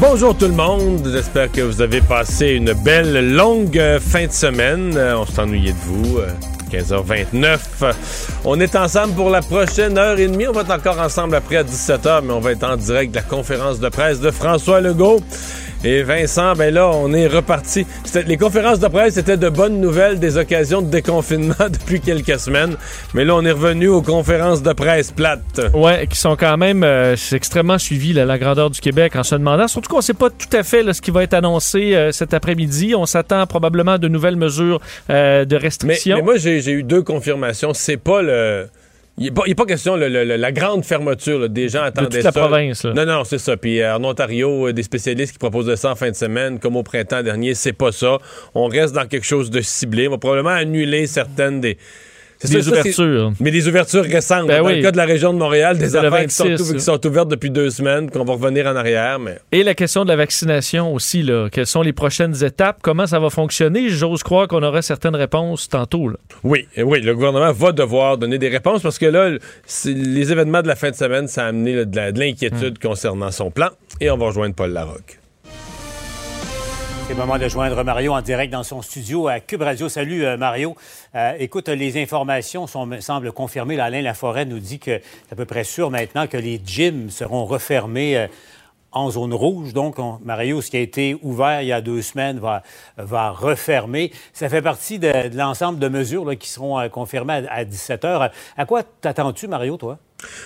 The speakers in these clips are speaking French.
Bonjour tout le monde, j'espère que vous avez passé une belle longue fin de semaine. Euh, On s'est ennuyé de vous. euh, 15h29. On est ensemble pour la prochaine heure et demie. On va être encore ensemble après à 17h, mais on va être en direct de la conférence de presse de François Legault. Et Vincent, ben là, on est reparti. Les conférences de presse, c'était de bonnes nouvelles des occasions de déconfinement depuis quelques semaines. Mais là, on est revenu aux conférences de presse plates. Ouais, qui sont quand même euh, extrêmement suivis, là, la grandeur du Québec, en se demandant. Surtout qu'on ne sait pas tout à fait là, ce qui va être annoncé euh, cet après-midi. On s'attend probablement à de nouvelles mesures euh, de restriction. mais moi, j'ai eu deux confirmations. C'est pas le. Il n'est pas, pas question le- la grande fermeture. là. Des gens attendaient toute la ça. province, là. Non, non, c'est ça. Puis euh, en Ontario, euh, des spécialistes qui proposent ça en fin de semaine, comme au printemps dernier, c'est pas ça. On reste dans quelque chose de ciblé. On va probablement annuler certaines des. C'est Des ça, ouvertures. mais des ouvertures récentes. Ben dans oui. le cas de la région de Montréal, des affaires qui sont, 26, ou- qui sont ouvertes depuis deux semaines, qu'on va revenir en arrière. Mais Et la question de la vaccination aussi, là. Quelles sont les prochaines étapes? Comment ça va fonctionner? J'ose croire qu'on aura certaines réponses tantôt. Là. Oui, oui, le gouvernement va devoir donner des réponses parce que là, les événements de la fin de semaine, ça a amené là, de l'inquiétude concernant son plan. Et on va rejoindre Paul Larocque. C'est le moment de joindre Mario en direct dans son studio à Cube Radio. Salut euh, Mario. Euh, écoute, les informations semblent confirmées. Alain Laforêt nous dit que c'est à peu près sûr maintenant que les gyms seront refermés euh, en zone rouge. Donc, on- Mario, ce qui a été ouvert il y a deux semaines va, va refermer. Ça fait partie de, l'ensemble de mesures qui seront confirmées à, à 17 heures. À quoi t'attends-tu, Mario, toi?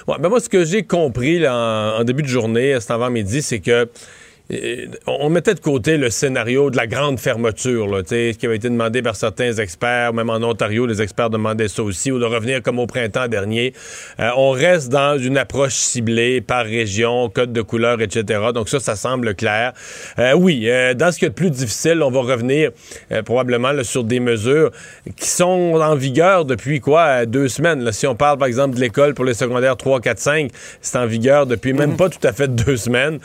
Ben moi, ce que j'ai compris en, début de journée, c'est avant-midi, c'est que on mettait de côté le scénario de la grande fermeture, là, tu sais, ce qui avait été demandé par certains experts, même en Ontario, les experts demandaient ça aussi, ou de revenir comme au printemps dernier. Euh, on reste dans une approche ciblée par région, code de couleur, etc. Donc ça, ça semble clair. Euh, oui, euh, dans ce qui est de plus difficile, on va revenir probablement là, sur des mesures qui sont en vigueur depuis quoi, deux semaines. là. Si on parle par exemple de l'école pour les secondaires 3, 4, 5, c'est en vigueur depuis même pas tout à fait deux semaines.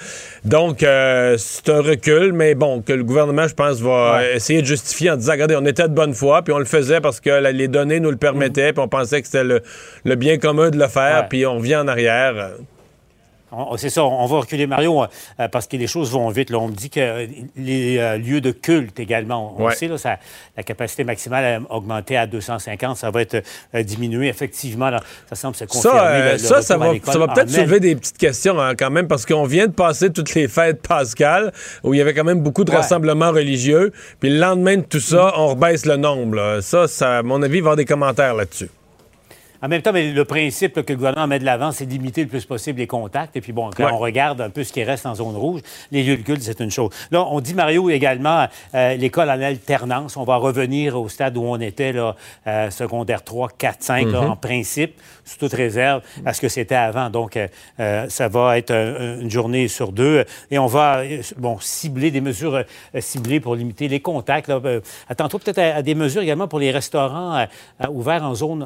Donc, euh, c'est un recul, mais bon, que le gouvernement, je pense, va Ouais. essayer de justifier en disant, regardez, on était de bonne foi, puis on le faisait parce que la- les données nous le permettaient, puis on pensait que c'était le, le bien commun de le faire, Ouais. puis on revient en arrière. C'est ça, on va reculer, Mario, euh, parce que les choses vont vite. Là. On me dit que euh, les euh, lieux de culte également, on Ouais. sait, là, ça- la capacité maximale a augmenté à 250, ça va être euh, diminué. Effectivement, là, ça semble se confirmer. Ça, euh, le- le ça, va, ça peut-être soulever des petites questions hein, quand même, parce qu'on vient de passer toutes les fêtes pascales, où il y avait quand même beaucoup de Ouais. rassemblements religieux, puis le lendemain de tout ça, on rebaisse le nombre. là. Ça, ça, à mon avis, il va y avoir des commentaires là-dessus. En même temps, mais le principe là, que le gouvernement met de l'avant, c'est de limiter le plus possible les contacts. Et puis bon, quand Ouais. on regarde un peu ce qui reste en zone rouge, les lieux de culte, c'est une chose. Là, on dit, Mario, également, euh, l'école en alternance. On va revenir au stade où on était, là, euh, secondaire 3, 4, 5, là, en principe, sous toute réserve, à ce que c'était avant. Donc, euh, euh, ça va être un- une journée sur deux. Et on va, euh, bon, cibler des mesures ciblées pour limiter les contacts. Attends-toi peut-être à, des mesures également pour les restaurants ouverts en zone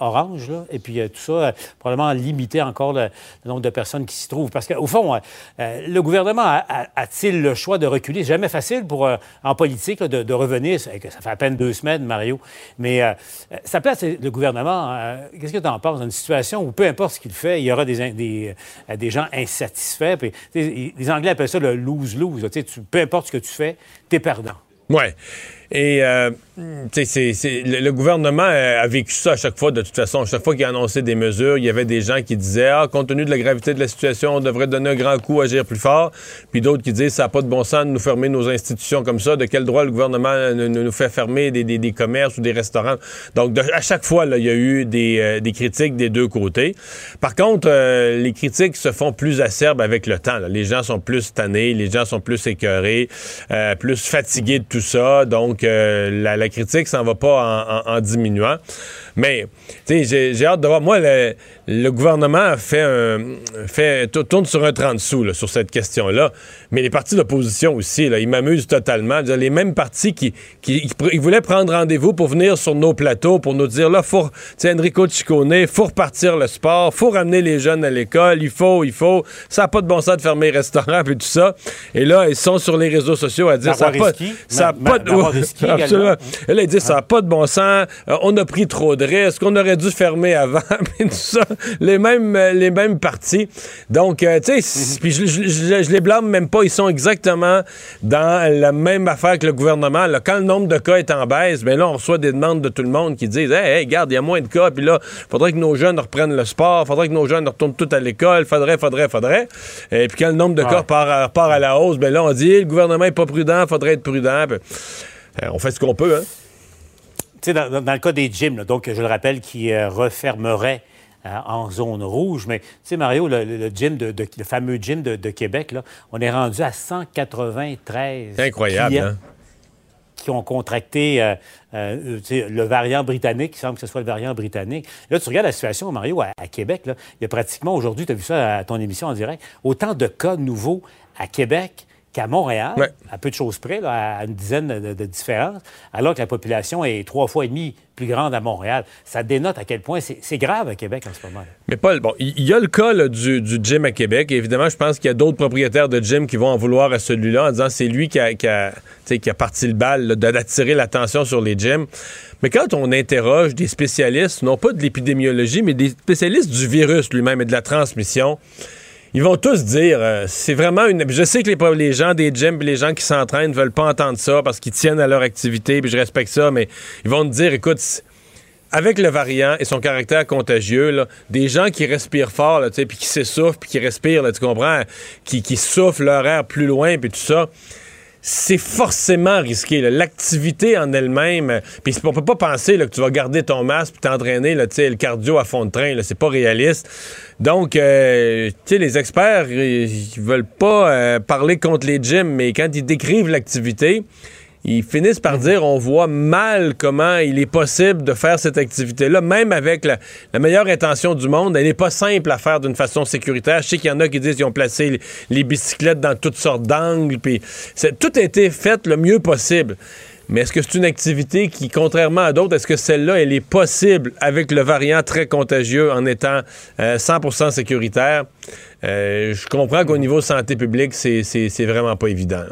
orange. Et puis, tout ça, probablement limiter encore le, nombre de personnes qui s'y trouvent. Parce qu'au fond, le gouvernement a-t-il le choix de reculer? Jamais facile pour, en politique de, revenir. Ça fait à peine deux semaines, Mario. Mais sa place, le gouvernement, qu'est-ce que tu en penses? Dans une situation où peu importe ce qu'il fait, il y aura des, des, euh, des gens insatisfaits. Les Anglais appellent ça le lose-lose. Peu importe ce que tu fais, tu es perdant. Ouais. Et euh, c'est- c'est- le, gouvernement euh, a vécu ça à chaque fois, de toute façon. À chaque fois qu'il a annoncé des mesures, il y avait des gens qui disaient Ah, compte tenu de la gravité de la situation, on devrait donner un grand coup, agir plus fort. Puis d'autres qui disent Ça n'a pas de bon sens de nous fermer nos institutions comme ça. De quel droit le gouvernement ne- ne nous fait fermer des, des- des commerces ou des restaurants? Donc, à chaque fois, là, il y a eu des, euh, des critiques des deux côtés. Par contre, euh, les critiques se font plus acerbes avec le temps. là. Les gens sont plus tannés, les gens sont plus écœurés, plus fatigués de tout ça. Donc, Donc, la, la, critique s'en va pas en, en diminuant. Mais, tu sais, j'ai hâte de voir. Moi, le, le gouvernement fait un, fait, tourne sur un 30 sous là, sur cette question-là. Mais les partis d'opposition aussi, là, ils m'amusent totalement. Les mêmes partis qui, qui, voulaient prendre rendez-vous pour venir sur nos plateaux, pour nous dire, là, faut, tu Enrico Ciccone, faut repartir le sport, faut ramener les jeunes à l'école, il faut, il faut. Ça n'a pas de bon sens de fermer les restaurants et tout ça. Et là, ils sont sur les réseaux sociaux à dire, ça n'a pas, ça pas de... Absolument. Et là, ils disent, ça n'a pas de bon sens, euh, on a pris trop de est-ce qu'on aurait dû fermer avant, tout ça, les mêmes, euh, les mêmes partis. Donc, euh, tu sais, puis je, les blâme même pas, ils sont exactement dans la même affaire que le gouvernement. quand le nombre de cas est en baisse, bien là, on reçoit des demandes de tout le monde qui disent, hey, hey regarde, il y a moins de cas, puis là, faudrait que nos jeunes reprennent le sport, faudrait que nos jeunes retournent tout à l'école, faudrait, faudrait, faudrait. Et puis quand le nombre de cas part, part, à la hausse, bien là, on dit, le gouvernement est pas prudent, faudrait être prudent. Euh, on fait ce qu'on peut, hein dans, dans, le cas des gyms, donc je le rappelle, qui euh, refermerait euh, en zone rouge. Mais tu sais, Mario, le, gym de, le fameux gym de, Québec, là, on est rendu à 193 Incroyable, hein? qui ont contracté euh, le variant britannique. Il semble que ce soit le variant britannique. Là, tu regardes la situation, Mario, à, Québec. Là, il y a pratiquement aujourd'hui, tu as vu ça à ton émission en direct, autant de cas nouveaux à Québec qu'à Montréal, à peu de choses près, à une dizaine de, différences, alors que la population est trois fois et demi plus grande à Montréal. Ça dénote à quel point c'est grave à Québec en ce moment. Mais Paul, bon, il y, a le cas du, gym à Québec. évidemment, je pense qu'il y a d'autres propriétaires de gym qui vont en vouloir à celui-là en disant c'est lui qui a, qui, a, qui a parti le bal d'attirer l'attention sur les gyms. Mais quand on interroge des spécialistes, non pas de l'épidémiologie, mais des spécialistes du virus lui-même et de la transmission, ils vont tous dire, euh, c'est vraiment une. Je sais que les, gens des gyms, les gens qui s'entraînent veulent pas entendre ça parce qu'ils tiennent à leur activité, puis je respecte ça, mais ils vont te dire, écoute, avec le variant et son caractère contagieux, des gens qui respirent fort, puis qui s'essoufflent, puis qui respirent, tu comprends, qui, qui soufflent leur air plus loin, puis tout ça c'est forcément risqué. L'activité en elle-même, puis on peut pas penser que tu vas garder ton masque puis t'entraîner le cardio à fond de train. C'est pas réaliste. Donc, euh, les experts, ils veulent pas euh, parler contre les gyms, mais quand ils décrivent l'activité, ils finissent par dire on voit mal comment il est possible de faire cette activité-là, même avec la, meilleure intention du monde. Elle n'est pas simple à faire d'une façon sécuritaire. Je sais qu'il y en a qui disent qu'ils ont placé les, bicyclettes dans toutes sortes d'angles, puis tout a été fait le mieux possible. Mais est-ce que c'est une activité qui, contrairement à d'autres, est-ce que celle-là, elle est possible avec le variant très contagieux en étant 100% euh, sécuritaire? Euh, je comprends qu'au niveau santé publique, c'est vraiment pas évident.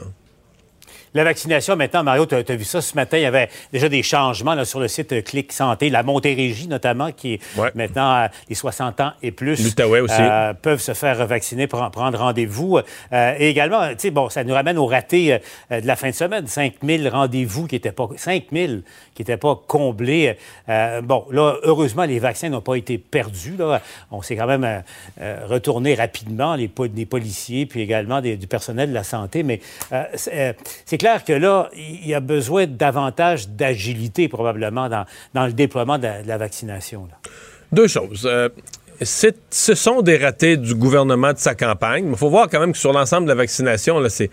La vaccination, maintenant, Mario, tu as, vu ça ce matin, il y avait déjà des changements sur le site Clic Santé, la Montérégie notamment, qui est maintenant les 60 ans et plus. L'Outaouais aussi. Euh, peuvent se faire vacciner, pour prendre rendez-vous. Euh, et également, tu sais, bon, ça nous ramène au raté euh, de la fin de semaine. 5 000 rendez-vous qui n'étaient pas... 5 000 qui n'étaient pas comblés. bon, là, heureusement, les vaccins n'ont pas été perdus. Là. On s'est quand même retourné rapidement, les, les, policiers, puis également du personnel de la santé. Mais c'est clair que là, il y a besoin davantage d'agilité probablement dans, dans, le déploiement de la, vaccination. Deux choses. Ce sont des ratés du gouvernement de sa campagne. Il faut voir quand même que sur l'ensemble de la vaccination, c'est,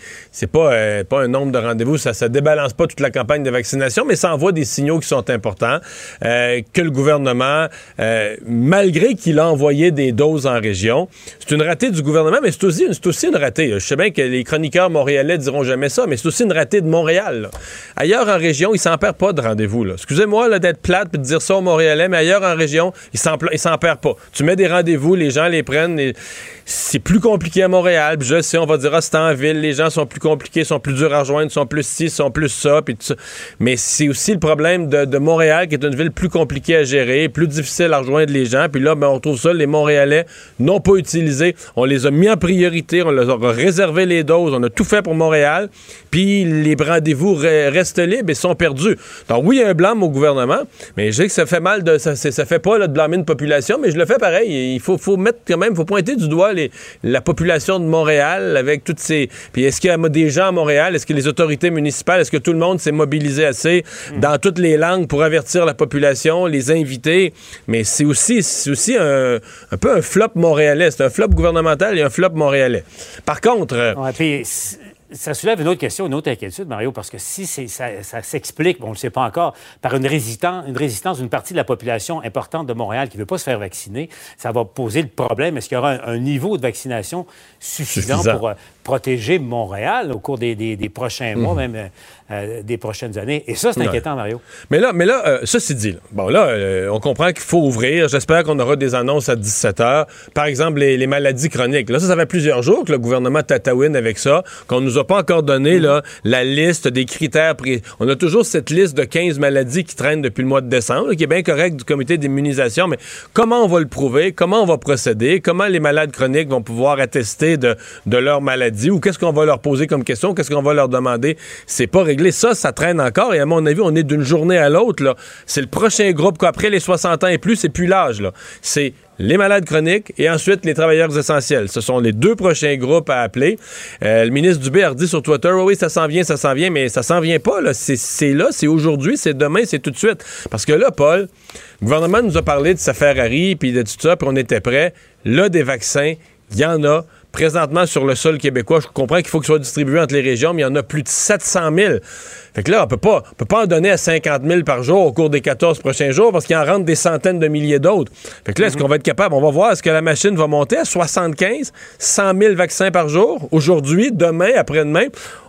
euh, pas un nombre de rendez-vous, ça ne débalance pas toute la campagne de vaccination, mais ça envoie des signaux qui sont importants, euh, que le gouvernement, euh, malgré qu'il a envoyé des doses en région, c'est une ratée du gouvernement, mais c'est aussi, une ratée. Je sais bien que les chroniqueurs montréalais diront jamais ça, mais c'est aussi une ratée de Montréal. Ailleurs en région, ils s'en perdent pas de rendez-vous. Excusez-moi d'être plate et de dire ça aux Montréalais, mais ailleurs en région, ils s'en, s'en perdent pas. Tu mets des rendez-vous, les gens les prennent. C'est plus compliqué à Montréal. je sais, on va dire, ah, c'est en ville, les gens sont plus compliqués, sont plus durs à rejoindre, sont plus ci, sont plus ça, puis tout ça. Mais c'est aussi le problème de, Montréal, qui est une ville plus compliquée à gérer, plus difficile à rejoindre les gens. Puis là, ben, on trouve ça, les Montréalais n'ont pas utilisé. On les a mis en priorité, on leur a réservé les doses, on a tout fait pour Montréal. Puis les rendez-vous restent libres et sont perdus. Donc oui, il y a un blâme au gouvernement, mais je sais que ça fait mal de. Ça, ça fait pas de blâmer une population, mais je le fais pareil il faut, faut mettre quand même, faut pointer du doigt les, la population de Montréal avec toutes ces. Puis est-ce qu'il y a des gens à Montréal? Est-ce que les autorités municipales, est-ce que tout le monde s'est mobilisé assez mm. dans toutes les langues pour avertir la population, les inviter? Mais c'est aussi, aussi un, un, peu un flop montréalais. C'est un flop gouvernemental et un flop montréalais. Par contre. Ouais, puis ça soulève une autre question, une autre inquiétude, Mario, parce que si ça, ça s'explique, bon, on ne le sait pas encore, par une résistance, une résistance d'une partie de la population importante de Montréal qui ne veut pas se faire vacciner, ça va poser le problème. Est-ce qu'il y aura un, niveau de vaccination suffisant, pour euh, protéger Montréal au cours des, prochains mois, mhm. même euh, euh, des prochaines années? Et ça, c'est inquiétant, Mario. Mais là, mais là ceci dit, bon, là, on comprend qu'il faut ouvrir. J'espère qu'on aura des annonces à 17 h. Par exemple, les, les, maladies chroniques. Là, ça, ça fait plusieurs jours que le gouvernement tatouine avec ça, qu'on nous a pas encore donné là, la liste des critères. On a toujours cette liste de 15 maladies qui traînent depuis le mois de décembre, qui est bien correcte du comité d'immunisation, mais comment on va le prouver? Comment on va procéder? Comment les malades chroniques vont pouvoir attester de, de leur maladie? Ou qu'est-ce qu'on va leur poser comme question? Qu'est-ce qu'on va leur demander? C'est pas réglé. Ça, ça traîne encore. Et à mon avis, on est d'une journée à l'autre. C'est le prochain groupe qu'après les 60 ans et plus, c'est plus l'âge. C'est les malades chroniques et ensuite les travailleurs essentiels. Ce sont les deux prochains groupes à appeler. Euh, le ministre Dubé a dit sur Twitter, oui, ça s'en vient, ça s'en vient, mais ça s'en vient pas. C'est là, c'est aujourd'hui, c'est demain, c'est tout de suite. Parce que là, Paul, le gouvernement nous a parlé de sa Ferrari, puis de tout ça, puis on était prêt. Là, des vaccins, il y en a présentement sur le sol québécois. Je comprends qu'il faut qu'ils soient distribués entre les régions, mais il y en a plus de 700 000. Fait que là, on peut pas, peut pas en donner à 50 000 par jour au cours des 14 prochains jours parce qu'il en rentre des centaines de milliers d'autres. Fait que là, est-ce mhm. qu'on va être capable? On va voir, est-ce que la machine va monter à 75, 100 000 vaccins par jour aujourd'hui, demain, après-demain?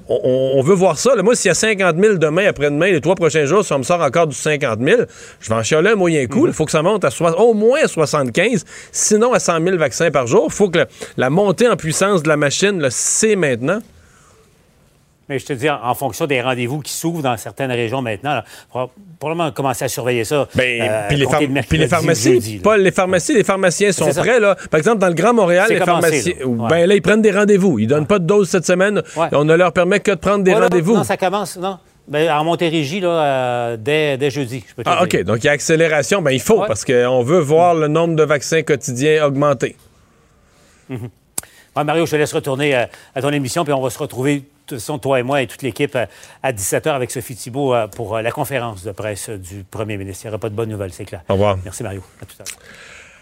On, veut voir ça. moi, s'il y a 50 000 demain, après-demain, les trois prochains jours, si on me sort encore du 50 000, je vais en chialer un moyen coup. Il faut que ça monte à au moins à 75, sinon à 100 000 vaccins par jour. Il faut que la montée en puissance de la machine, c'est maintenant. Mais je te dis, en fonction des rendez-vous qui s'ouvrent dans certaines régions maintenant, il probablement commencer à surveiller ça. Ben, euh, puis, les, pharmacies, Paul, les pharmacies, les pharmaciens sont prêts. Là. Par exemple, dans le Grand Montréal, les pharmaciens, ben là, ils prennent des rendez-vous. Ils donnent pas de dose cette semaine. On ne leur permet que de prendre des rendez-vous. Non, ça commence, non. Ben, en Montérégie, là, euh, dès, jeudi. Je peux ah, OK. Donc, il y a accélération. Ben, il faut, parce qu'on veut voir le nombre de vaccins quotidiens augmenter. Mhm. Mario, je te laisse retourner euh, à ton émission, puis on va se retrouver toute façon, toi et moi et toute l'équipe euh, à 17h avec Sophie Thibault euh, pour euh, la conférence de presse du premier ministre. Il n'y aura pas de bonnes nouvelles, c'est clair. Au revoir. Merci, Mario. À tout à l'heure.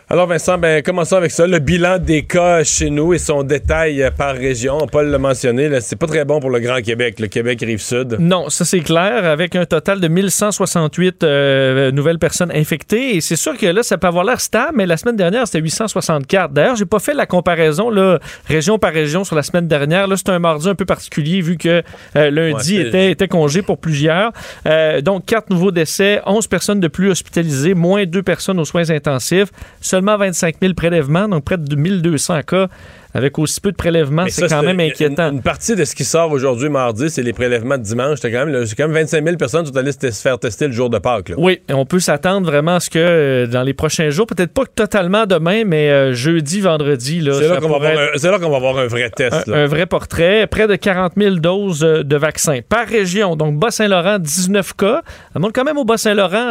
Alors Vincent, ben, commençons avec ça. Le bilan des cas chez nous et son détail euh, par région. Paul l'a mentionné, c'est pas très bon pour le Grand Québec, le Québec Rive-Sud. Non, ça c'est clair, avec un total de 1168 euh, nouvelles personnes infectées. Et c'est sûr que là, ça peut avoir l'air stable, mais la semaine dernière, c'était 864. D'ailleurs, j'ai pas fait la comparaison là, région par région sur la semaine dernière. Là, c'est un mardi un peu particulier vu que euh, lundi était, était, congé pour plusieurs. donc, quatre nouveaux décès, 11 personnes de plus hospitalisées, moins deux personnes aux soins intensifs seulement 25 000 prélèvements, donc près de 1200 cas avec aussi peu de prélèvements, c'est quand même inquiétant. Une, partie de ce qui sort aujourd'hui, mardi, c'est les prélèvements de dimanche. C'est quand, même, quand même 25 000 personnes qui sont allées se faire tester le jour de Pâques. Oui, on peut s'attendre vraiment à ce que euh, dans les prochains jours, peut-être pas totalement demain, mais euh, jeudi, vendredi. C'est là, qu'on va, avoir un vrai test. Un, vrai portrait. Près de 40 000 doses euh, de vaccins par région. Donc, Bas-Saint-Laurent, 19 cas. Ça monte quand même au Bas-Saint-Laurent.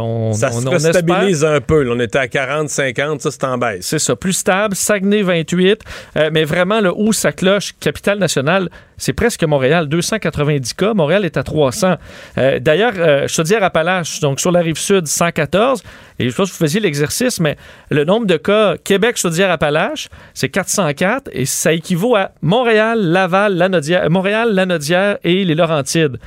on, ça se stabilise un peu. on était à 40, 50, ça c'est en baisse. C'est ça. Plus stable. Saguenay, 28. Euh, mais vraiment, le où ça cloche, capitale nationale, c'est presque Montréal, 290 cas. Montréal est à 300. Euh, d'ailleurs, euh, Chaudière-Appalaches, donc sur la rive sud, 114. Et je pense que vous faisiez l'exercice, mais le nombre de cas Québec, Chaudière-Appalaches, c'est 404 et ça équivaut à Montréal, Laval, Lanaudière, Montréal, Lanaudière et les Laurentides.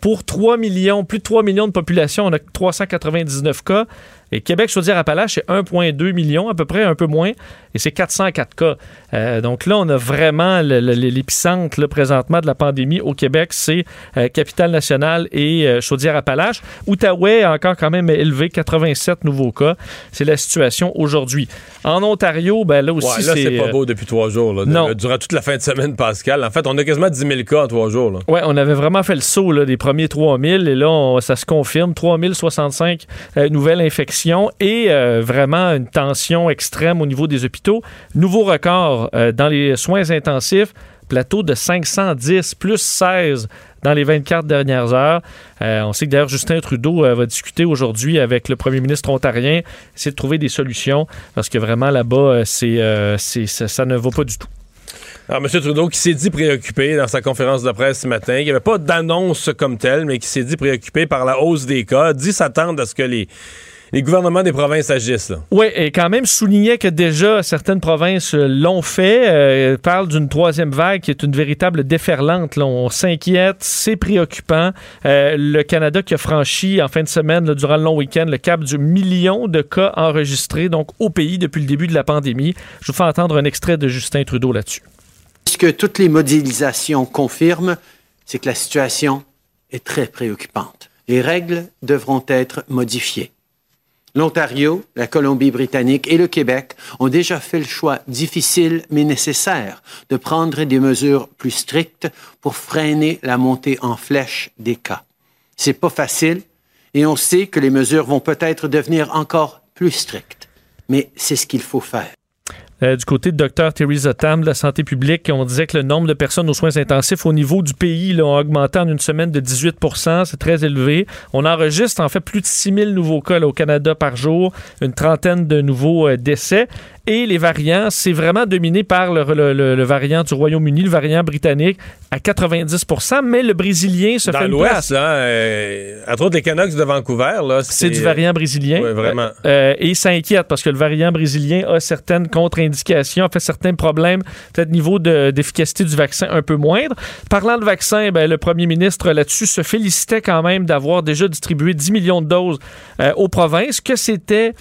pour 3 millions, plus de 3 millions de population, on a 399 cas. Et Québec, Chaudière-Appalaches, c'est 1,2 million, à peu près, un peu moins, et c'est 404 cas. Euh, donc là, on a vraiment l'épicentre présentement de la pandémie au Québec, c'est euh, Capitale-Nationale et euh, Chaudière-Appalaches. Outaouais a encore quand même élevé 87 nouveaux cas. C'est la situation aujourd'hui. En Ontario, ben là aussi, ouais, c'est pas beau depuis trois jours. Là, non. Durant toute la fin de semaine, Pascal. En fait, on a quasiment 10 000 cas en trois jours. Oui, on avait vraiment fait le saut là, des premiers 3 000 et là, ça se confirme. 3 065 nouvelles infections et vraiment une tension extrême au niveau des hôpitaux. Nouveau record euh, dans les soins intensifs, plateau de 510 plus 16 dans les 24 dernières heures. Euh, on sait que d'ailleurs Justin Trudeau va discuter aujourd'hui avec le premier ministre ontarien, essayer de trouver des solutions parce que vraiment là-bas, c'est, ça ne va pas du tout. Alors, M. Trudeau qui s'est dit préoccupé dans sa conférence de presse ce matin, qu'il n'y avait pas d'annonce comme telle, mais qui s'est dit préoccupé par la hausse des cas, dit s'attendre à ce que les les gouvernements des provinces agissent. Oui, et quand même soulignait que déjà certaines provinces l'ont fait. Euh, parle d'une troisième vague qui est une véritable déferlante. On s'inquiète, c'est préoccupant. Euh, le Canada qui a franchi en fin de semaine, durant le long week-end, le cap du million de cas enregistrés donc au pays depuis le début de la pandémie. Je vous fais entendre un extrait de Justin Trudeau là-dessus. Ce que toutes les modélisations confirment, c'est que la situation est très préoccupante. Les règles devront être modifiées. L'Ontario, la Colombie-Britannique et le Québec ont déjà fait le choix difficile mais nécessaire de prendre des mesures plus strictes pour freiner la montée en flèche des cas. C'est pas facile et on sait que les mesures vont peut-être devenir encore plus strictes, mais c'est ce qu'il faut faire. Euh, du côté de Dr. Theresa Tam de la santé publique, on disait que le nombre de personnes aux soins intensifs au niveau du pays là, a augmenté en une semaine de 18% C'est très élevé. On enregistre en fait plus de 6 000 nouveaux cas au Canada par jour, une trentaine de nouveaux euh, décès. Et les variants, c'est vraiment dominé par le, variant du Royaume-Uni, le variant britannique à 90% mais le brésilien se Dans fait l'Ouest, hein, euh, entre autres les Canucks de Vancouver. C'est du variant brésilien. Oui, vraiment. Euh, et ça inquiète parce que le variant brésilien a certaines contre-indications, a fait certains problèmes, peut-être niveau d'efficacité du vaccin un peu moindre. Parlant de vaccin, ben, le premier ministre là-dessus se félicitait quand même d'avoir déjà distribué 10 millions de doses euh, aux provinces, que c'était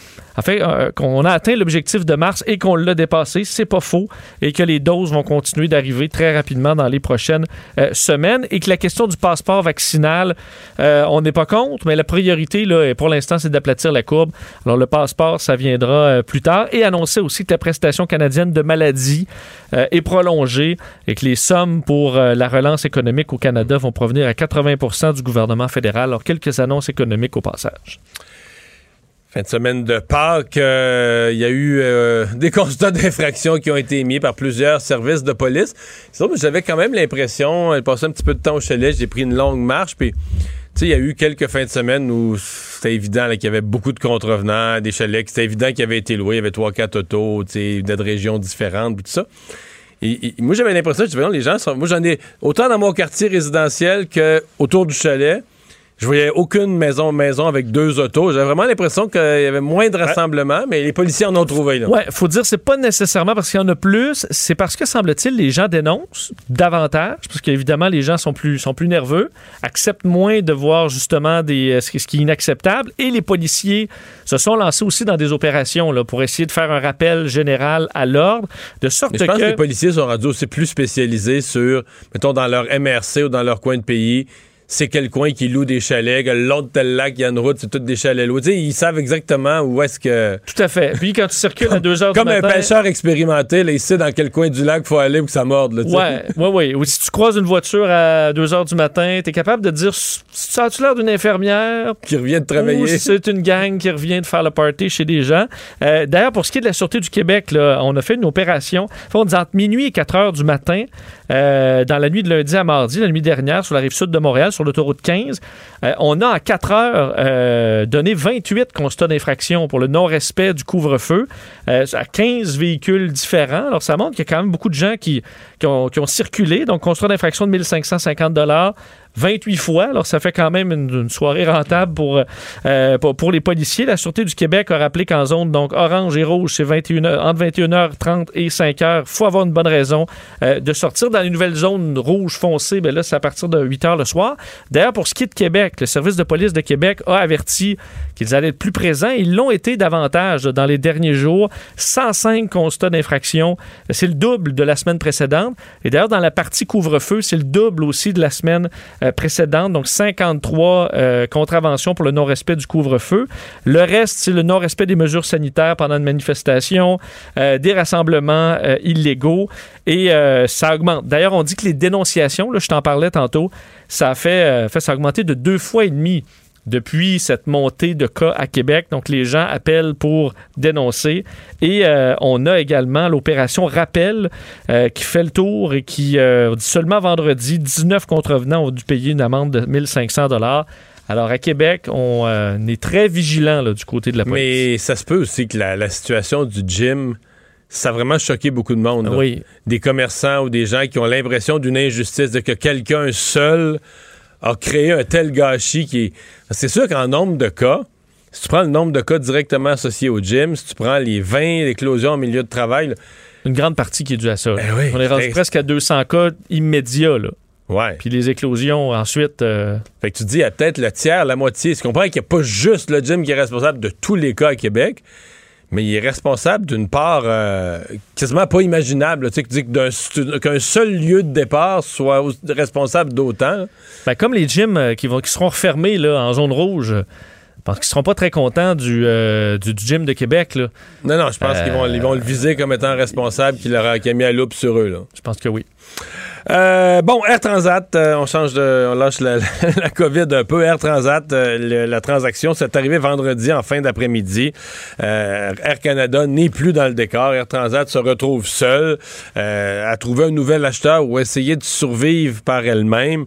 euh, qu'on a atteint l'objectif de mars et qu'on l'a dépassé, c'est pas faux, et que les doses vont continuer d'arriver très rapidement dans les prochaines euh, semaines, et que la question du passeport vaccinal, euh, on n'est pas contre, mais la priorité, là, pour l'instant, c'est d'aplatir la courbe. Alors, le passeport, ça viendra plus tard, et annoncer aussi que la prestation canadienne de maladie est prolongée et que les sommes pour la relance économique au Canada vont provenir à 80% du gouvernement fédéral. Alors, quelques annonces économiques au passage. Fin de semaine de Pâques, euh, il y a eu euh, des constats d'infraction qui ont été émis par plusieurs services de police. J'avais quand même l'impression, elle passait un petit peu de temps au chalet, j'ai pris une longue marche, puis il y a eu quelques fins de semaine où c'était évident qu'il y avait beaucoup de contrevenants, des chalets, c'était évident qu'ils avaient été loués, il y avait trois, quatre autos, de régions différentes, tout ça. Et, moi, j'avais l'impression, que les gens sont, moi, j'en ai autant dans mon quartier résidentiel que autour du chalet je voyais aucune maison maison avec deux autos. J'avais vraiment l'impression qu'il y avait moins de rassemblements, mais les policiers en ont trouvé. Là. Ouais, faut dire c'est pas nécessairement parce qu'il y en a plus, c'est parce que semble-t-il les gens dénoncent davantage, parce qu'évidemment les gens sont plus sont plus nerveux, acceptent moins de voir justement des euh, ce qui est inacceptable, et les policiers se sont lancés aussi dans des opérations là pour essayer de faire un rappel général à l'ordre, de sorte mais je pense que... les policiers sont rendus aussi plus spécialisés sur, mettons dans leur MRC ou dans leur coin de pays c'est quel coin qui loue des chalets, que l'autre tel lac, il y a une route, c'est toutes des chalets loués. ils savent exactement où est-ce que. Tout à fait. Puis quand tu circules à 2 heures du matin. Comme un pêcheur expérimenté, là, il sait dans quel coin du lac il faut aller pour que ça morde. Là, ouais, ouais, ouais. Ou si tu croises une voiture à 2 heures du matin, tu es capable de dire ça a-tu l'air d'une infirmière? Qui revient de travailler. Ou c'est une gang qui revient de faire le party chez des gens. Euh, d'ailleurs, pour ce qui est de la Sûreté du Québec, là, on a fait une opération. On dit entre minuit et 4 heures du matin, euh, dans la nuit de lundi à mardi, la nuit dernière, sur la rive sud de Montréal, sur l'autoroute 15. Euh, on a en quatre heures euh, donné 28 constats d'infraction pour le non-respect du couvre-feu euh, à 15 véhicules différents. Alors, ça montre qu'il y a quand même beaucoup de gens qui, qui ont circulé. Donc, constat d'infraction de 1550 28 fois. Alors, ça fait quand même une, soirée rentable euh, pour, pour, les policiers. La Sûreté du Québec a rappelé qu'en zone donc orange et rouge, c'est 21 entre 21h30 et 5h. Il faut avoir une bonne raison euh, de sortir. Dans les nouvelles zones rouge foncé, bien là, c'est à partir de 8h le soir. D'ailleurs, pour ce qui est de Québec, le service de police de Québec a averti qu'ils allaient être plus présents. Ils l'ont été davantage dans les derniers jours. 105 constats d'infraction. C'est le double de la semaine précédente. Et d'ailleurs, dans la partie couvre-feu, c'est le double aussi de la semaine euh, précédente, donc 53 euh, contraventions pour le non-respect du couvre-feu. Le reste, c'est le non-respect des mesures sanitaires pendant une manifestation, euh, des rassemblements illégaux, et ça augmente. D'ailleurs, on dit que les dénonciations, là, je t'en parlais tantôt, ça a fait, fait ça de deux fois et demi depuis cette montée de cas à Québec. Donc, les gens appellent pour dénoncer. Et euh, on a également l'opération Rappel euh, qui fait le tour et qui, euh, seulement vendredi, 19 contrevenants ont dû payer une amende de 1500 dollars. Alors, à Québec, on est très vigilant du côté de la police. Mais ça se peut aussi que la, situation du gym ça a vraiment choqué beaucoup de monde. Oui. Des commerçants ou des gens qui ont l'impression d'une injustice, de que quelqu'un seul a créé un tel gâchis qui est. C'est sûr qu'en nombre de cas, si tu prends le nombre de cas directement associés au gym, si tu prends les 20 éclosions en milieu de travail, là, Une grande partie qui est due à ça. Ben oui. On est rendu Ben, presque à 200 cas immédiats. Là. ouais. Puis les éclosions, ensuite. euh, Fait que tu dis, il y a peut-être le tiers, la moitié. Tu comprends qu'il n'y a pas juste le gym qui est responsable de tous les cas à Québec, mais il est responsable d'une part euh, quasiment pas imaginable. Tu sais, qu'un seul lieu de départ soit responsable d'autant. Ben, comme les gyms euh, qui, vont, qui seront refermés là, en zone rouge, parce qu'ils seront pas très contents du, euh, du, du gym de Québec. Là. Non, non, je pense Euh, qu'ils vont, ils vont le viser comme étant responsable, qu'il aura qui a mis à loupe sur eux. Là. Je pense que oui. Euh, bon, Air Transat, euh, on change de, on lâche la, COVID un peu. Air Transat, euh, la transaction, c'est arrivé vendredi en fin d'après-midi. Air Canada n'est plus dans le décor. Air Transat se retrouve seule, euh, a trouvé un nouvel acheteur ou essayer de survivre par elle-même.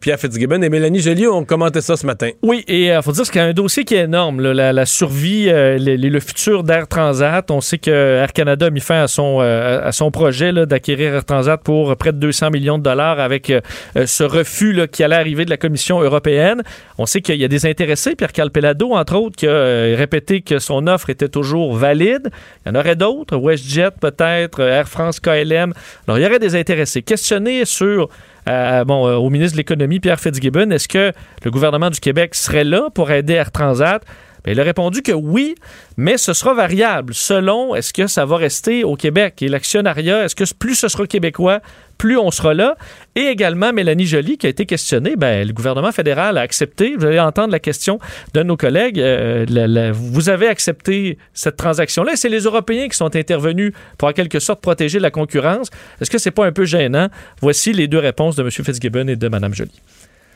Pierre Fitzgibbon et Mélanie Joly ont commenté ça ce matin. Oui, et il faut dire qu'il y a un dossier qui est énorme. la, survie, euh, le, le futur d'Air Transat. On sait que Air Canada a mis fin à son, à son projet d'acquérir Air Transat pour près de 200 millions de dollars avec euh, euh, ce refus qui allait arriver de la Commission européenne. On sait qu'il y a des intéressés. Pierre Calpelado, entre autres, qui a euh, répété que son offre était toujours valide. Il y en aurait d'autres. WestJet peut-être, Air France, KLM. Alors, il y aurait des intéressés. Questionné sur bon, au ministre de l'Économie, Pierre Fitzgibbon, est-ce que le gouvernement du Québec serait là pour aider Air Transat? Ben, il a répondu que oui, mais ce sera variable selon est-ce que ça va rester au Québec et l'actionnariat, est-ce que plus ce sera québécois, plus on sera là. Et également Mélanie Joly qui a été questionnée, ben, le gouvernement fédéral a accepté, vous allez entendre la question de nos collègues, euh, vous avez accepté cette transaction-là et c'est les Européens qui sont intervenus pour en quelque sorte protéger la concurrence. Est-ce que c'est pas un peu gênant? Voici les deux réponses de M. Fitzgibbon et de Mme Joly.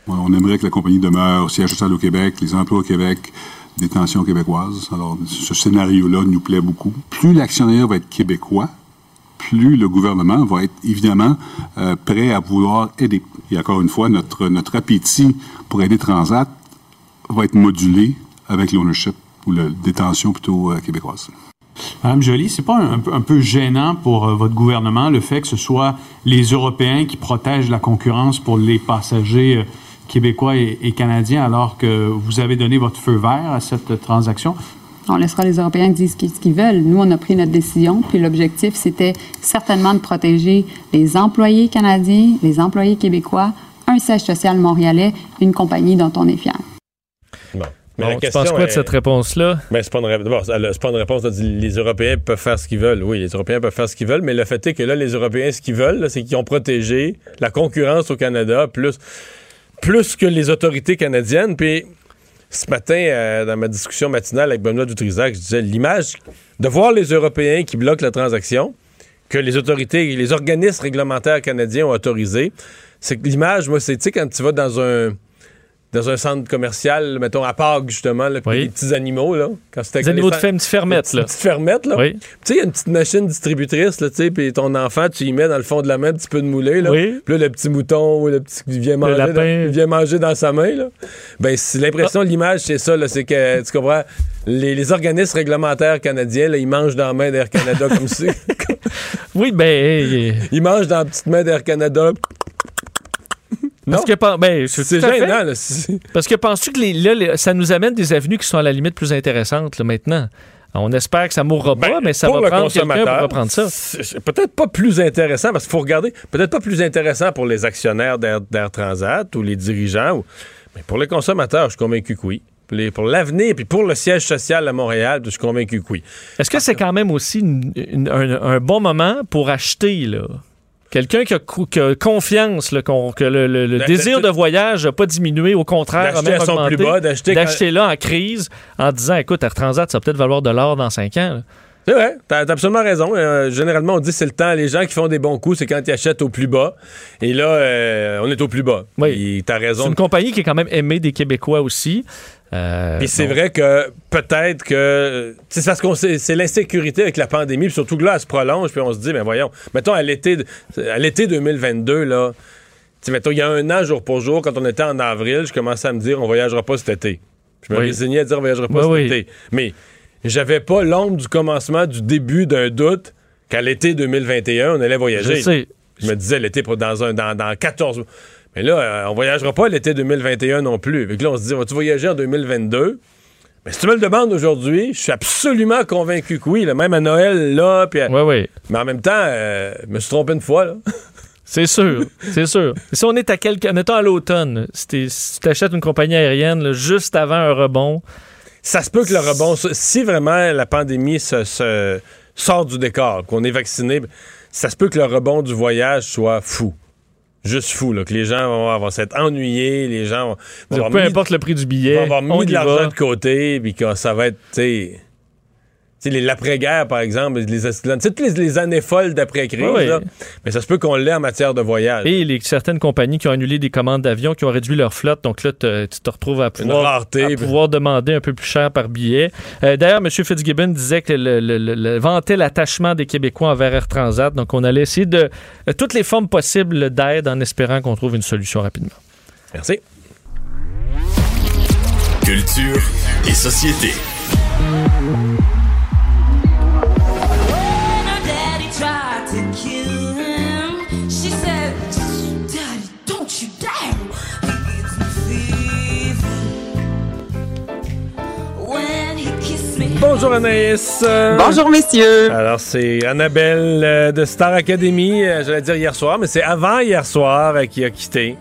On aimerait que la compagnie demeure au siège social au Québec, les emplois au Québec, détention québécoise. Alors, ce scénario-là nous plaît beaucoup. Plus l'actionnaire va être québécois, plus le gouvernement va être évidemment euh, prêt à vouloir aider. Et encore une fois, notre, notre appétit pour aider Transat va être modulé avec l'ownership ou la détention plutôt euh, québécoise. Madame Joly, c'est pas un, peu- gênant pour euh, votre gouvernement le fait que ce soit les Européens qui protègent la concurrence pour les passagers québécois et, et canadiens alors que vous avez donné votre feu vert à cette transaction? On laissera les Européens dire ce qu'ils ce qu'ils veulent. Nous, on a pris notre décision, puis l'objectif, c'était certainement de protéger les employés canadiens, les employés québécois, un siège social montréalais, une compagnie dont on est fier. Bon. Mais Bon, la tu question penses quoi de est- cette réponse-là? Mais c'est pas une c'est pas une réponse. là, Les Européens peuvent faire ce qu'ils veulent. Oui, les Européens peuvent faire ce qu'ils veulent, mais le fait est que là, les Européens, ce qu'ils veulent, c'est qu'ils ont protégé la concurrence au Canada plus, plus que les autorités canadiennes. Puis ce matin, euh, dans ma discussion matinale avec Benoît Dutrisac, je disais l'image de voir les Européens qui bloquent la transaction, que les autorités, les organismes réglementaires canadiens ont autorisé, c'est que l'image, moi, c'est, tu sais, quand tu vas dans un dans un centre commercial, mettons à Pâques, justement, là, Oui. les petits animaux, là. Quand c'était Des animaux de ferme, petite fermette, là. Petite fermette, là. Oui. Tu sais, il y a une petite machine distributrice, là, tu sais, puis ton enfant, tu y mets dans le fond de la main un petit peu de moulé, là. Oui. Puis là, le petit mouton ou le petit qui vient manger, lapin. dans, il vient manger dans sa main, là. Ben, c'est l'impression de l'image, c'est ça, là, c'est que, tu comprends, les, les organismes réglementaires canadiens, là, ils mangent dans la main d'Air Canada comme si... Oui, ben. ils mangent dans la petite main d'Air Canada. Parce que, ben, c'est gênant, là. Parce que penses-tu que les- là, les- ça nous amène des avenues qui sont à la limite plus intéressantes là, maintenant? On espère que ça mourra pas, Ben, mais ça va prendre quelqu'un pour consommateur, reprendre ça. Peut-être pas plus intéressant, parce qu'il faut regarder, peut-être pas plus intéressant pour les actionnaires d'Air Transat ou les dirigeants, ou- mais pour les consommateurs, je suis convaincu que oui. Pour les- Pour l'avenir, puis pour le siège social à Montréal, je suis convaincu que oui. Est-ce que c'est quand même aussi une- une- un, un bon moment pour acheter, là? Quelqu'un qui a, cou- qui a confiance, là, que le, le- désir de voyage n'a pas diminué, au contraire, a même augmenté. plus bas, d'acheter là en crise en disant, écoute, Air Transat, ça va peut-être valoir de l'or dans cinq ans. là. C'est vrai, t'as t'as absolument raison. Euh, généralement, on dit c'est le temps. Les gens qui font des bons coups, c'est quand ils achètent au plus bas. Et là, euh, on est au plus bas. Oui. T'as C'est raison. une compagnie qui est quand même aimée des Québécois aussi. Euh, Puis c'est vrai que peut-être que c'est parce qu'on c'est l'insécurité avec la pandémie, puis surtout que là elle se prolonge, puis on se dit ben voyons, mettons à l'été de- à l'été 2022 là, mettons il y a un an jour pour jour quand on était en avril, je commençais à me dire on voyagera pas cet été. Je me Oui. résignais à dire on voyagera pas cet oui. été. Mais j'avais pas l'ombre du commencement du début d'un doute qu'à l'été 2021, on allait voyager. Je sais. Je me disais l'été pour- dans, un, dans, dans 14 Mais là, euh, on voyagera pas l'été 2021 non plus. Fait que là, on se dit, vas-tu voyager en 2022? Mais si tu me le demandes aujourd'hui, je suis absolument convaincu que oui. là, même à Noël, là, puis à- Oui, oui. mais en même temps, euh, je me suis trompé une fois. Là. C'est sûr, c'est sûr. Si on est à quelques, à l'automne, si, tu achètes une compagnie aérienne là, juste avant un rebond, Ça se peut que le rebond, si vraiment la pandémie se, se- sort du décor, qu'on est vacciné, ça se peut que le rebond du voyage soit fou. Juste fou, là, que les gens vont, vont s'être ennuyés, les gens vont, vont avoir peu mis- importe le prix du vont billet, avoir mis on de l'argent de côté, puis que ça va être, tu sais, l'après-guerre, par exemple, les, tu sais, toutes les, les années folles d'après-crise, mais ça se peut qu'on l'ait en matière de voyage. Et les, certaines compagnies qui ont annulé des commandes d'avion, qui ont réduit leur flotte. Donc là, te- tu te retrouves à pouvoir, rareté, à puis- pouvoir demander un peu plus cher par billet. Euh, D'ailleurs, M. Fitzgibbon disait que le, le- le- le- vantait l'attachement des Québécois envers Air Transat. Donc on allait essayer de euh, toutes les formes possibles d'aide en espérant qu'on trouve une solution rapidement. Merci. Culture et société. Bonjour Anaïs. Bonjour, messieurs. Alors, c'est Annabelle euh, de Star Academy, euh, j'allais dire hier soir, mais c'est avant hier soir euh, qui a quitté.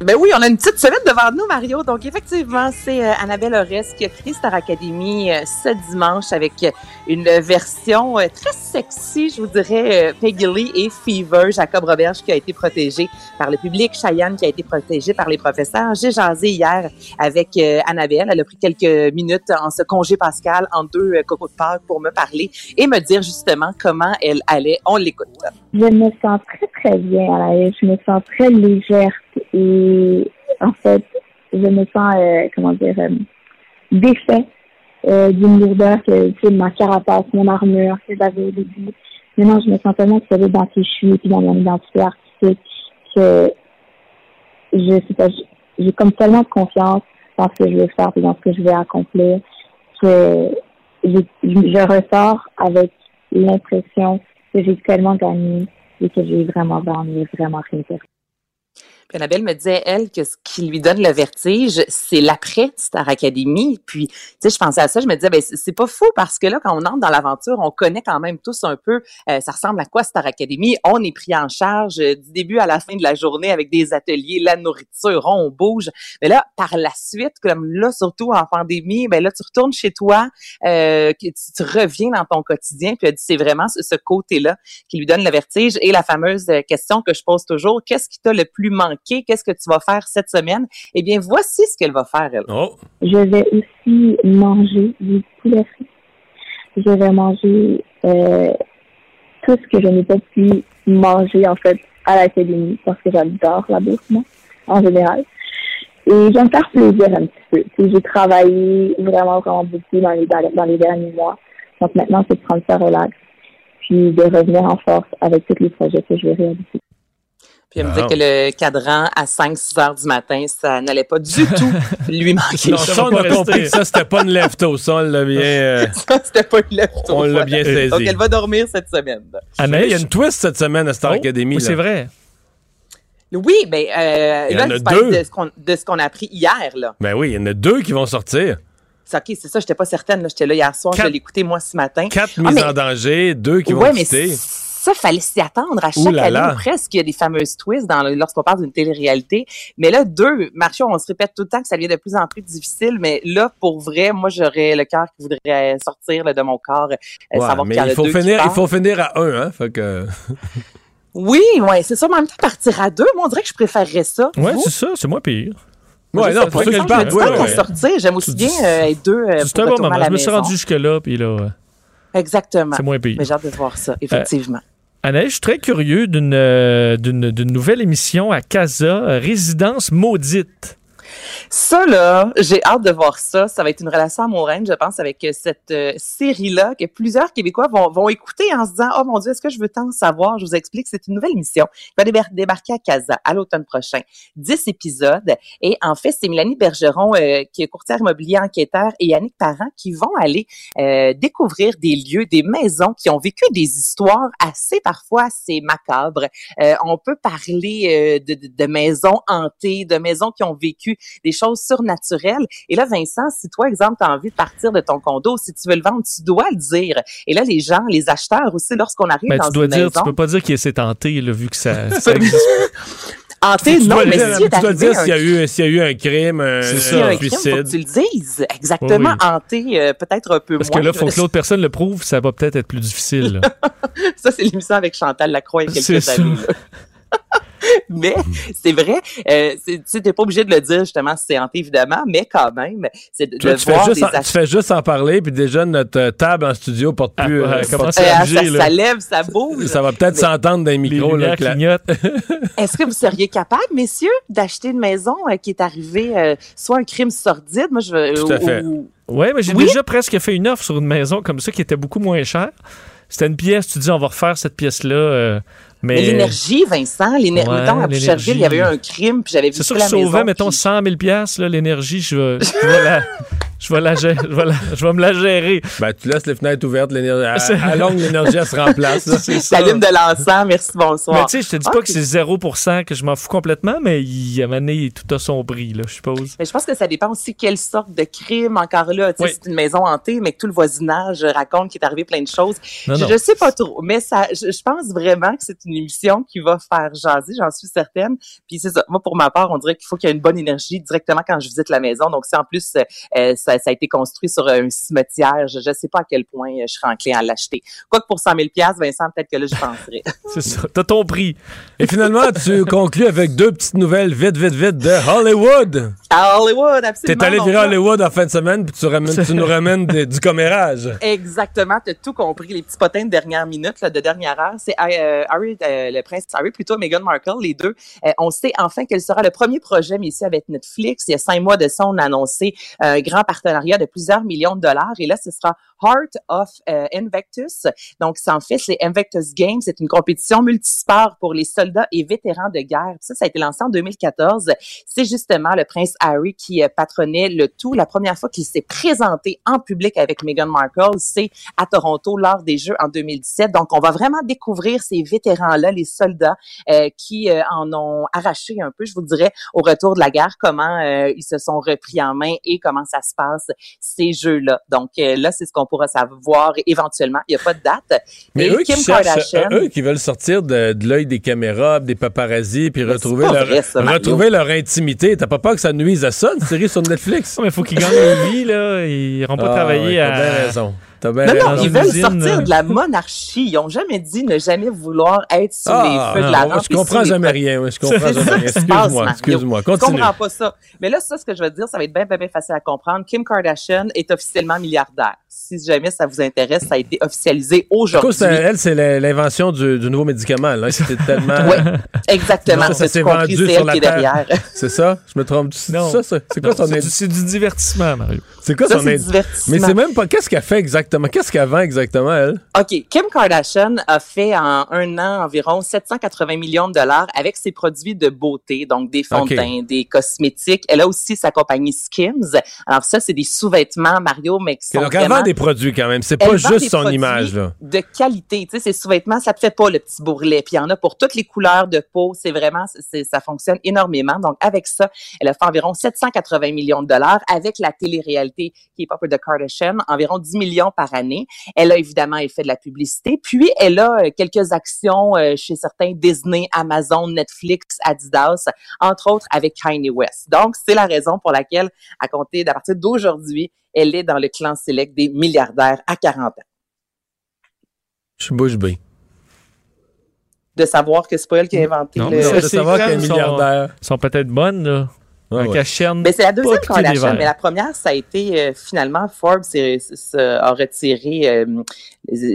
Ben oui, on a une petite semaine devant nous, Mario. Donc, effectivement, c'est euh, Annabelle Ores qui a quitté Star Academy euh, ce dimanche avec euh, une version euh, très sexy, je vous dirais, euh, Peggy Lee et Fever. Jacob Roberge qui a été protégé par le public, Cheyenne qui a été protégé par les professeurs. J'ai jasé hier avec euh, Annabelle. Elle a pris quelques minutes en ce congé pascal en deux cocos de Pâques pour me parler et me dire justement comment elle allait. On l'écoute. Je me sens très, très bien Je me sens très légère et en fait, je me sens, euh, comment dire, euh, défait euh, d'une lourdeur que, tu sais, ma carapace, mon armure que j'avais au début. Maintenant, je me sens tellement solide dans qui je suis et puis dans mon identité artistique que je sais pas, j'ai- comme tellement de confiance dans ce que je veux faire et dans ce que je vais accomplir que je, je ressors avec l'impression que j'ai tellement gagné et que j'ai vraiment gagné, vraiment rien. Annabelle me disait, elle, que ce qui lui donne le vertige, c'est l'après Star Academy. Puis, tu sais, je pensais à ça, je me disais, ben, c'est pas fou parce que là, quand on entre dans l'aventure, on connaît quand même tous un peu, euh, ça ressemble à quoi Star Academy? On est pris en charge euh, du début à la fin de la journée avec des ateliers, la nourriture, on bouge. Mais là, par la suite, comme là, surtout en pandémie, ben là, tu retournes chez toi, euh, tu, reviens dans ton quotidien, puis elle dit, c'est vraiment ce, ce côté-là qui lui donne le vertige. Et la fameuse euh, question que je pose toujours, qu'est-ce qui t'a le plus manqué? Qu'est-ce que tu vas faire cette semaine? Eh bien, voici ce qu'elle va faire, elle. Oh, Je vais aussi manger du poulet frit. Je vais manger euh, tout ce que je n'ai pas pu manger, en fait, à l'académie, parce que j'adore la bouffe, moi, en général. Et je vais me faire plaisir un petit peu. J'ai travaillé vraiment, vraiment beaucoup dans les, dans les derniers mois. Donc maintenant, c'est de prendre ça relax, puis de revenir en force avec tous les projets que je vais réaliser. Puis elle me dit que le cadran à 5-6 heures du matin, ça n'allait pas du tout lui manquer. non, ça, on a compris que ça, c'était pas une lève-tôt. Ça, on l'a bien, euh, Ça, C'était pas une lève on l'a bien saisi. Donc, elle va dormir cette semaine. Hey, Il y a une twist cette semaine à Star Oh, Academy. c'est vrai. Oui, mais euh, Il y là, en a tu parles deux. de ce qu'on a appris hier, là. Ben oui, il y en a deux qui vont sortir. C'est OK, c'est ça, j'étais pas certaine. J'étais là hier soir, Quatre- je l'ai écouté moi ce matin. Quatre Ah, mises mais- en danger, deux qui ouais, vont mais quitter. Ça, fallait s'y attendre. À Ouh chaque là année, là. ou presque, il y a des fameuses twists lorsqu'on parle d'une télé-réalité. Mais là, deux, Marcio, on se répète tout le temps que ça devient de plus en plus difficile. Mais là, pour vrai, moi, j'aurais le cœur qui voudrait sortir là, de mon corps, euh, Ouais, savoir mais qu'il y en a il faut, deux finir, il faut finir à un, hein. Fait que... Oui, ouais, c'est ça. Mais en même temps, partir à deux, moi, on dirait que je préférerais ça. Ouais, c'est ça, c'est moins pire. Ouais, non, pour qui que je dis ouais, sortir, j'aime aussi bien euh, être deux euh, C'est un bon moment. Je me suis rendu jusque-là, puis là, Exactement. c'est moins pire. Mais j'ai hâte de voir ça, effectivement. Anaïs, je suis très curieux d'une euh, nouvelle émission à Casa, euh, Résidence maudite. Ça, là, j'ai hâte de voir ça. Ça va être une relation amoureuse, je pense, avec euh, cette euh, série-là que plusieurs Québécois vont, vont écouter en se disant, oh mon Dieu, est-ce que je veux tant savoir? Je vous explique, c'est une nouvelle émission qui va débar- débarquer à Casa à l'automne prochain. 10 épisodes. Et en fait, c'est Mélanie Bergeron, euh, qui est courtière immobilier enquêteur, et Yannick Parent qui vont aller découvrir des lieux, des maisons qui ont vécu des histoires assez, parfois, assez macabres. On peut parler de maisons hantées, de maisons qui ont vécu des choses surnaturelles. Et là, Vincent, si toi, exemple, tu as envie de partir de ton condo, si tu veux le vendre, tu dois le dire. Et là, les gens, les acheteurs aussi, lorsqu'on arrive Ben, dans tu dois une dire, maison, tu peux pas dire qu'il s'est tenté, là, vu que ça, ça existe. hanté, non, mais si tu dois dire s'il y, a eu- s'il y a eu un crime, un, faut suicide. que tu le dises. Exactement, hanté, euh, peut-être un peu Parce moins. que là, faut que l'autre personne le prouve, ça va peut-être être plus difficile. Ça, c'est l'émission avec Chantal Lacroix il y a C'est quelques années. là. mais c'est vrai, euh, tu t'es pas obligé de le dire justement si c'est hanté évidemment, mais quand même, c'est de, Tu, de tu fais voir juste des en, tu acheteurs. fais juste en parler, puis déjà notre table en studio porte Ah, plus. euh, comment Euh, bouger, ça, là. ça lève, ça bouge. ça va peut-être s'entendre dans les Les micros. là, que la- clignotent. Est-ce que vous seriez capable, messieurs, d'acheter une maison euh, qui est arrivée euh, soit un crime sordide, moi je veux, Tout à fait. ou- Ouais, mais j'ai Oui? déjà presque fait une offre sur une maison comme ça qui était beaucoup moins chère. C'était une pièce, tu dis on va refaire cette pièce-là. Mais Mais l'énergie, Vincent, l'énergie, Ouais, mettons, à Boucherville, il y avait eu un crime, puis j'avais vu c'est sûr que je sauvais, mettons, puis- 100 000 piastres, là, l'énergie, je vais, je vais la, je vais la gérer, je vais, la- je vais me la gérer. Ben, tu laisses les fenêtres ouvertes, l'énergie, C'est- à, à longue, l'énergie, elle se remplace. T'allumes de l'encens, merci, bonsoir. Mais tu sais, je te dis pas que c'est 0%, que je m'en fous complètement, mais il y a mané tout a son prix, là, je suppose. Mais je pense que ça dépend aussi quelle sorte de crime, encore là. Tu sais, Oui. c'est une maison hantée, mais que tout le voisinage raconte qu'il est arrivé plein de choses. Non, je, non. je sais pas trop, mais ça, je, je pense vraiment que c'est une émission qui va faire jaser, j'en suis certaine. Puis c'est ça. Moi, pour ma part, on dirait qu'il faut qu'il y ait une bonne énergie directement quand je visite la maison. Donc, si en plus, euh, ça, ça a été construit sur un cimetière, je, je sais pas à quel point euh, je serais enclin à l'acheter. Quoique pour 100 000 Vincent, peut-être que là, je penserais. C'est ça. T'as ton prix. Et finalement, tu conclus avec deux petites nouvelles vite, vite, vite de Hollywood. À Hollywood, absolument. T'es allé virer Hollywood en fin de semaine, puis tu, ramènes- tu nous ramènes du commérage. Exactement, tu as tout compris. Les petits potins de dernière minute, là, de dernière heure, c'est euh, Harry, euh, le prince Harry, plutôt Meghan Markle, les deux. Euh, on sait enfin quel sera le premier projet, mais ici avec Netflix. Il y a cinq mois de ça, on a annoncé un grand partenariat de plusieurs millions de dollars. Et là, ce sera Heart of euh, Invictus. Donc, c'est en fait, c'est Invictus Games. C'est une compétition multisport pour les soldats et vétérans de guerre. Ça, ça a été lancé en 2014. C'est justement le prince Harry qui euh, patronnait le tout. La première fois qu'il s'est présenté en public avec Meghan Markle, c'est à Toronto lors des Jeux en 2017. Donc, on va vraiment découvrir ces vétérans-là, les soldats euh, qui euh, en ont arraché un peu, je vous dirais, au retour de la guerre, comment euh, ils se sont repris en main et comment ça se passe, ces Jeux-là. Donc, euh, là, c'est ce qu'on pourra savoir éventuellement. Il n'y a pas de date. Mais et eux qui, Kim cherchent, Kardashian... eux qui veulent sortir de, de l'œil des caméras, des paparazzis, puis retrouver, leur, vrai, ça, Mario. retrouver leur intimité. T'as pas peur que ça nuise à ça, une série sur Netflix? Non, mais il faut qu'ils gagnent leur vie, là. Ils n'iront pas Ah, travailler ouais, à. Bien raison. T'as bien Non, non, ils veulent usine, sortir euh. de la monarchie. Ils n'ont jamais dit ne jamais vouloir être sous Ah, les feux de la non, rampe. je comprends jamais rien. Je comprends jamais rien. Excuse-moi, excuse-moi. Je comprends pas ça. Mais là, ça, ce que je veux dire, ça va être bien, bien, bien facile à comprendre. Kim Kardashian est officiellement milliardaire. Si jamais ça vous intéresse, ça a été officialisé aujourd'hui. c'est- elle, c'est l'invention du, du nouveau médicament. Là. C'était tellement. Oui, exactement. Ça, ça C'est s'est vendu sur la qui est terre. derrière. C'est ça? Je me trompe. C'est Non. ça, ça? C'est quoi Non, son c'est indi- du- c'est du divertissement, Mario. C'est quoi Ça, son c'est. Mais c'est même pas. Qu'est-ce qu'elle fait exactement? Qu'est-ce qu'elle vend exactement, elle? OK. Kim Kardashian a fait en un an environ 780 millions de dollars avec ses produits de beauté, donc des fonds de teint, des cosmétiques. Elle a aussi sa compagnie Skims. Alors ça, c'est des sous-vêtements, Mario, mais qui sont Donc, elle vend des produits quand même. C'est pas juste son image, là. De qualité, tu sais, ces sous-vêtements, ça te fait pas le petit bourrelet. Puis il y en a pour toutes les couleurs de peau. C'est vraiment, ça fonctionne énormément. Donc avec ça, elle a fait environ 780 millions de dollars avec la télé-réalité Keep Up with the Kardashian, environ 10 millions par année. Elle a évidemment fait de la publicité. Puis elle a euh, quelques actions euh, chez certains Disney, Amazon, Netflix, Adidas, entre autres avec Kanye West. Donc c'est la raison pour laquelle, à compter d'à partir d'aujourd'hui, elle est dans le clan select des milliardaires à 40 ans. Je suis bouche bée. de savoir que c'est pas elle qui a inventé Non, le. ça, de c'est savoir qu'elle est sont- milliardaire. sont peut-être bonnes, là. Ouais. Mais c'est la deuxième Kardashian, mais la première, ça a été euh, finalement Forbes c'est- c'est- a retiré, euh,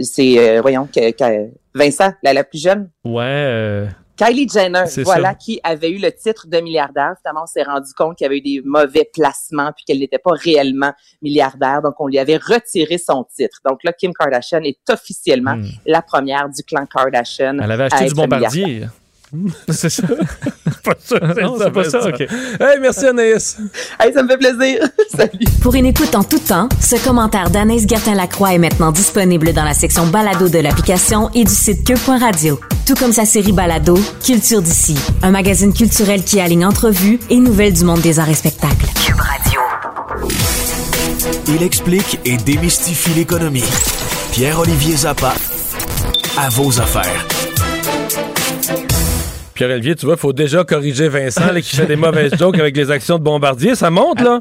c'est euh, voyons que, que Vincent, la, la plus jeune. Ouais. euh, Kylie Jenner, voilà, ça. qui avait eu le titre de milliardaire. Finalement, on s'est rendu compte qu'il y avait eu des mauvais placements puis qu'elle n'était pas réellement milliardaire. Donc, on lui avait retiré son titre. Donc là, Kim Kardashian est officiellement Hmm. la première du clan Kardashian. Elle avait à acheté du bombardier. c'est ça. pas sûr, Non, c'est pas ça, OK. Hey, merci Anaïs. Hey, ça me fait plaisir. Salut. Pour une écoute en tout temps, ce commentaire d'Anaïs Gertin-Lacroix est maintenant disponible dans la section balado de l'application et du site cube.radio. Tout comme sa série balado, Culture d'ici, un magazine culturel qui aligne entrevues et nouvelles du monde des arts et spectacles. Cube Radio. Il explique et démystifie l'économie. Pierre-Olivier Zappa, à vos affaires. Pierre-Olivier, tu vois, il faut déjà corriger Vincent là, qui fait des mauvaises jokes avec les actions de Bombardier. Ça monte, là?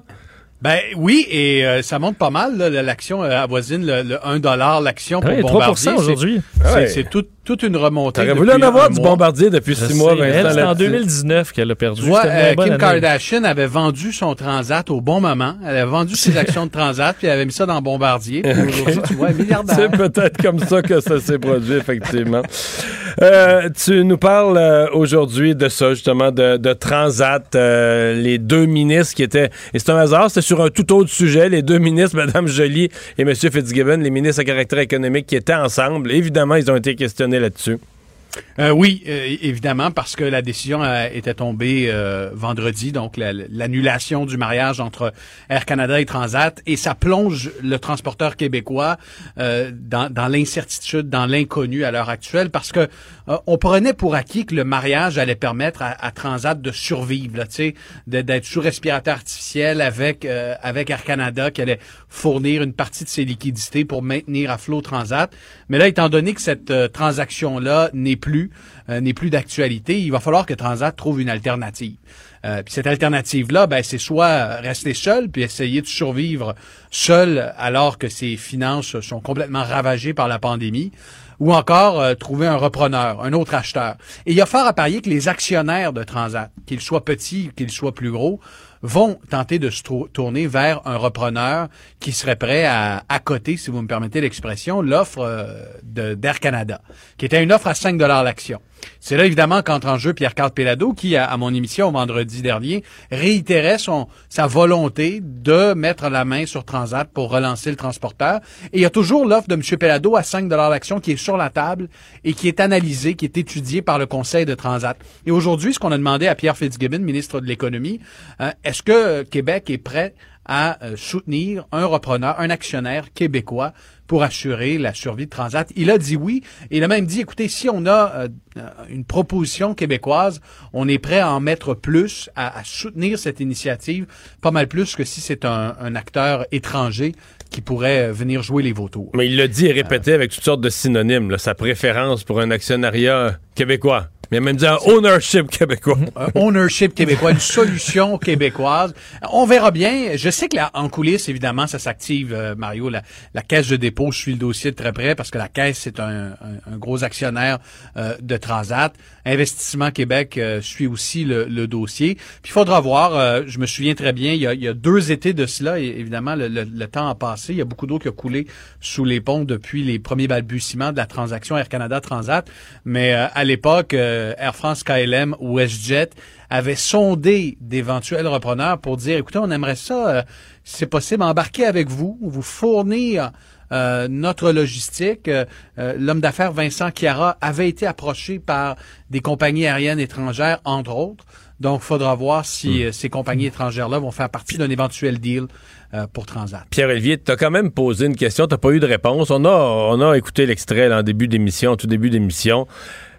Ben oui, et euh, ça monte pas mal. là. L'action euh, avoisine le, le 1 l'action pour Ouais, 3 Bombardier. Aujourd'hui. C'est Ouais. c'est tout- toute une remontée. T'aurais voulu en avoir du mois. Bombardier depuis Je six mois, sais, elle, Vincent. c'est en là-dessus. 2019 qu'elle a perdu. Vois, euh, Kim année. Kardashian avait vendu son transat au bon moment. Elle avait vendu ses actions de transat, puis elle avait mis ça dans Bombardier. Puis aujourd'hui, tu vois, un milliardaire. C'est peut-être comme ça que ça s'est produit, effectivement. Euh, tu nous parles euh, aujourd'hui de ça, justement, de, de Transat, euh, les deux ministres qui étaient... Et c'est un hasard, c'était sur un tout autre sujet, les deux ministres, Mme Joly et M. Fitzgibbon, les ministres à caractère économique qui étaient ensemble. Évidemment, ils ont été questionnés Euh, oui, euh, évidemment, parce que la décision euh, était tombée vendredi, donc la- l'annulation du mariage entre Air Canada et Transat, et ça plonge le transporteur québécois dans l'incertitude, dans l'inconnu à l'heure actuelle, parce que euh, on prenait pour acquis que le mariage allait permettre à, Transat de survivre, là, d'être sous respirateur artificiel avec euh, avec Air Canada, qui allait fournir une partie de ses liquidités pour maintenir à flot Transat. Mais là, étant donné que cette euh, transaction-là n'est plus euh, n'est plus d'actualité, il va falloir que Transat trouve une alternative. Puis cette alternative-là, ben, c'est soit rester seul puis essayer de survivre seul alors que ses finances sont complètement ravagées par la pandémie, ou encore euh, trouver un repreneur, un autre acheteur. Et il y a fort à parier que les actionnaires de Transat, qu'ils soient petits, qu'ils soient plus gros, vont tenter de se tourner vers un repreneur qui serait prêt à accoter, si vous me permettez l'expression, l'offre euh, d'Air Canada, qui était une offre à 5 l'action. C'est là, évidemment, qu'entre en jeu Pierre-Carl Pellado, qui, à, mon émission vendredi dernier, réitérait son, sa volonté de mettre la main sur Transat pour relancer le transporteur. Et il y a toujours l'offre de M. Pellado à 5 l'action qui est sur la table et qui est analysée, qui est étudiée par le Conseil de Transat. Et aujourd'hui, ce qu'on a demandé à Pierre Fitzgibbon, ministre de l'Économie, euh, est-ce que Québec est prêt à euh, soutenir un repreneur, un actionnaire québécois pour assurer la survie de Transat. Il a dit oui. Et il a même dit, écoutez, si on a euh, une proposition québécoise, on est prêt à en mettre plus, à, soutenir cette initiative, pas mal plus que si c'est un acteur étranger qui pourrait euh, venir jouer les vautours. Mais il l'a dit et répété avec toutes sortes de synonymes, là, sa préférence pour un actionnariat québécois. Mais il a même dit un ownership québécois. un ownership québécois, une solution québécoise. On verra bien. Je sais que là, en coulisses, évidemment, ça s'active, euh, Mario. La, la caisse de dépôt suit le dossier de très près parce que la caisse, c'est un, un- un gros actionnaire euh, de Transat. Investissement Québec euh, suit aussi le, le dossier. Puis il faudra voir. je me souviens très bien, il y a, il y a deux étés de cela. Et évidemment, le, le- le temps a passé. Il y a beaucoup d'eau qui a coulé sous les ponts depuis les premiers balbutiements de la transaction Air Canada Transat. Mais euh, à l'époque, euh, Air France, KLM, WestJet avaient sondé d'éventuels repreneurs pour dire, écoutez, on aimerait ça, euh, c'est possible, embarquer avec vous, vous fournir notre logistique. L'homme d'affaires Vincent Chiara avait été approché par des compagnies aériennes étrangères, entre autres. Donc, il faudra voir si euh, ces compagnies étrangères-là vont faire partie d'un éventuel deal euh, pour Transat. Pierre-Olivier, tu as quand même posé une question, tu pas eu de réponse. On a, on a écouté l'extrait en début d'émission, tout début d'émission.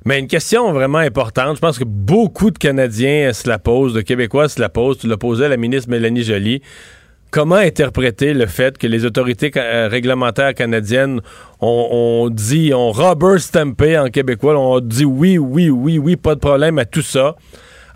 Mais une question vraiment importante, je pense que beaucoup de Canadiens se la posent, de Québécois se la posent. Tu l'as posé à la ministre Mélanie Joly. Comment interpréter le fait que les autorités ca- euh, réglementaires canadiennes ont, ont dit, ont rubber stampé en québécois, ont dit oui, oui, oui, oui, pas de problème à tout ça?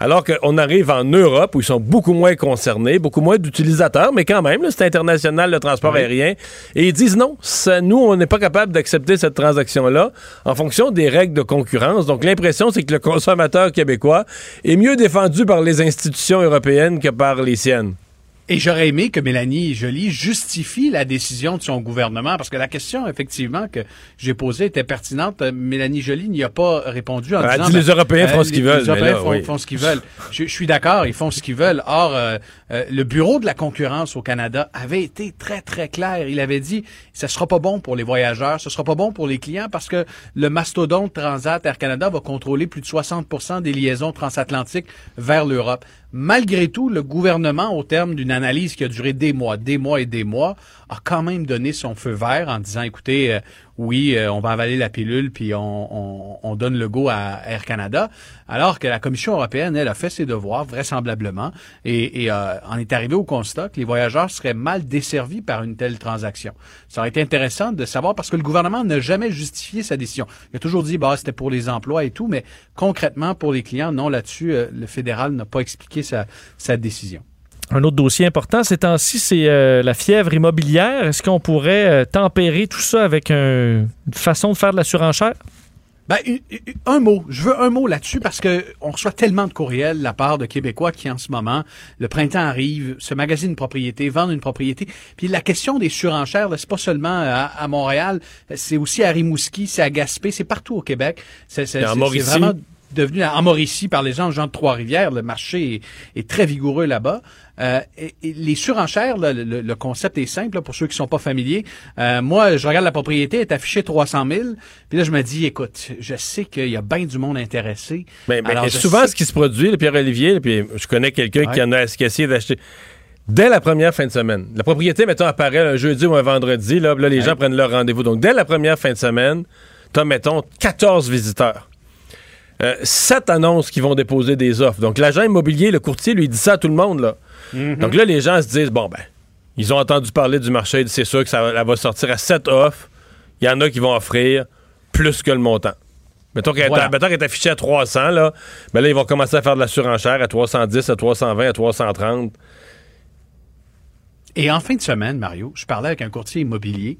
Alors qu'on arrive en Europe où ils sont beaucoup moins concernés, beaucoup moins d'utilisateurs, mais quand même, c'est international le transport aérien. Et ils disent non, ça, nous, on n'est pas capable d'accepter cette transaction-là en fonction des règles de concurrence. Donc l'impression, c'est que le consommateur québécois est mieux défendu par les institutions européennes que par les siennes. Et j'aurais aimé que Mélanie Joly justifie la décision de son gouvernement, parce que la question, effectivement, que j'ai posée était pertinente. Euh, Mélanie Joly n'y a pas répondu en Elle disant... dit, ben, les Européens font ce qu'ils veulent, Les Européens là, font, oui. font ce qu'ils veulent. Je, je suis d'accord, ils font ce qu'ils veulent. Or, euh, euh, le Bureau de la concurrence au Canada avait été très, très clair. Il avait dit, ce sera pas bon pour les voyageurs, ce sera pas bon pour les clients, parce que le mastodonte Transat Air Canada va contrôler plus de 60% des liaisons transatlantiques vers l'Europe. Malgré tout, le gouvernement, au terme d'une analyse qui a duré des mois, des mois et des mois, a quand même donné son feu vert en disant, écoutez, euh, oui, euh, on va avaler la pilule, puis on, on, on donne le go à Air Canada, alors que la Commission européenne, elle, a fait ses devoirs, vraisemblablement, et, et euh, en est arrivé au constat que les voyageurs seraient mal desservis par une telle transaction. Ça aurait été intéressant de savoir, parce que le gouvernement n'a jamais justifié sa décision. Il a toujours dit, bah, c'était pour les emplois et tout, mais concrètement, pour les clients, non, là-dessus, le fédéral n'a pas expliqué sa décision. Un autre dossier important ces temps-ci, c'est euh, la fièvre immobilière. Est-ce qu'on pourrait euh, tempérer tout ça avec un- une façon de faire de la surenchère? Ben, un mot. Je veux un mot là-dessus parce que on reçoit tellement de courriels de la part de Québécois qui, en ce moment, le printemps arrive, se magasinent une propriété, vendent une propriété. Puis la question des surenchères, là, c'est pas seulement à, à Montréal, c'est aussi à Rimouski, c'est à Gaspé, c'est partout au Québec. C'est vraiment devenu en Mauricie par les gens, gens de Trois-Rivières. Le marché est, est très vigoureux là-bas. Euh, et, et les surenchères, là, le, concept est simple là, pour ceux qui sont pas familiers. Euh, moi, je regarde la propriété, elle est affichée 300 000. Puis là, je me dis, écoute, je sais qu'il y a bien du monde intéressé. Mais, mais Alors, je souvent, sais ce qui se produit, le Pierre-Olivier, puis je connais quelqu'un qui en a qui a essayé d'acheter. Dès la première fin de semaine, la propriété, mettons, apparaît un jeudi ou un vendredi, là, les Ouais. gens prennent leur rendez-vous. Donc, dès la première fin de semaine, tu as, mettons, 14 visiteurs. Euh, sept annonces qui vont déposer des offres. Donc, l'agent immobilier, le courtier, lui dit ça à tout le monde. Là. Mhm. Donc là, les gens se disent, bon, ben, ils ont entendu parler du marché, c'est sûr que ça va- sortir à 7 offres. Il y en a qui vont offrir plus que le montant. Mettons qu'elle est- Voilà. est affichée à 300, là, ben là, ils vont commencer à faire de la surenchère à 310, à 320, à 330. Et en fin de semaine, Mario, je parlais avec un courtier immobilier.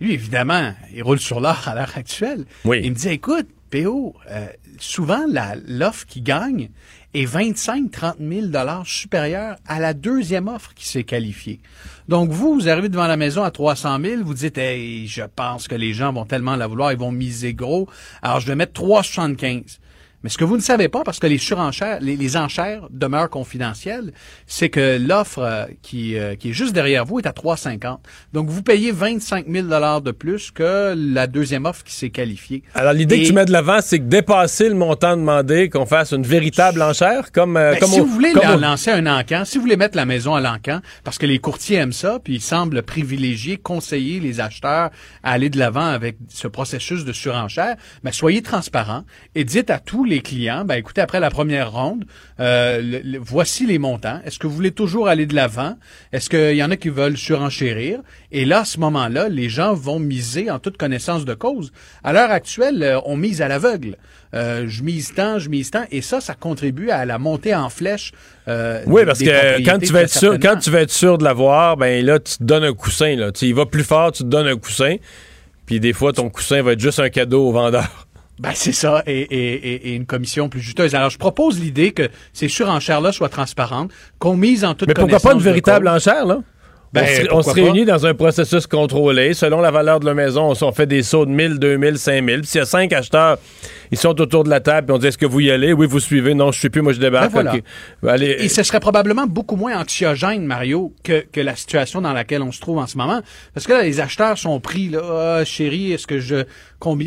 Lui, évidemment, il roule sur l'or à l'heure actuelle. Oui. Il me dit, écoute, PO, euh, souvent, la- l'offre qui gagne est 25-30 000 dollars supérieure à la deuxième offre qui s'est qualifiée. Donc, vous, vous arrivez devant la maison à 300 000, vous dites, hey, je pense que les gens vont tellement la vouloir, ils vont miser gros. Alors, je vais mettre 3,75. Mais ce que vous ne savez pas, parce que les surenchères, les, les enchères demeurent confidentielles, c'est que l'offre euh, qui, euh, qui est juste derrière vous est à 3,50. Donc, vous payez 25 000 de plus que la deuxième offre qui s'est qualifiée. Alors, l'idée que tu mets de l'avant, c'est que dépasser le montant demandé, qu'on fasse une véritable enchère, comme, euh, Ben, comme si au- vous voulez comme la- au- lancer un encan, si vous voulez mettre la maison à l'encan, parce que les courtiers aiment ça, puis ils semblent privilégier, conseiller les acheteurs à aller de l'avant avec ce processus de surenchère, ben, soyez transparent et dites à tous les clients, ben, écoutez, après la première ronde, euh, le- le- voici les montants. Est-ce que vous voulez toujours aller de l'avant? Est-ce qu'il y en a qui veulent surenchérir? Et là, à ce moment-là, les gens vont miser en toute connaissance de cause. À l'heure actuelle, euh, on mise à l'aveugle. Euh, je mise tant, je mise tant, et ça, ça contribue à la montée en flèche. euh, Oui, parce des que quand tu, vas être très sûr, quand certainement. tu vas être sûr de l'avoir, ben là, tu te donnes un coussin. Là. Tu y vas plus fort, tu te donnes un coussin. Puis des fois, ton coussin va être juste un cadeau au vendeur. Ben, c'est ça, et, et- et- et une commission plus juteuse. Alors, je propose l'idée que ces surenchères-là soient transparentes, qu'on mise en toute Mais pourquoi pas une véritable enchère, là? Ben, on se, on réunit dans un processus contrôlé. Selon la valeur de la maison, on, fait des sauts de 1000, 2000, 5000. Puis s'il y a cinq acheteurs, ils sont autour de la table, puis on dit est-ce que vous y allez? Oui, vous suivez. Non, je suis plus, moi je débarque. Ben voilà. Allez. Et ce serait probablement beaucoup moins anxiogène, Mario, que, que la situation dans laquelle on se trouve en ce moment. Parce que là, les acheteurs sont pris, là, Ah, chérie, est-ce que je,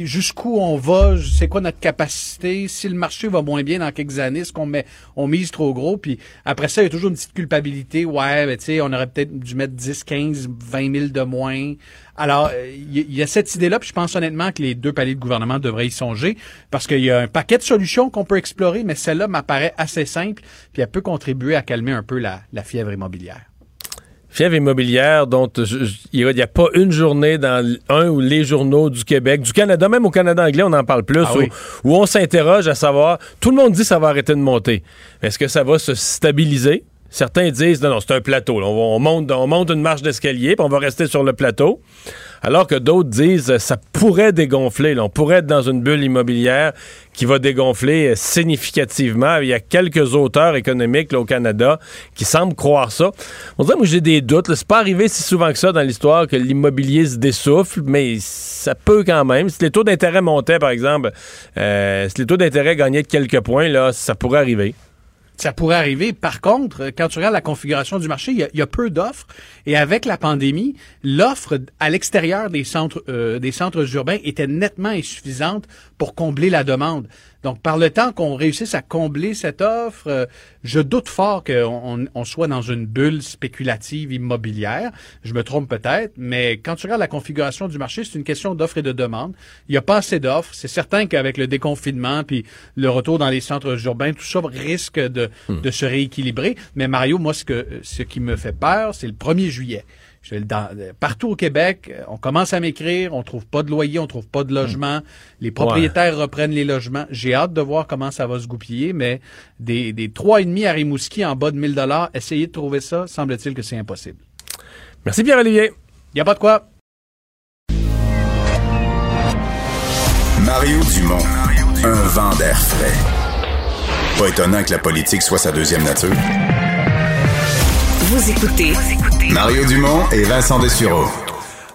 jusqu'où on va, c'est quoi notre capacité, si le marché va moins bien dans quelques années, est-ce qu'on met, on mise trop gros, puis après ça, il y a toujours une petite culpabilité, ouais, ben, tu sais, on aurait peut-être dû mettre 10, 15, 20 000 de moins. Alors, euh, il y, il y a cette idée-là, puis je pense honnêtement que les deux paliers de gouvernement devraient y songer, parce qu'il y a un paquet de solutions qu'on peut explorer, mais celle-là m'apparaît assez simple, puis elle peut contribuer à calmer un peu la, la fièvre immobilière. Fièvre immobilière dont je- il n'y a pas une journée dans un ou les journaux du Québec, du Canada, même au Canada anglais, on en parle plus, Ah où, oui. où on s'interroge à savoir, tout le monde dit que ça va arrêter de monter. Est-ce que ça va se stabiliser? Certains disent, non, non, c'est un plateau. On, monte, on monte une marche d'escalier, puis on va rester sur le plateau. Alors que d'autres disent, euh, ça pourrait dégonfler. On pourrait être dans une bulle immobilière qui va dégonfler euh, significativement. Il y a quelques auteurs économiques au Canada qui semblent croire ça. On dirait, moi, j'ai des doutes. C'est pas arrivé si souvent que ça dans l'histoire que l'immobilier se dessouffle, mais ça peut quand même. Si les taux d'intérêt montaient, par exemple, euh, si les taux d'intérêt gagnaient de quelques points, là, ça pourrait arriver. Ça pourrait arriver. Par contre, euh, quand tu regardes la configuration du marché, il y a, peu d'offres. Et avec la pandémie, l'offre à l'extérieur des centres, euh, des centres urbains était nettement insuffisante pour combler la demande. Donc, par le temps qu'on réussisse à combler cette offre, euh, je doute fort qu'on on- on soit dans une bulle spéculative immobilière. Je me trompe peut-être, mais quand tu regardes la configuration du marché, c'est une question d'offre et de demande. Il n'y a pas assez d'offres. C'est certain qu'avec le déconfinement puis le retour dans les centres urbains, tout ça risque de, de se rééquilibrer. Mais Mario, moi, ce, que, ce qui me fait peur, c'est le 1er juillet. Je vais le- dans- partout au Québec, euh, on commence à m'écrire, on trouve pas de loyer, on trouve pas de logement, les propriétaires reprennent les logements. J'ai hâte de voir comment ça va se goupiller, mais des, des 3,5 à Rimouski en bas de 1000 dollars, essayer de trouver ça, semble-t-il que c'est impossible. Merci Pierre-Olivier. Il y a pas de quoi. Mario Dumont, un vent d'air frais. Pas étonnant que la politique soit sa deuxième nature. Vous écoutez Mario Dumont et Vincent Dessureau.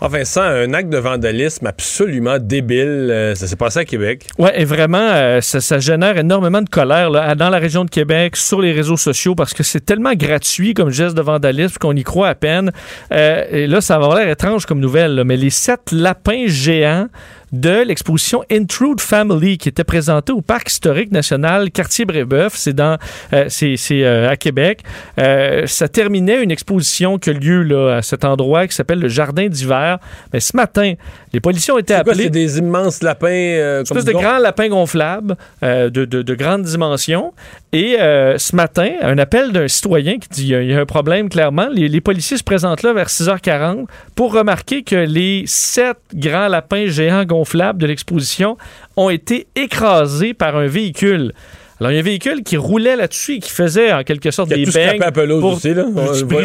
Enfin, ça, un acte de vandalisme absolument débile. euh, ça s'est passé à Québec. Ouais, et vraiment, euh, ça, ça génère énormément de colère là, dans la région de Québec, sur les réseaux sociaux, parce que c'est tellement gratuit comme geste de vandalisme qu'on y croit à peine. Euh, et là, ça va avoir l'air étrange comme nouvelle, là, mais les sept lapins géants de l'exposition Intrude Family qui était présentée au Parc historique national Cartier-Brébeuf. C'est dans, euh, c'est, c'est, euh, à Québec. Euh, ça terminait une exposition qui a lieu là, à cet endroit qui s'appelle le Jardin d'hiver. Mais ce matin, les policiers ont été appelés. c'est des immenses lapins. euh, comme espèce de grands lapins gonflables de, de, de grandes dimensions. Et ce matin, un appel d'un citoyen qui dit il y a- il y, a un problème clairement. Les, les policiers se présentent là vers 6h40 pour remarquer que les sept grands lapins géants gonflables de l'exposition ont été écrasés par un véhicule. Alors, il y a un véhicule qui roulait là-dessus et qui faisait en quelque sorte des bangs à pelouse pour aussi, là.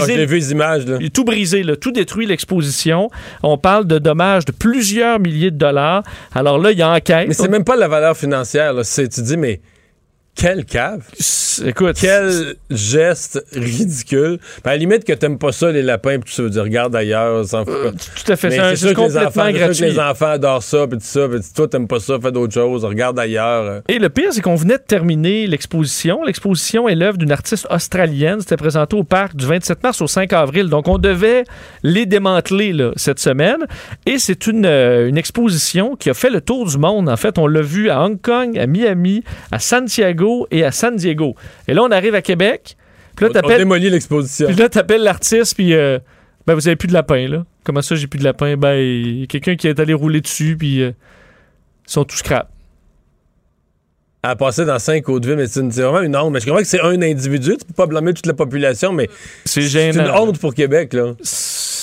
J'ai vu les images, là. il a tout brisé, là, tout détruit l'exposition. On parle de dommages de plusieurs milliers de dollars. Alors là, il y a enquête. Mais c'est même pas la valeur financière, là. C'est- Tu dis, mais quelle cave. Écoute. Quel geste ridicule. Ben, à la limite que t'aimes pas ça, les lapins, puis tu veux dire, regarde ailleurs, s'en fout. pas. tout à fait. Mais C'est sûr que les enfants, sûr que gratuit. les enfants adorent ça, puis tout ça, puis toi, t'aimes pas ça, fais d'autres choses, regarde ailleurs. Et le pire, c'est qu'on venait de terminer l'exposition. L'exposition est l'œuvre d'une artiste australienne. C'était présenté au parc du 27 mars au 5 avril. Donc, on devait les démanteler là, cette semaine. Et c'est une, euh, une exposition qui a fait le tour du monde. En fait, on l'a vu à Hong Kong, à Miami, à Santiago et à San Diego. Et là, on arrive à Québec. Puis là, t'appelles- démolit l'exposition. Puis là, t'appelles l'artiste, puis euh, ben, vous avez plus de lapin, là. Comment ça, j'ai plus de lapin? Ben, il y a quelqu'un qui est allé rouler dessus, puis euh, ils sont tous scrap. à passer dans cinq autres villes, mais c'est vraiment une honte. Mais je comprends que c'est un individu, tu peux pas blâmer toute la population, mais c'est C'est une honte pour Québec, là. C'est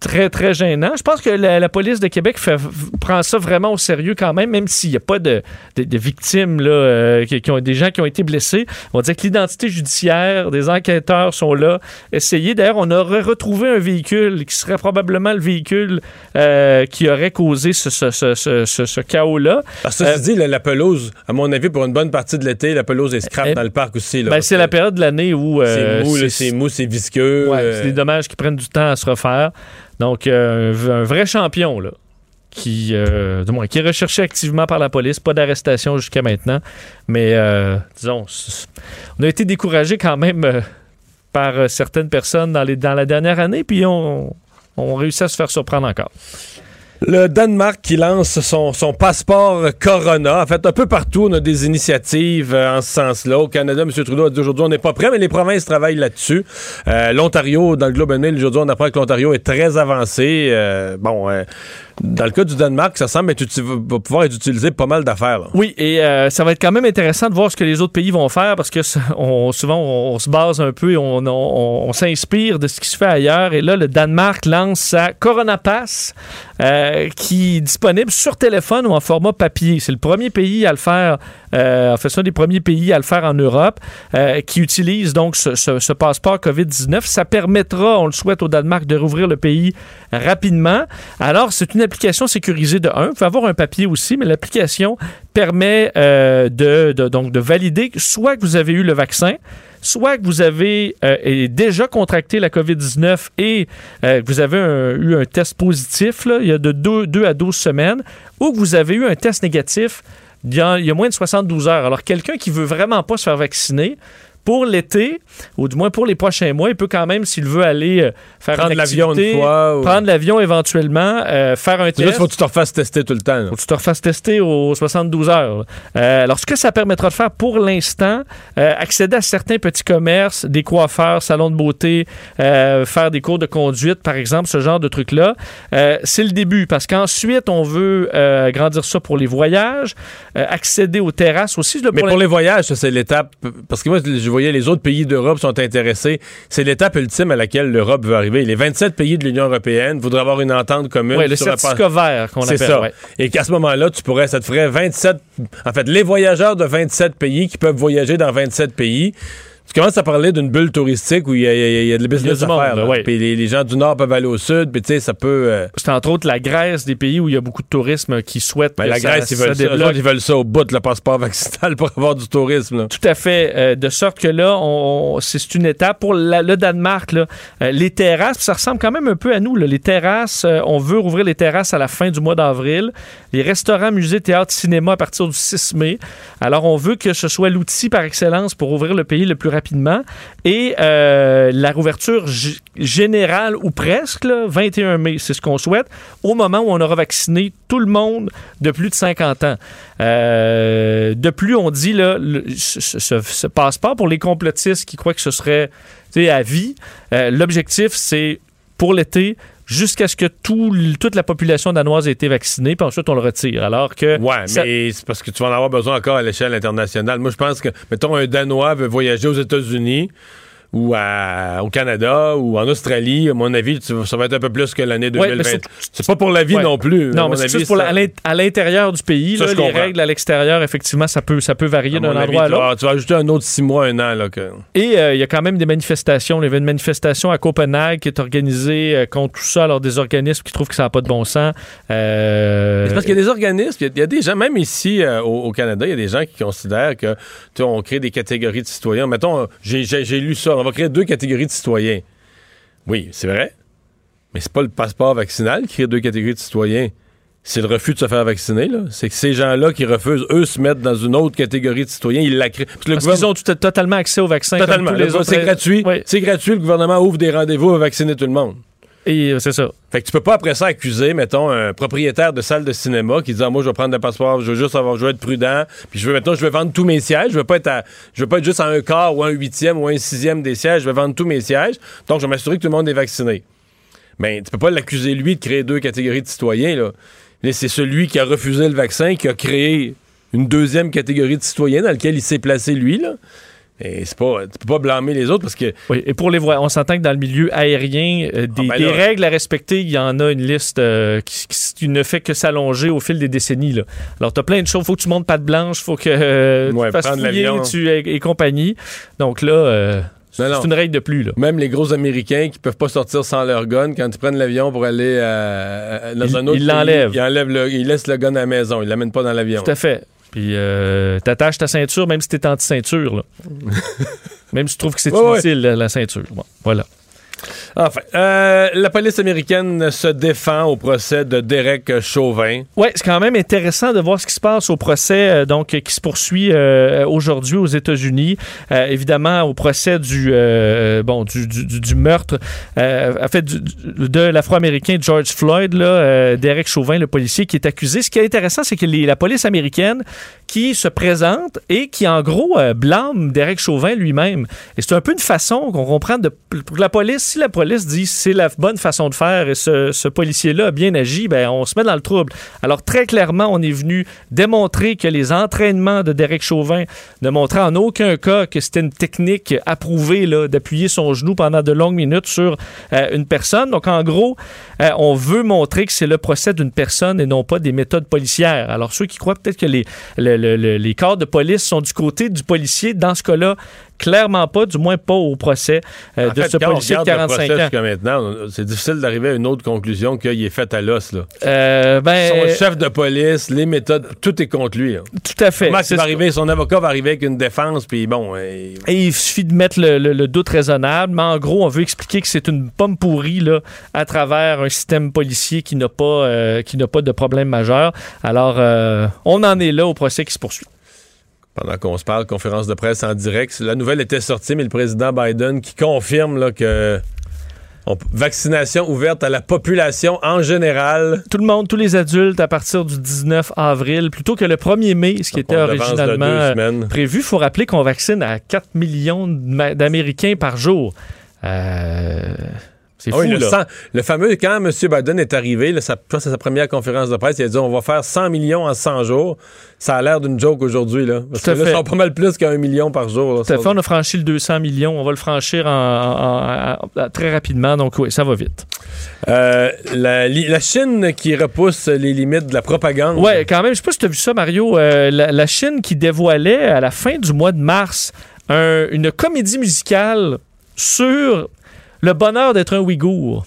très, très gênant. Je pense que la, la police de Québec fait- prend ça vraiment au sérieux quand même, même s'il n'y a pas de, de- de victimes, là, euh, qui, qui ont, des gens qui ont été blessés. On va dire que l'identité judiciaire des enquêteurs sont là. Essayez. D'ailleurs, on aurait retrouvé un véhicule qui serait probablement le véhicule euh, qui aurait causé ce, ce- ce- ce- ce- ce chaos-là. Parce que ceci dit, la, la pelouse, à mon avis, pour une bonne partie de l'été, la pelouse est scrap Eh, dans le parc aussi. Ben, c'est la période de l'année où... euh, c'est mou, c'est mou, c'est visqueux. Ouais, euh, c'est des dommages qui prennent du temps à se refaire. Donc, euh, un vrai champion, là, qui, euh, qui est recherché activement par la police. Pas d'arrestation jusqu'à maintenant. Mais, euh, disons, on a été découragé quand même par certaines personnes dans, les, dans la dernière année, puis on, on réussit à se faire surprendre encore. Le Danemark qui lance son, son passeport Corona. En fait, un peu partout, on a des initiatives euh, en ce sens-là. Au Canada, M. Trudeau a dit aujourd'hui, on n'est pas prêt, mais les provinces travaillent là-dessus. Euh, L'Ontario, dans le Globe and Mail, aujourd'hui, on apprend que l'Ontario est très avancé. Euh, bon, euh, dans le cas du Danemark, ça semble être, va pouvoir être utilisé pas mal d'affaires. Oui, et euh, ça va être quand même intéressant de voir ce que les autres pays vont faire parce que souvent on, se base un peu et on, s'inspire de ce qui se fait ailleurs. Et là, le Danemark lance sa Corona Pass euh, qui est disponible sur téléphone ou en format papier. C'est le premier pays à le faire. Euh, en fait, c'est un des premiers pays à le faire en Europe qui utilise donc ce, ce- ce passeport COVID-19. Ça permettra, on le souhaite au Danemark, de rouvrir le pays rapidement. Alors, c'est une application sécurisée de 1. Vous pouvez avoir un papier aussi, mais l'application permet euh, de, donc de valider soit que vous avez eu le vaccin, soit que vous avez euh, déjà contracté la COVID-19 et euh, que vous avez eu un test positif là, il y a de 2 à 12 semaines, ou que vous avez eu un test négatif il y a moins de 72 heures. Alors, quelqu'un qui veut vraiment pas se faire vacciner, pour l'été, ou du moins pour les prochains mois, il peut quand même, s'il veut aller euh, faire Prendre l'avion une fois ou- prendre l'avion éventuellement, euh, faire un test. Juste, faut que tu te refasses tester tout le temps. là. Faut que tu te refasses tester aux 72 heures. Euh, alors, ce que ça permettra de faire pour l'instant, euh, accéder à certains petits commerces, des coiffeurs, salons de beauté, faire des cours de conduite, par exemple, ce genre de trucs-là, c'est le début. Parce qu'ensuite, on veut grandir ça pour les voyages, accéder aux terrasses aussi. là, Mais pour les voyages, ça, c'est l'étape. Parce que moi, je voyais les autres pays d'Europe sont intéressés. C'est l'étape ultime à laquelle l'Europe veut arriver. Les 27 pays de l'Union européenne voudraient avoir une entente commune. Ouais, le sur certificat vert qu'on C'est appelle. ça. ouais. Et qu'à ce moment-là, tu pourrais, ça te ferait 27. En fait, les voyageurs de 27 pays qui peuvent voyager dans 27 pays. Tu commences à parler d'une bulle touristique où il y y y a de business du à faire. ouais. Puis les, les gens du Nord peuvent aller au Sud. Puis tu sais, ça peut. euh, C'est entre autres la Grèce, des pays où il y a beaucoup de tourisme qui souhaitent ben, que la ça- Grèce, ils veulent ça. Ils veulent ça au bout de le passeport vaccinal pour avoir du tourisme. là. Tout à fait. euh, de sorte que là, on, c'est c'est une étape. Pour la- le Danemark, là, euh, les terrasses, ça ressemble quand même un peu à nous. là. Les terrasses, on veut rouvrir les terrasses à la fin du mois d'avril. Les restaurants, musées, théâtres, cinéma à partir du 6 mai. Alors, on veut que ce soit l'outil par excellence pour ouvrir le pays le plus rapidement. Et euh, la rouverture générale, ou presque, là, 21 mai, c'est ce qu'on souhaite, au moment où on aura vacciné tout le monde de plus de 50 ans. Euh, de plus, on dit, là, le- ce, ce- ce passeport pour les complotistes qui croient que ce serait à vie, euh, l'objectif, c'est pour l'été, jusqu'à ce que tout toute la population danoise ait été vaccinée, puis ensuite on le retire. Alors que. Ouais, ça- mais c'est parce que tu vas en avoir besoin encore à l'échelle internationale. Moi, je pense que, mettons, un Danois veut voyager aux États-Unis ou à- au Canada ou en Australie, à mon avis, ça va être un peu plus que l'année Ouais, 2020. mais c'est- pas pour la vie Ouais. non plus. Non, mais c'est pour ça- à l'int- à l'intérieur du pays. Ça, là, les comprends. règles à l'extérieur, effectivement, ça peut, ça peut varier d'un endroit à l'autre. tu vas ajouter un autre six mois, un an. Là, que... Et euh, il y a quand même des manifestations. Il y avait une manifestation à Copenhague qui est organisée euh, contre tout ça, alors des organismes qui trouvent que ça n'a pas de bon sens. Euh, C'est parce qu'il y a des organismes, il y a- il y, a des gens, même ici au, au Canada, il y a des gens qui considèrent que on crée des catégories de citoyens. Mettons, j'ai lu ça, on va créer deux catégories de citoyens. Oui, c'est vrai. Mais c'est pas le passeport vaccinal qui crée deux catégories de citoyens. C'est le refus de se faire vacciner. là. C'est que ces gens-là qui refusent, eux, se mettent dans une autre catégorie de citoyens, ils la créent. Parce que le Parce gouvernement- qu'ils ont tout- totalement accès au vaccin. comme Totalement. tous Le- les autres. C'est gratuit. Oui. C'est gratuit. Le gouvernement ouvre des rendez-vous à vacciner tout le monde. Euh, c'est ça. Fait que tu peux pas après ça accuser, mettons, un propriétaire de salle de cinéma qui dit ah, moi je vais prendre le passeport, je veux juste avoir, être prudent, puis je veux maintenant je veux vendre tous mes sièges, je veux pas être à, je veux pas être juste à un quart ou un huitième ou un sixième des sièges, je veux vendre tous mes sièges, donc je vais m'assurer que tout le monde est vacciné. Mais tu peux pas l'accuser lui de créer deux catégories de citoyens là. C'est celui qui a refusé le vaccin qui a créé une deuxième catégorie de citoyens dans laquelle il s'est placé lui. Et c'est pas, tu peux pas blâmer les autres parce que Oui, et pour les voies, on s'entend que dans le milieu aérien, euh, des, ben des là- règles à respecter, il y en a une liste euh, qui, ne fait que s'allonger au fil des décennies. Là. Alors, tu as plein de choses. faut que tu montes patte blanche, faut que euh, Ouais, tu fasses fouiller, tu, et, et compagnie. Donc là, c'est une règle de plus. Là. Même les gros Américains qui peuvent pas sortir sans leur gun, quand ils prennent l'avion pour aller euh, dans Ils- un autre ils pays, l'enlèvent. Ils, enlèvent le- ils laissent le gun à la maison. Ils l'amènent pas dans l'avion. Tout à fait. Puis, euh, t'attaches ta ceinture, même si t'es anti-ceinture. là. même si tu trouves que c'est Ouais, ouais. inutile, la, la ceinture. Bon, voilà. Enfin, euh, la police américaine se défend au procès de Derek Chauvin. Oui, c'est quand même intéressant de voir ce qui se passe au procès euh, donc, qui se poursuit euh, aujourd'hui aux États-Unis. Évidemment, au procès du, bon, du, du- meurtre en fait, de l'Afro-Américain George Floyd, Derek Chauvin, le policier qui est accusé. Ce qui est intéressant, c'est que la police américaine qui se présente et qui, en gros, blâme Derek Chauvin lui-même. Et c'est un peu une façon qu'on comprend de, pour la police, si la, police dit c'est la bonne façon de faire et ce, policier-là a bien agi, ben, on se met dans le trouble. Alors, très clairement, on est venu démontrer que les entraînements de Derek Chauvin ne montraient en aucun cas que c'était une technique approuvée d'appuyer son genou pendant de longues minutes sur euh, une personne. Donc, en gros, euh, on veut montrer que c'est le procès d'une personne et non pas des méthodes policières. Alors, ceux qui croient peut-être que les, le- le- le- les corps de police sont du côté du policier, dans ce cas-là, clairement pas, du moins pas au procès euh, de fait, ce policier de regarde le 45 procès ans. jusqu'à maintenant, c'est difficile d'arriver à une autre conclusion qu'il est fait à l'os. Euh, ben, Son chef de police, les méthodes, tout est contre lui. hein. Tout à fait. Va arriver, son avocat va arriver avec une défense, puis bon, Et il suffit de mettre le, le- le doute raisonnable, mais en gros, on veut expliquer que c'est une pomme pourrie là, à travers un système policier qui n'a pas, euh, qui n'a pas de problème majeur. Alors, euh, on en est là au procès qui se poursuit. Pendant qu'on se parle, conférence de presse en direct, la nouvelle était sortie, mais le président Biden qui confirme là, que on- vaccination ouverte à la population en général. Tout le monde, tous les adultes à partir du 19 avril, plutôt que le 1er mai, ce qui était de originalement euh, prévu. Il faut rappeler qu'on vaccine à 4 millions d'Américains par jour. Euh, c'est Ah fou, oui, le, là. 100 le fameux, quand M. Biden est arrivé, là, sa, c'est sa première conférence de presse, il a dit on va faire 100 millions en 100 jours. Ça a l'air d'une joke aujourd'hui. Là, parce à que là, fait. sont pas mal plus qu'un million par jour. là. À fait, on a franchi le 200 millions. On va le franchir en- en- en- en- très rapidement. Donc, oui, ça va vite. Euh, la, Chine qui repousse les limites de la propagande. Ouais, quand même, je sais pas si tu as vu ça, Mario. euh, la, la Chine qui dévoilait à la fin du mois de mars un- une comédie musicale sur le bonheur d'être un Ouïghour.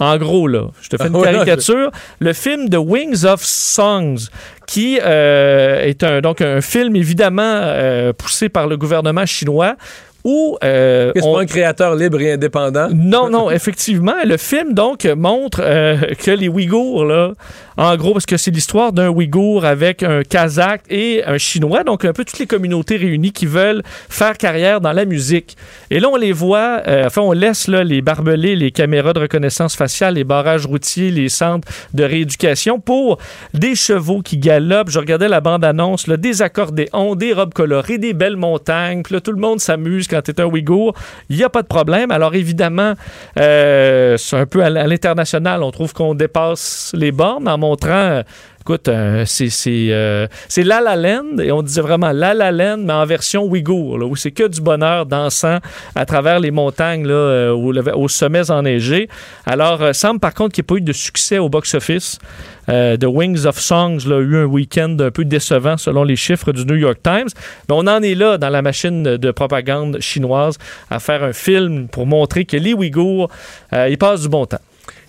En gros, là, je te fais une caricature. Le film The Wings of Songs, qui euh, est un, donc un film évidemment euh, poussé par le gouvernement chinois, où euh, C'est on- pas un créateur libre et indépendant? non, non, effectivement. Le film, donc, montre euh, que les Ouïghours, là, en gros, parce que c'est l'histoire d'un Ouïghour avec un Kazakh et un Chinois, donc un peu toutes les communautés réunies qui veulent faire carrière dans la musique. Et là, on les voit, euh, enfin, on laisse là, les barbelés, les caméras de reconnaissance faciale, les barrages routiers, les centres de rééducation pour des chevaux qui galopent. Je regardais la bande-annonce, des accordéons, des robes colorées, des belles montagnes. Puis là, tout le monde s'amuse quand tu es un Ouïghour. Il n'y a pas de problème. Alors, évidemment, euh, c'est un peu à l'international. On trouve qu'on dépasse les bornes en montrant. Écoute, euh, euh, c'est La La Land, et on disait vraiment La La Land, mais en version Ouïghour, où c'est que du bonheur dansant à travers les montagnes, là, euh, au- aux sommets enneigés. Alors, semble par contre qu'il n'y ait pas eu de succès au box-office. The Wings of Songs a eu un week-end un peu décevant selon les chiffres du New York Times. Mais on en est là dans la machine de propagande chinoise à faire un film pour montrer que les Ouïghours, ils passent du bon temps.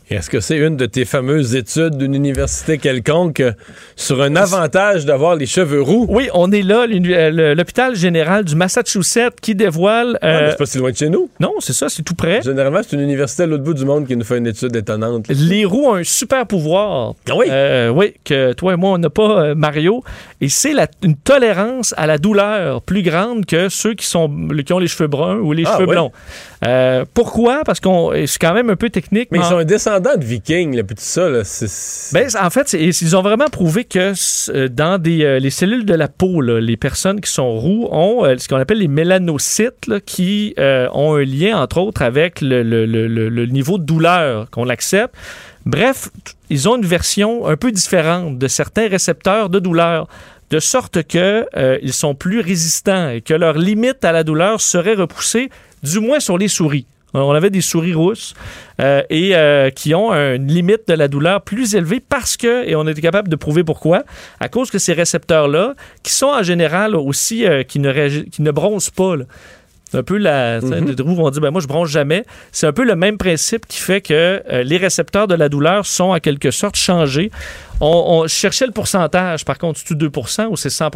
Est-ce que c'est une de tes fameuses études d'une université quelconque euh, sur un avantage d'avoir les cheveux roux? Oui, on est là, euh, l'hôpital général du Massachusetts qui dévoile... Ah, euh, c'est pas si loin de chez nous. non, c'est ça, c'est tout près. Généralement, c'est une université à l'autre bout du monde qui nous fait une étude étonnante. Les roues ont un super pouvoir. Ah oui? Euh, oui, que toi et moi, on n'a pas, euh, Mario. Et c'est une tolérance à la douleur plus grande que ceux qui, sont, qui ont les cheveux bruns ou les Ah cheveux oui? blonds. Euh, pourquoi? Parce qu'on c'est quand même un peu technique. Mais ils en- sont un descendant de vikings, là, puis tout ça, là. Ben, en fait, ils ont vraiment prouvé que euh, dans des, euh, les cellules de la peau, là, les personnes qui sont roux ont euh, ce qu'on appelle les mélanocytes là, qui ont un lien, entre autres, avec le, le- le- le- le niveau de douleur qu'on accepte. Bref, ils ont une version un peu différente de certains récepteurs de douleur de sorte que euh, ils sont plus résistants et que leur limite à la douleur serait repoussée, du moins sur les souris. On avait des souris rousses euh, et euh, qui ont une limite de la douleur plus élevée parce que, et on été capable de prouver pourquoi, à cause que ces récepteurs-là, qui sont en général aussi, euh, qui, ne qui ne bronzent pas, là. C'est un peu la. sais, Mhm. Roues vont dire, ben moi, je bronze jamais. C'est un peu le même principe qui fait que euh, les récepteurs de la douleur sont en quelque sorte changés. On, on cherchait le pourcentage, par contre, c'est-tu 2 ou c'est 100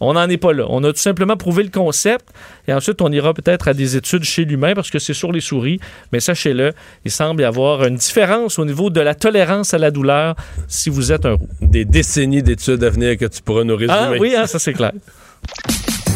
On n'en est pas là. On a tout simplement prouvé le concept et ensuite on ira peut-être à des études chez l'humain parce que c'est sur les souris. Mais sachez-le, il semble y avoir une différence au niveau de la tolérance à la douleur si vous êtes un roux. Des décennies d'études à venir que tu pourras nous résumer. Ah oui, hein, ça c'est clair.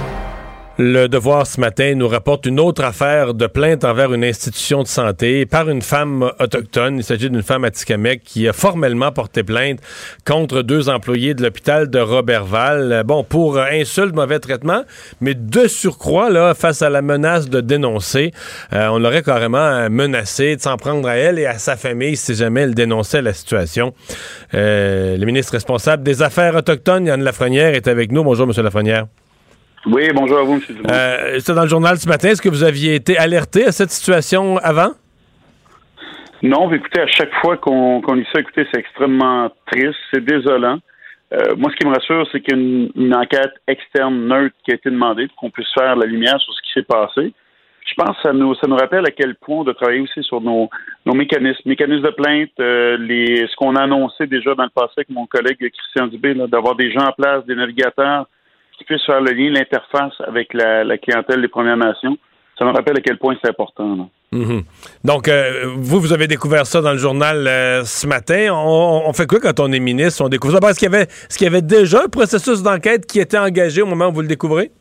Le Devoir ce matin nous rapporte une autre affaire de plainte envers une institution de santé par une femme autochtone. Il s'agit d'une femme atikamekw qui a formellement porté plainte contre deux employés de l'hôpital de Robertval. Euh, Bon, pour insulte, mauvais traitement, mais de surcroît, là, face à la menace de dénoncer, euh, on l'aurait carrément menacé de s'en prendre à elle et à sa famille si jamais elle dénonçait la situation. Euh, le ministre responsable des Affaires autochtones, Yann Lafrenière, est avec nous. Bonjour, Monsieur Lafrenière. Oui, bonjour à vous, M. Dumont. Euh, C'était dans le journal ce matin. Est-ce que vous aviez été alerté à cette situation avant? Non, écoutez, à chaque fois qu'on qu'on lit ça, écoutez, c'est extrêmement triste, c'est désolant. Euh, moi, ce qui me rassure, c'est qu'il y a une, enquête externe neutre qui a été demandée pour qu'on puisse faire la lumière sur ce qui s'est passé. Je pense que ça nous, ça nous rappelle à quel point on doit travailler aussi sur nos, nos mécanismes, mécanismes de plainte, euh, les, ce qu'on a annoncé déjà dans le passé avec mon collègue Christian Dubé, d'avoir des gens en place, des navigateurs qui puissent faire le lien, l'interface avec la, la clientèle des Premières Nations. Ça nous rappelle à quel point c'est important. là. Mhm. Donc, euh, vous, vous avez découvert ça dans le journal euh, ce matin. On, on fait quoi quand on est ministre? On découvre ça. Est-ce qu'il y avait, y avait déjà un processus d'enquête qui était engagé au moment où vous le découvrez?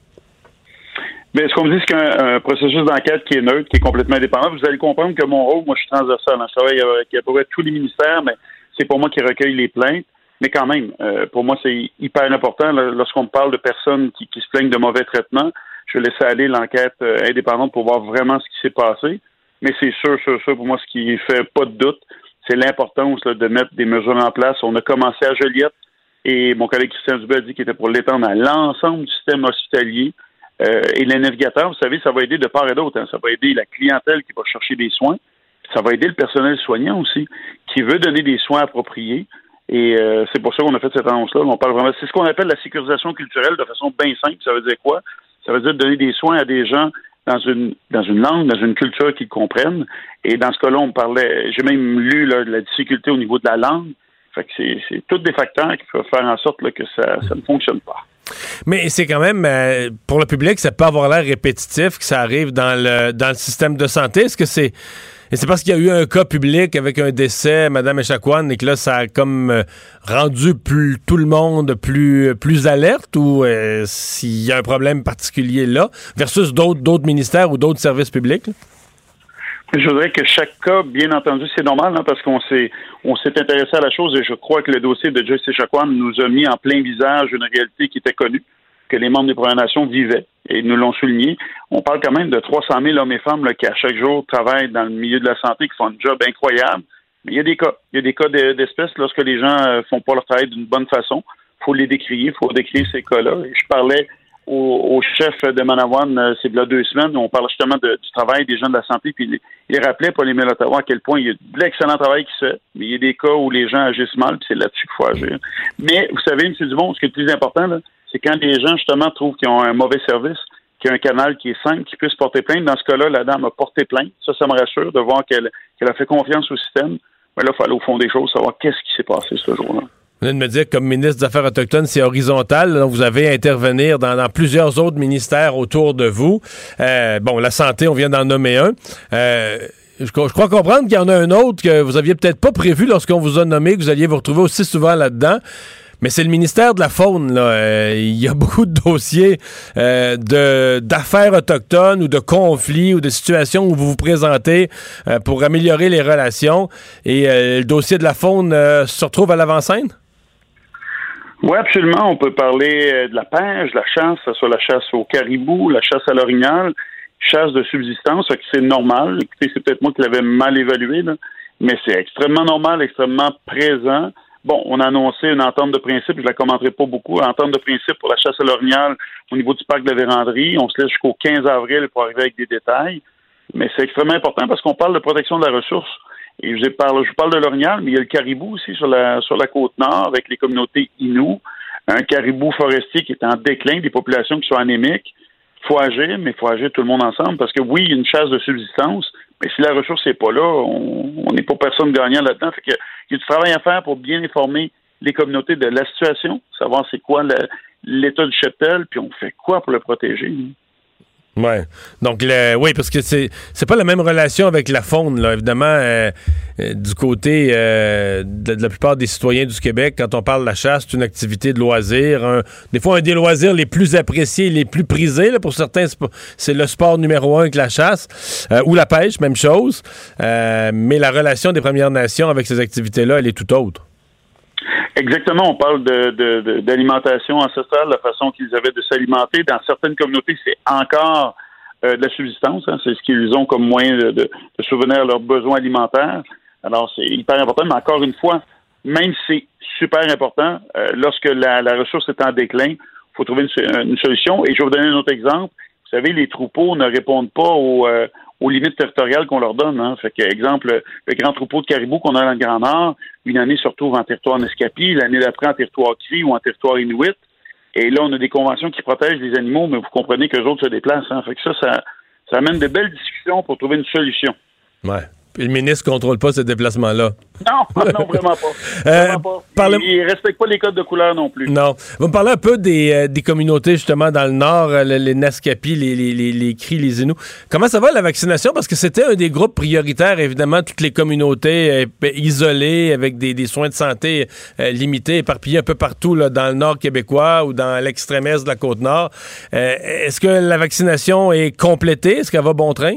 Mais ce qu'on me dit, c'est qu'un un processus d'enquête qui est neutre, qui est complètement indépendant. Vous allez comprendre que mon rôle, moi, je suis transversal. hein. Je travaille avec à peu près tous les ministères, mais c'est pour moi qui recueille les plaintes. Mais quand même, euh, pour moi, c'est hyper important. Lorsqu'on parle de personnes qui, qui se plaignent de mauvais traitements, je vais laisser aller l'enquête euh, indépendante pour voir vraiment ce qui s'est passé. Mais c'est sûr, sûr, sûr, pour moi, ce qui fait pas de doute, c'est l'importance de mettre des mesures en place. On a commencé à Joliette et mon collègue Christian Dubé a dit qu'il était pour l'étendre à l'ensemble du système hospitalier. Euh, et les navigateurs, vous savez, ça va aider de part et d'autre. hein. Ça va aider la clientèle qui va chercher des soins. Ça va aider le personnel soignant aussi, qui veut donner des soins appropriés. Et euh, c'est pour ça qu'on a fait cette annonce-là. On parle vraiment. C'est ce qu'on appelle la sécurisation culturelle de façon bien simple. Ça veut dire quoi? Ça veut dire donner des soins à des gens dans une dans une langue, dans une culture qu'ils comprennent. Et dans ce cas-là, on parlait. J'ai même lu de la difficulté au niveau de la langue. Fait que c'est, tous des facteurs qui peuvent faire en sorte que ça, ça ne fonctionne pas. Mais c'est quand même, euh, pour le public, ça peut avoir l'air répétitif que ça arrive dans le, dans le système de santé. Est-ce que c'est. Et c'est parce qu'il y a eu un cas public avec un décès, Mme Echaquan, et que là, ça a comme euh, rendu plus, tout le monde plus, plus alerte ou euh, s'il y a un problème particulier là, versus d'autres, ministères ou d'autres services publics? Je voudrais que chaque cas, bien entendu, c'est normal, hein, parce qu'on s'est on s'est intéressé à la chose et je crois que le dossier de Joyce Echaquan nous a mis en plein visage une réalité qui était connue, que les membres des Premières Nations vivaient et nous l'ont souligné. On parle quand même de 300 000 hommes et femmes qui, à chaque jour, travaillent dans le milieu de la santé, qui font un job incroyable. Mais il y a des cas. Il y a des cas de- d'espèces lorsque les gens euh, font pas leur travail d'une bonne façon. faut les décrier, faut décrire ces cas-là. Je parlais au, chef de Manawan, euh, c'est là deux semaines, on parle justement du travail des gens de la santé, puis il, il rappelait, Paul Émile Ottawa, à quel point il y a de l'excellent travail qui se fait, mais il y a des cas où les gens agissent mal, puis c'est là-dessus qu'il faut agir. Mais vous savez, M. Dumont, ce qui est le plus important, là, c'est quand les gens, justement, trouvent qu'ils ont un mauvais service, qu'il y a un canal qui est simple, qui puisse porter plainte. Dans ce cas-là, la dame a porté plainte. Ça, ça me rassure de voir qu'elle a fait confiance au système. Mais là, il faut aller au fond des choses, savoir qu'est-ce qui s'est passé ce jour-là. Vous venez de me dire que comme ministre des Affaires autochtones, c'est horizontal. Donc, vous avez à intervenir dans, plusieurs autres ministères autour de vous. Euh, bon, la santé, on vient d'en nommer un. Euh, je, je crois comprendre qu'il y en a un autre que vous aviez peut-être pas prévu lorsqu'on vous a nommé, que vous alliez vous retrouver aussi souvent là-dedans. Mais c'est le ministère de la Faune. Là. Euh, il y a beaucoup de dossiers euh, de d'affaires autochtones ou de conflits ou de situations où vous vous présentez euh, pour améliorer les relations. Et euh, le dossier de la faune euh, se retrouve à l'avant-scène? Oui, absolument. On peut parler de la pêche, de la chasse, que ce soit la chasse au caribou, la chasse à l'orignal, chasse de subsistance, ça, que c'est normal. Écoutez, c'est peut-être moi qui l'avais mal évalué, là, mais c'est extrêmement normal, extrêmement présent. Bon, on a annoncé une entente de principe, je la commenterai pas beaucoup, entente de principe pour la chasse à l'orignal au niveau du parc de la. On se laisse jusqu'au 15 avril pour arriver avec des détails. Mais c'est extrêmement important parce qu'on parle de protection de la ressource. Et je parle, je parle de l'orignal, mais il y a le caribou aussi sur la, sur la côte nord avec les communautés Innu. Un caribou forestier qui est en déclin, des populations qui sont anémiques. Il faut agir, mais il faut agir tout le monde ensemble parce que oui, il y a une chasse de subsistance, mais si la ressource n'est pas là, on n'est pas personne gagnant là-dedans. Fait que, il y a du travail à faire pour bien informer les communautés de la situation, savoir c'est quoi l'état du cheptel, puis on fait quoi pour le protéger. Ouais. Donc, le, oui, parce que c'est c'est pas la même relation avec la faune, là. Évidemment, euh, euh, du côté euh, de, la plupart des citoyens du Québec, quand on parle de la chasse, c'est une activité de loisir. un- des fois, un des loisirs les plus appréciés, les plus prisés. Pour certains, c'est c'est le sport numéro un que la chasse. Euh, ou la pêche, même chose. Mais la relation des Premières Nations avec ces activités-là, elle est tout autre. Exactement, on parle de- de- de- d'alimentation ancestrale, la façon qu'ils avaient de s'alimenter. Dans certaines communautés, c'est encore euh, de la subsistance. hein. c'est ce qu'ils ont comme moyen de, de, souvenir leurs besoins alimentaires. Alors, c'est hyper important, mais encore une fois, même si c'est super important, euh, lorsque la, ressource est en déclin, il faut trouver une, une solution. Et je vais vous donner un autre exemple. Vous savez, les troupeaux ne répondent pas aux, euh, aux limites territoriales qu'on leur donne. Hein. Fait que, exemple, le grand troupeau de caribou qu'on a dans le Grand Nord, une année se retrouve en territoire Nescapi, l'année d'après en territoire Cri ou en territoire Inuit. Et là, on a des conventions qui protègent les animaux, mais vous comprenez que les autres se déplacent. Hein. Fait que ça, ça, ça amène de belles discussions pour trouver une solution. Ouais. Puis le ministre contrôle pas ce déplacement-là. Non, non, vraiment pas. Euh, Vraiment pas. parle- Ils, ils respectent pas les codes de couleur non plus. Non. Vous me parlez un peu des, euh, des communautés, justement, dans le Nord, euh, les, les Naskapi, les, les, les, les Cris, les Inuits. Comment ça va, la vaccination? Parce que c'était un des groupes prioritaires, évidemment, toutes les communautés euh, isolées, avec des, des soins de santé limités, éparpillés un peu partout, là, dans le Nord québécois ou dans l'extrême est de la Côte-Nord. Est-ce que la vaccination est complétée? Est-ce qu'elle va bon train?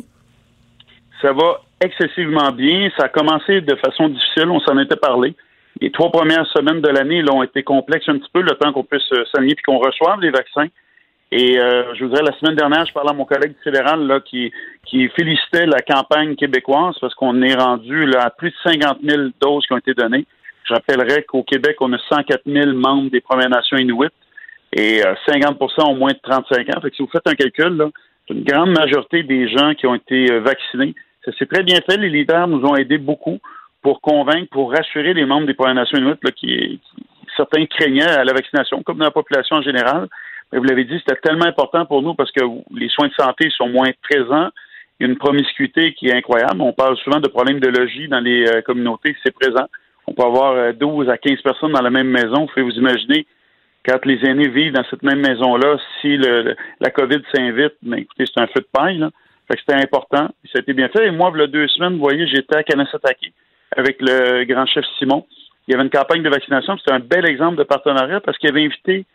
Ça va excessivement bien. Ça a commencé de façon difficile, on s'en était parlé. Les trois premières semaines de l'année là, ont été complexes un petit peu, le temps qu'on puisse euh, s'aligner puis qu'on reçoive les vaccins. Et euh, je vous dirais, la semaine dernière, je parlais à mon collègue fédéral là, qui, qui félicitait la campagne québécoise parce qu'on est rendu là, à plus de 50 000 doses qui ont été données. Je rappellerai qu'au Québec, on a 104 000 membres des Premières Nations Inuit et euh, 50% ont moins de 35 ans. Fait que si vous faites un calcul, là, une grande majorité des gens qui ont été euh, vaccinés. Ça s'est très bien fait. Les leaders nous ont aidés beaucoup pour convaincre, pour rassurer les membres des Premières Nations Inuit là, qui, certains craignaient à la vaccination, comme dans la population en général. Mais vous l'avez dit, c'était tellement important pour nous parce que les soins de santé sont moins présents. Il y a une promiscuité qui est incroyable. On parle souvent de problèmes de logis dans les euh, communautés. C'est présent. On peut avoir euh, 12 à 15 personnes dans la même maison. Vous pouvez vous imaginer quand les aînés vivent dans cette même maison-là, si le, la COVID s'invite, mais écoutez, c'est un feu de paille. Là. Fait que c'était important. Ça a été bien fait. Et moi, il y a deux semaines, vous voyez, j'étais à Kanesatake avec le grand chef Simon. Il y avait une campagne de vaccination. C'était un bel exemple de partenariat parce qu'il avait invité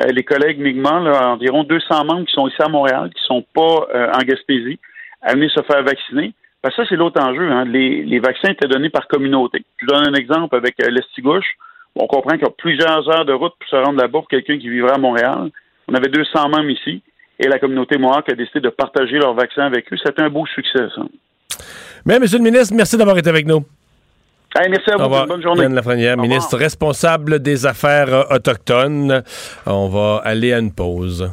euh, les collègues Mi'kmaq, là, environ 200 membres qui sont ici à Montréal, qui sont pas euh, en Gaspésie, à venir se faire vacciner. Parce que ça, c'est l'autre enjeu. Hein. Les, les vaccins étaient donnés par communauté. Je vous donne un exemple avec euh, l'Estigouche. On comprend qu'il y a plusieurs heures de route pour se rendre là-bas pour quelqu'un qui vivrait à Montréal. On avait 200 membres ici et la communauté Mohawk a décidé de partager leur vaccin avec eux. C'était un beau succès, ça. Mais, Monsieur le ministre, merci d'avoir été avec nous. Hey, merci à vous. Au revoir. Bonne journée. Yann Lafrenière, ministre responsable des affaires euh, autochtones. On va aller à une pause.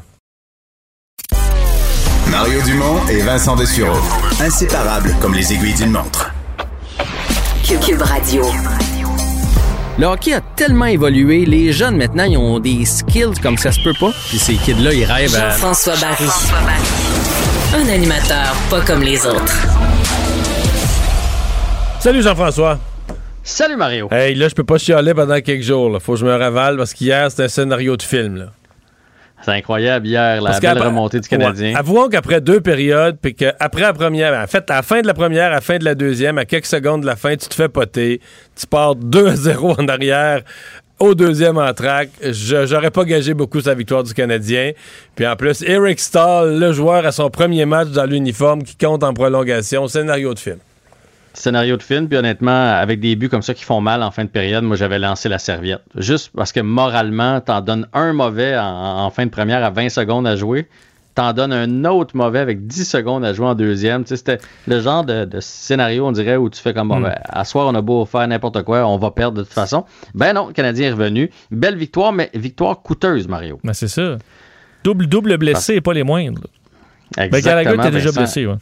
Mario Dumont et Vincent Dessureau. Inséparables comme les aiguilles d'une montre. Cube Radio. Le hockey a tellement évolué, les jeunes maintenant, ils ont des skills comme ça se peut pas. Puis ces kids-là, ils rêvent à... Jean-François Barry. Un animateur pas comme les autres. Salut Jean-François. Salut Mario. Hey, là, je peux pas chialer pendant quelques jours. Là. Faut que je me ravale parce qu'hier, c'était un scénario de film. Là. C'est incroyable hier, la belle remontée du Canadien. Ouais. Avouons qu'après deux périodes, puis qu'après la première, en fait, à la fin de la première, à la fin de la deuxième, à quelques secondes de la fin, tu te fais poter. Tu pars 2 à 0 en arrière au deuxième en track. J'aurais pas gagé beaucoup sa victoire du Canadien. Puis en plus, Eric Stahl, le joueur à son premier match dans l'uniforme qui compte en prolongation. Scénario de film. Scénario de film, puis honnêtement, avec des buts comme ça qui font mal en fin de période, moi j'avais lancé la serviette. Juste parce que moralement, t'en donnes un mauvais en, en fin de première à 20 secondes à jouer, t'en donnes un autre mauvais avec 10 secondes à jouer en deuxième. Tu sais, C'était le genre de, de scénario, on dirait, où tu fais comme, bon, Hmm. ben, à soir, on a beau faire n'importe quoi, on va perdre de toute façon. Ben non, le Canadien est revenu. Belle victoire, mais victoire coûteuse, Mario. Ben, c'est ça. Double, double blessé et pas les moindres. là. Ben, Exactement, Gallagher était déjà blessé, ouais.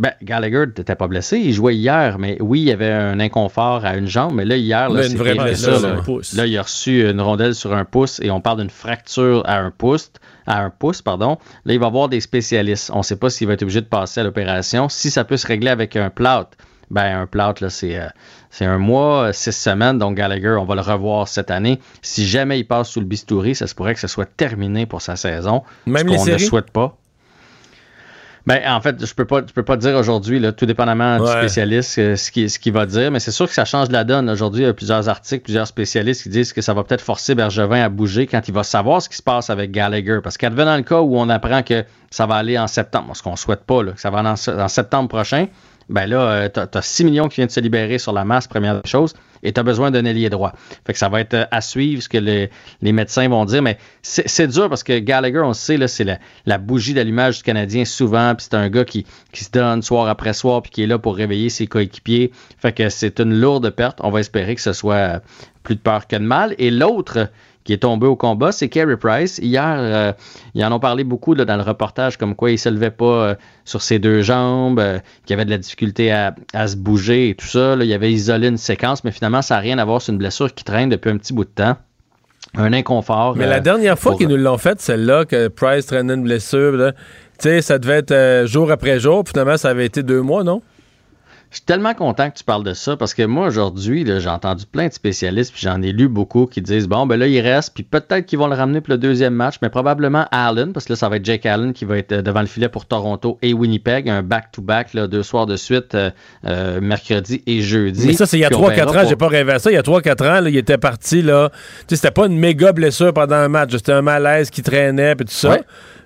Ben, Gallagher n'était pas blessé. Il jouait hier, mais oui, il y avait un inconfort à une jambe. Mais là, hier, là, Là, une vraie blessure ça, là. il a reçu une rondelle sur un pouce et on parle d'une fracture à un pouce. À un pouce, pardon. Là, il va voir des spécialistes. On ne sait pas s'il va être obligé de passer à l'opération. Si ça peut se régler avec un plâtre, ben un plâtre, là, c'est euh, c'est un mois, six semaines. Donc, Gallagher, on va le revoir cette année. Si jamais il passe sous le bistouri, ça se pourrait que ce soit terminé pour sa saison. Même ce qu'on ne souhaite pas. Ben, en fait, je peux pas, je peux pas dire aujourd'hui, là, tout dépendamment du spécialiste, euh, ce qu'il ce qu'il va dire, mais c'est sûr que ça change la donne. Aujourd'hui, il y a plusieurs articles, plusieurs spécialistes qui disent que ça va peut-être forcer Bergevin à bouger quand il va savoir ce qui se passe avec Gallagher. Parce qu'advenant le cas où on apprend que ça va aller en septembre, ce qu'on souhaite pas, là, que ça va aller en, en septembre prochain, ben là, tu as, 6 millions qui viennent de se libérer sur la masse, première chose, et tu as besoin d'un ailier droit. Fait que ça va être euh, à suivre ce que les, médecins vont dire, mais c'est dur parce que Gallagher, on le sait, c'est la, la bougie d'allumage du Canadien souvent, puis c'est un gars qui, qui se donne soir après soir, puis qui est là pour réveiller ses coéquipiers. Fait que c'est une lourde perte. On va espérer que ce soit euh, plus de peur que de mal. Et l'autre qui est tombé au combat, c'est Carey Price. Hier, euh, ils en ont parlé beaucoup là, dans le reportage, comme quoi il ne se levait pas euh, sur ses deux jambes, euh, qu'il avait de la difficulté à, à se bouger et tout ça. là. il avait isolé une séquence, mais finalement, ça n'a rien à voir. C'est une blessure qui traîne depuis un petit bout de temps. Un inconfort. Mais euh, la dernière fois qu'ils nous l'ont fait, celle-là, que Price traînait une blessure, tu sais, ça devait être euh, jour après jour, puis finalement, ça avait été deux mois, non? Je suis tellement content que tu parles de ça parce que moi, aujourd'hui, j'ai entendu plein de spécialistes puis j'en ai lu beaucoup qui disent bon, ben là, il reste, puis peut-être qu'ils vont le ramener pour le deuxième match, mais probablement Allen, parce que là, ça va être Jake Allen qui va être euh, devant le filet pour Toronto et Winnipeg, un back-to-back, deux soirs de suite, euh, euh, mercredi et jeudi. Mais ça, c'est il y a Puis on 3-4 verra ans, pour- j'ai pas rêvé à ça. Il y a 3-4 ans, là, il était parti, là. Tu sais, c'était pas une méga blessure pendant un match. C'était un malaise qui traînait, puis tout ça. Ouais.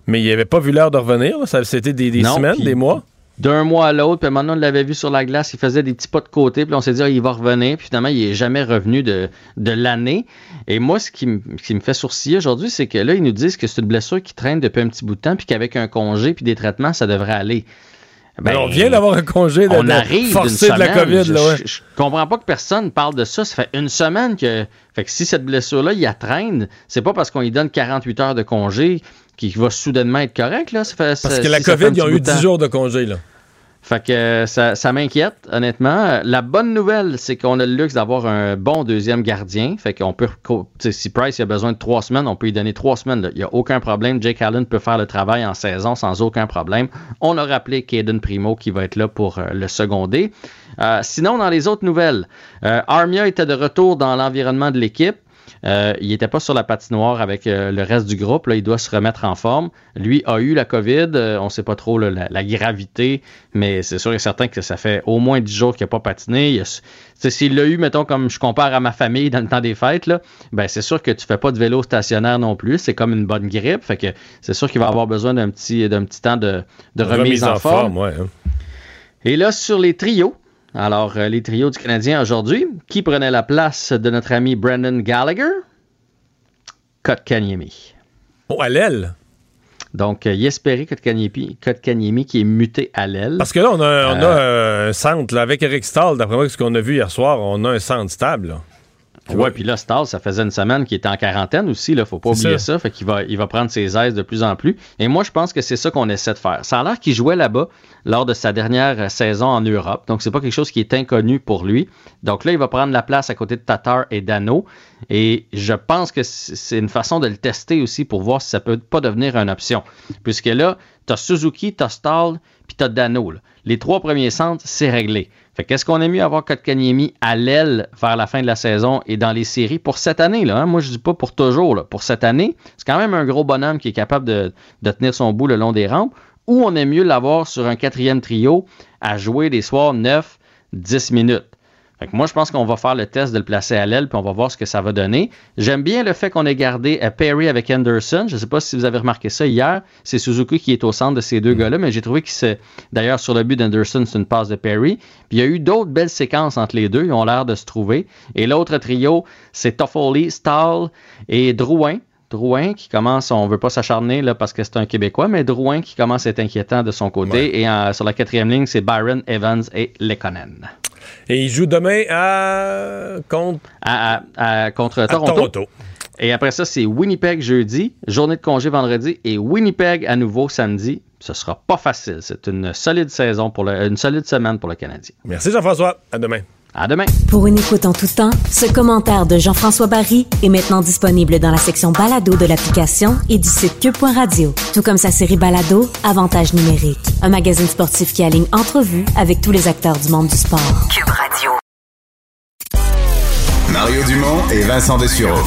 Mais il avait pas vu l'heure de revenir. là. Ça- C'était des, des Non, semaines, des mois. D'un mois à l'autre, puis maintenant on l'avait vu sur la glace, il faisait des petits pas de côté, puis on s'est dit, ah, il va revenir, puis finalement, il est jamais revenu de, de l'année. Et moi, ce qui, me- ce qui me fait sourciller aujourd'hui, c'est que là, ils nous disent que c'est une blessure qui traîne depuis un petit bout de temps, puis qu'avec un congé, puis des traitements, ça devrait aller. Ben, Ben, on vient d'avoir un congé de, on de- arrive forcé d'une de la semaine. COVID. Je, Là, ouais. je- je comprends pas que personne parle de ça. Ça fait une semaine que. Fait que si cette blessure-là, il la traîne, c'est pas parce qu'on lui donne 48 heures de congé qu'il va soudainement être correct. Là. Ça fait- Parce que la si COVID, ils ont eu de temps. 10 jours de congé. Là. Fait que euh, ça, ça m'inquiète, honnêtement. La bonne nouvelle, c'est qu'on a le luxe d'avoir un bon deuxième gardien. Fait qu'on peut, si Price a besoin de trois semaines, on peut lui donner trois semaines. là. Il n'y a aucun problème. Jake Allen peut faire le travail en saison sans aucun problème. On a rappelé Caden Primo qui va être là pour euh, le seconder. Euh, sinon, dans les autres nouvelles, euh, Armia était de retour dans l'environnement de l'équipe. Euh, il n'était pas sur la patinoire avec euh, le reste du groupe. Là, il doit se remettre en forme. Lui a eu la COVID. Euh, on ne sait pas trop là, la, la gravité, mais c'est sûr et certain que ça fait au moins 10 jours qu'il n'a pas patiné. S'il l'a eu, mettons, comme je compare à ma famille dans le temps des fêtes, là, ben, c'est sûr que tu fais pas de vélo stationnaire non plus. C'est comme une bonne grippe. Fait que c'est sûr qu'il va avoir besoin d'un petit, d'un petit temps de, de remise, en, forme. ouais, hein. Et là, sur les trios, alors euh, les trios du Canadien aujourd'hui, qui prenait la place de notre ami Brendan Gallagher? Kotkaniemi. Oh, à l'aile. Donc, euh, Jesperi Kotkaniemi, Kotkaniemi qui est muté à l'aile. Parce que là, on a, on a Euh, un centre. là, avec Eric Stahl, d'après moi, ce qu'on a vu hier soir, on a un centre stable. là. Ouais, puis là, Stahl, ça faisait une semaine qu'il était en quarantaine aussi, là, faut pas oublier ça. ça. Fait qu'il va, il va prendre ses aises de plus en plus. Et moi, je pense que c'est ça qu'on essaie de faire. Ça a l'air qu'il jouait là-bas lors de sa dernière euh, saison en Europe. Donc, c'est pas quelque chose qui est inconnu pour lui. Donc là, il va prendre la place à côté de Tatar et Dano. Et je pense que c'est c'est une façon de le tester aussi pour voir si ça peut pas devenir une option. Puisque là, t'as Suzuki, t'as Stahl, puis t'as Dano. là. Les trois premiers centres, c'est réglé. Fait qu'est-ce qu'on aime mieux avoir Kotkaniemi à l'aile vers la fin de la saison et dans les séries pour cette année? Là, hein? Moi, je dis pas pour toujours. Là. Pour cette année, c'est quand même un gros bonhomme qui est capable de, de tenir son bout le long des rampes. Ou on aime mieux l'avoir sur un quatrième trio à jouer des soirs 9, 10 minutes. Fait que moi, je pense qu'on va faire le test de le placer à l'aile, puis on va voir ce que ça va donner. J'aime bien le fait qu'on ait gardé euh, Perry avec Anderson. Je ne sais pas si vous avez remarqué ça hier. C'est Suzuki qui est au centre de ces deux gars-là, mais j'ai trouvé que c'est. D'ailleurs, sur le but d'Anderson, c'est une passe de Perry. Puis il y a eu d'autres belles séquences entre les deux. Ils ont l'air de se trouver. Et l'autre trio, c'est Toffoli, Stahl et Drouin. Drouin qui commence, on veut pas s'acharner là parce que c'est un Québécois, mais Drouin qui commence à être inquiétant de son côté. Et euh, sur la quatrième ligne, c'est Byron, Evans et Lekonen. Et il joue demain à. contre. À- à- à- contre Toronto. Toronto. Et après ça, c'est Winnipeg jeudi, journée de congé vendredi et Winnipeg à nouveau samedi. Ce sera pas facile. C'est une solide saison pour le, une solide semaine pour le Canadien. Merci Jean-François. À demain. À demain. Pour une écoute en tout temps, ce commentaire de Jean-François Barry est maintenant disponible dans la section balado de l'application et du site cube.radio. Tout comme sa série balado, Avantage numérique. Un magazine sportif qui aligne entrevues avec tous les acteurs du monde du sport. Cube Radio. Mario Dumont et Vincent Dessureau.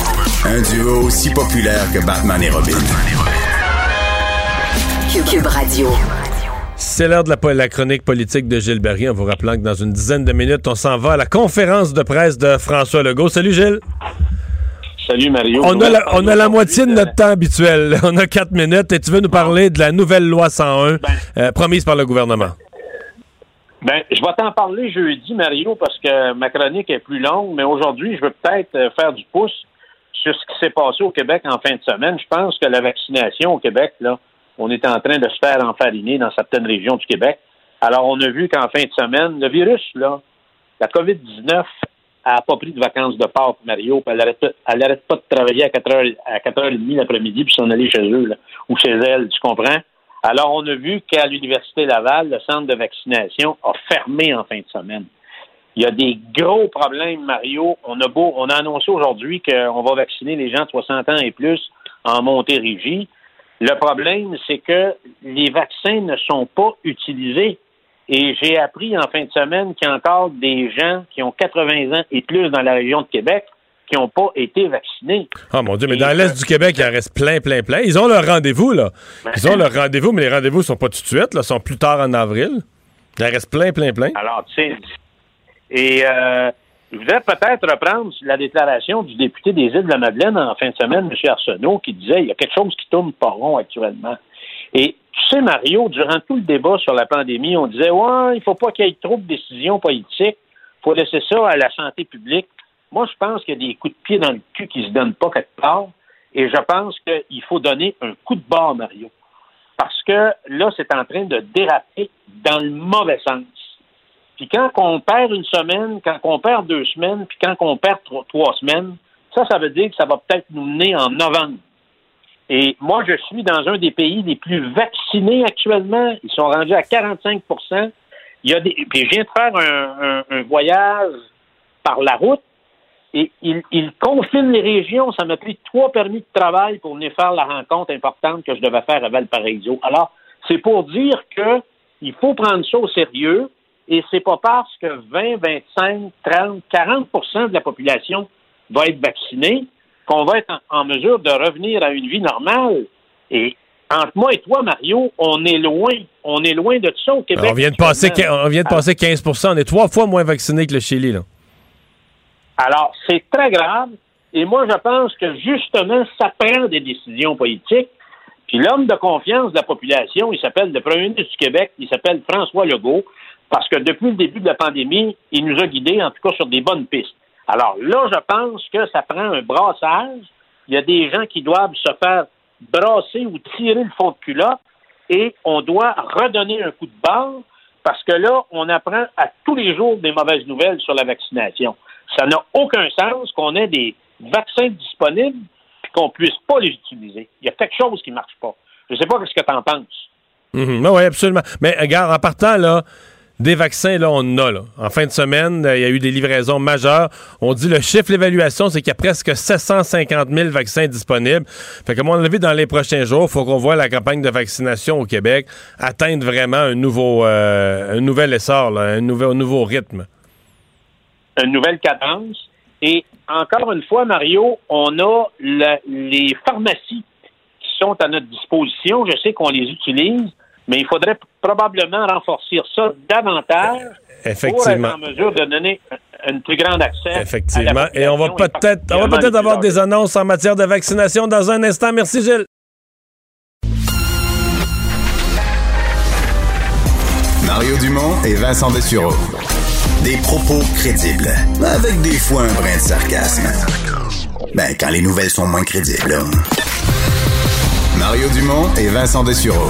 Un duo aussi populaire que Batman et Robin. Cube Radio. C'est l'heure de la, la chronique politique de Gilles Barry. En vous rappelant que dans une dizaine de minutes, on s'en va à la conférence de presse de François Legault. Salut Gilles. Salut Mario. On a la, on a la moitié de notre temps habituel. On a quatre minutes et tu veux nous parler de la nouvelle loi 101 euh, promise par le gouvernement? Ben, je vais t'en parler jeudi, Mario, parce que ma chronique est plus longue, mais aujourd'hui, je veux peut-être euh, faire du pouce sur ce qui s'est passé au Québec en fin de semaine. Je pense que la vaccination au Québec, là, on est en train de se faire enfariner dans certaines régions du Québec. Alors, on a vu qu'en fin de semaine, le virus, là, la COVID-19, a pas pris de vacances de Pâques, Mario, elle arrête, elle arrête pas de travailler à 4 heures, à 4h30 l'après-midi, puis s'en aller chez eux, ou chez elle, tu comprends? Alors, on a vu qu'à l'Université Laval, le centre de vaccination a fermé en fin de semaine. Il y a des gros problèmes, Mario. On a beau, on a annoncé aujourd'hui qu'on va vacciner les gens de 60 ans et plus en Montérégie. Le problème, c'est que les vaccins ne sont pas utilisés. Et j'ai appris en fin de semaine qu'il y a encore des gens qui ont 80 ans et plus dans la région de Québec qui n'ont pas été vaccinés. Ah mon Dieu, mais dans l'Est du Québec, il en reste plein, plein, plein. Ils ont leur rendez-vous, là. Ils ont leur rendez-vous, mais les rendez-vous sont pas tout de suite, là, sont plus tard en avril. Il en reste plein, plein, plein. Alors, tu sais, et euh, je voudrais peut-être reprendre la déclaration du député des Îles de la Madeleine en fin de semaine, M. Arsenault, qui disait il y a quelque chose qui tourne pas rond actuellement. Et tu sais, Mario, durant tout le débat sur la pandémie, on disait Ouais, il faut pas qu'il y ait trop de décisions politiques, il faut laisser ça à la santé publique. Moi, je pense qu'il y a des coups de pied dans le cul qui se donnent pas quelque part, et je pense qu'il faut donner un coup de barre, Mario. Parce que là, c'est en train de déraper dans le mauvais sens. Puis quand on perd une semaine, quand on perd deux semaines, puis quand on perd trois, semaines, ça, ça veut dire que ça va peut-être nous mener en novembre. Et moi, je suis dans un des pays les plus vaccinés actuellement. Ils sont rendus à 45 Il y a des, Puis je viens de faire un, un- un voyage par la route et ils il confinent les régions. Ça m'a pris trois permis de travail pour venir faire la rencontre importante que je devais faire à Valparaiso. Alors, c'est pour dire que il faut prendre ça au sérieux et c'est pas parce que 20, 25, 30, 40% de la population va être vaccinée qu'on va être en, en mesure de revenir à une vie normale. Et entre moi et toi, Mario, on est loin. On est loin de tout ça au Québec. On vient de passer, on vient de passer 15% On est trois fois moins vaccinés que le Chili, là. Alors, c'est très grave. Et moi, je pense que justement, ça prend des décisions politiques. Puis l'homme de confiance de la population, il s'appelle le premier ministre du Québec, il s'appelle François Legault, parce que depuis le début de la pandémie, il nous a guidés, en tout cas, sur des bonnes pistes. Alors là, je pense que ça prend un brassage. Il y a des gens qui doivent se faire brasser ou tirer le fond de culotte et on doit redonner un coup de barre parce que là, on apprend à tous les jours des mauvaises nouvelles sur la vaccination. Ça n'a aucun sens qu'on ait des vaccins disponibles et qu'on puisse pas les utiliser. Il y a quelque chose qui marche pas. Je sais pas ce que tu en penses. Mhm. oui, absolument. Mais regarde, en partant, là, des vaccins, là, on en a. Là. En fin de semaine, euh, il y a eu des livraisons majeures. On dit le chiffre, l'évaluation, c'est qu'il y a presque 750 000 vaccins disponibles. Fait que, comme on l'a vu dans les prochains jours, il faut qu'on voit la campagne de vaccination au Québec atteindre vraiment un nouveau, euh, un nouvel essor, un, un nouveau rythme. une nouvelle cadence. Et encore une fois, Mario, on a le- les pharmacies qui sont à notre disposition. Je sais qu'on les utilise, mais il faudrait probablement renforcer ça davantage pour Effectivement. être en mesure de donner un, un plus grand accès. à la Effectivement. Et on va peut-être on va peut-être avoir des annonces en matière de vaccination dans un instant. Merci, Gilles. Mario Dumont et Vincent Dessureau. Des propos crédibles, avec des fois un brin de sarcasme. Ben, quand les nouvelles sont moins crédibles. Mario Dumont et Vincent Dessureau.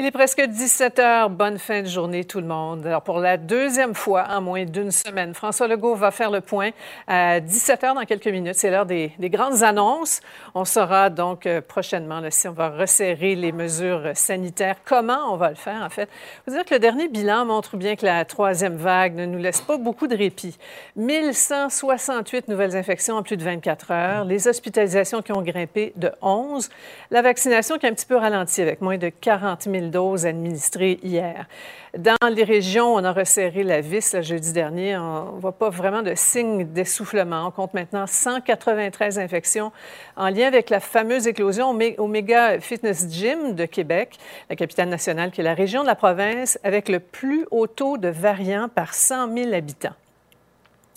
Il est presque 17 heures. Bonne fin de journée, tout le monde. Alors, pour la deuxième fois en moins d'une semaine, François Legault va faire le point à 17 heures dans quelques minutes. C'est l'heure des, des grandes annonces. On saura donc euh, prochainement si on va resserrer les mesures sanitaires. Comment on va le faire, en fait? Faut dire que le dernier bilan montre bien que la troisième vague ne nous laisse pas beaucoup de répit. 1168 nouvelles infections en plus de 24 heures. Les hospitalisations qui ont grimpé de 11. La vaccination qui a un petit peu ralenti avec moins de 40 000 doses administrées hier. Dans les régions, on a resserré la vis le jeudi dernier. On ne voit pas vraiment de signe d'essoufflement. On compte maintenant 193 infections en lien avec la fameuse éclosion au Méga Fitness Gym de Québec, la capitale nationale, qui est la région de la province avec le plus haut taux de variants par 100 000 habitants.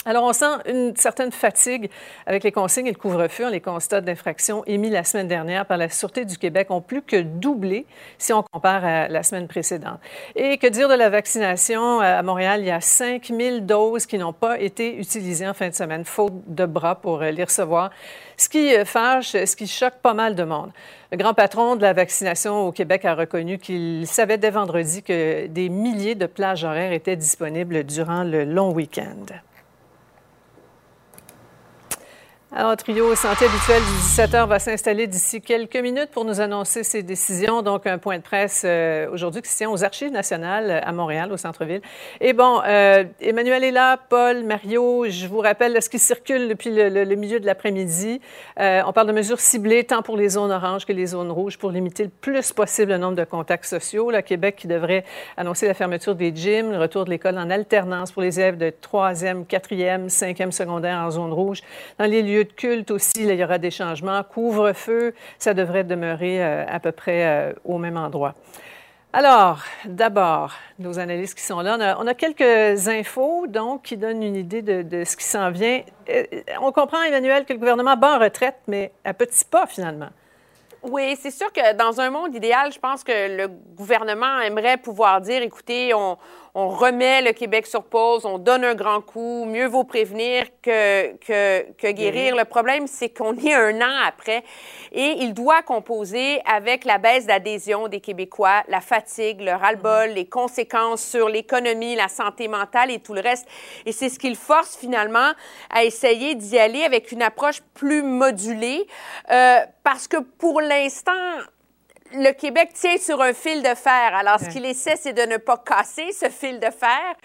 Alors, on sent une certaine fatigue avec les consignes et le couvre-feu. Les constats d'infraction émis la semaine dernière par la Sûreté du Québec ont plus que doublé si on compare à la semaine précédente. Et que dire de la vaccination? À Montréal, il y a 5000 doses qui n'ont pas été utilisées en fin de semaine, faute de bras pour les recevoir. Ce qui fâche, ce qui choque pas mal de monde. Le grand patron de la vaccination au Québec a reconnu qu'il savait dès vendredi que des milliers de plages horaires étaient disponibles durant le long week-end. Alors, trio santé habituel du 17h va s'installer d'ici quelques minutes pour nous annoncer ses décisions. Donc, un point de presse euh, aujourd'hui qui se tient aux Archives nationales à Montréal, au centre-ville. Et bon, euh, Emmanuel est là, Paul, Mario, je vous rappelle ce qui circule depuis le, milieu de l'après-midi. Euh, on parle de mesures ciblées tant pour les zones oranges que les zones rouges pour limiter le plus possible le nombre de contacts sociaux. Le Québec qui devrait annoncer la fermeture des gyms, le retour de l'école en alternance pour les élèves de 3e, 4e, 5e secondaire en zone rouge. Dans les lieux de culte aussi, il y aura des changements. Couvre-feu, ça devrait demeurer euh, à peu près euh, au même endroit. Alors, d'abord, nos analystes qui sont là, on a, on a, quelques infos, donc, qui donnent une idée de, de ce qui s'en vient. Euh, on comprend, Emmanuel, que le gouvernement bat en retraite, mais à petits pas, finalement. Oui, c'est sûr que dans un monde idéal, je pense que le gouvernement aimerait pouvoir dire, écoutez, on, on remet le Québec sur pause, on donne un grand coup, mieux vaut prévenir que, que, que guérir. Le problème, c'est qu'on est un an après et il doit composer avec la baisse d'adhésion des Québécois, la fatigue, le ras-le-bol, les conséquences sur l'économie, la santé mentale et tout le reste. Et c'est ce qu'il force finalement à essayer d'y aller avec une approche plus modulée euh, parce que pour l'instant, le Québec tient sur un fil de fer. Alors, ce qu'il essaie, c'est de ne pas casser ce fil de fer,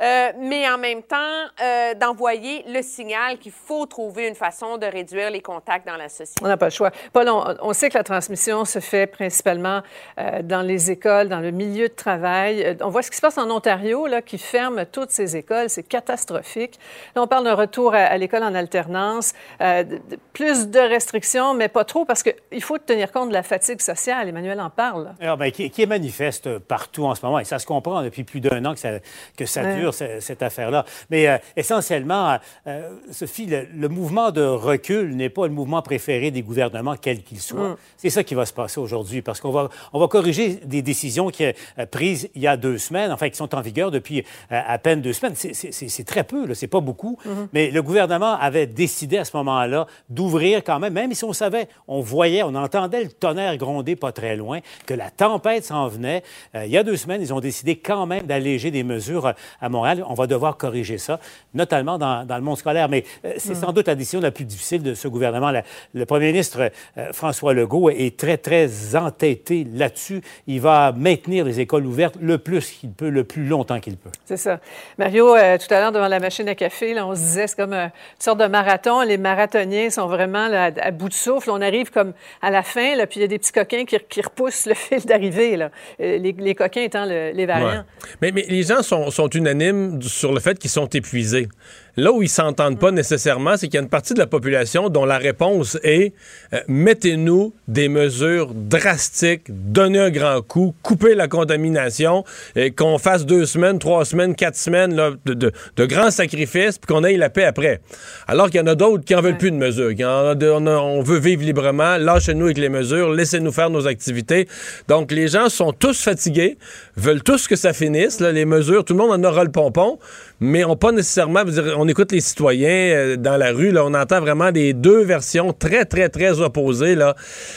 euh, mais en même temps, euh, d'envoyer le signal qu'il faut trouver une façon de réduire les contacts dans la société. On n'a pas le choix. Paul, on, on, sait que la transmission se fait principalement euh, dans les écoles, dans le milieu de travail. On voit ce qui se passe en Ontario, là, qui ferme toutes ces écoles. C'est catastrophique. Là, on parle d'un retour à, à l'école en alternance, euh, de, plus de restrictions, mais pas trop, parce qu'il faut tenir compte de la fatigue sociale. Emmanuel en parle. Alors, ben, qui, qui, est manifeste partout en ce moment, et ça se comprend depuis plus d'un an que ça, que ça ouais. Dure, cette, affaire-là. Mais euh, essentiellement, euh, Sophie, le, le, mouvement de recul n'est pas le mouvement préféré des gouvernements, quel qu'il soit. Mm. C'est ça qui va se passer aujourd'hui, parce qu'on va, on va corriger des décisions qui sont euh, prises il y a deux semaines, enfin, qui sont en vigueur depuis euh, à peine deux semaines. C'est très peu, c'est pas beaucoup. Mm -hmm. Mais le gouvernement avait décidé à ce moment-là d'ouvrir quand même, même si on savait, on voyait, on entendait le tonnerre gronder pas très loin, que la tempête s'en venait. Euh, il y a deux semaines, ils ont décidé quand même d'alléger des mesures euh, à Montréal. On va devoir corriger ça, notamment dans, dans le monde scolaire. Mais euh, c'est mmh. sans doute la décision la plus difficile de ce gouvernement. La, le premier ministre euh, François Legault est très, très entêté là-dessus. Il va maintenir les écoles ouvertes le plus qu'il peut, le plus longtemps qu'il peut. C'est ça. Mario, euh, tout à l'heure, devant la machine à café, là, on se disait c'est comme une sorte de marathon. Les marathoniens sont vraiment là, à, à, bout de souffle. On arrive comme à la fin, là, puis il y a des petits coquins qui, qui repoussent le fil d'arrivée. Les, les, coquins étant le, les variants. Ouais. Mais, mais, les gens sont, sont unanimes sur le fait qu'ils sont épuisés. Là où ils s'entendent pas nécessairement, c'est qu'il y a une partie de la population dont la réponse est euh, mettez-nous des mesures drastiques, donnez un grand coup, coupez la contamination, et qu'on fasse deux semaines, trois semaines, quatre semaines là, de, de, de, grands sacrifices, puis qu'on ait la paix après. Alors qu'il y en a d'autres qui en veulent ouais. plus de mesures, qui en, on, veut vivre librement, lâchez-nous avec les mesures, laissez-nous faire nos activités. Donc les gens sont tous fatigués, veulent tous que ça finisse, là, les mesures, tout le monde en aura le pompon, mais on pas nécessairement, dire, on écoute les citoyens euh, dans la rue, là, on entend vraiment des deux versions très, très, très opposées. Là.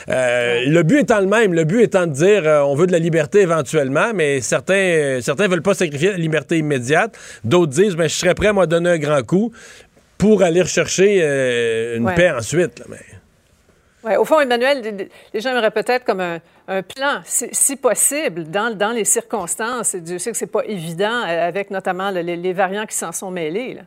Euh, le but étant le même, le but étant de dire euh, on veut de la liberté éventuellement, mais certains certains veulent pas sacrifier la liberté immédiate. D'autres disent ben, je serais prêt moi, à donner un grand coup pour aller rechercher une Ouais. paix ensuite. là, mais... Ouais, au fond, Emmanuel, les- gens aimeraient peut-être comme un, un plan, si, si possible, dans, dans les circonstances. Et Dieu sait que c'est pas évident, euh, avec notamment le- les, les variants qui s'en sont mêlés. là.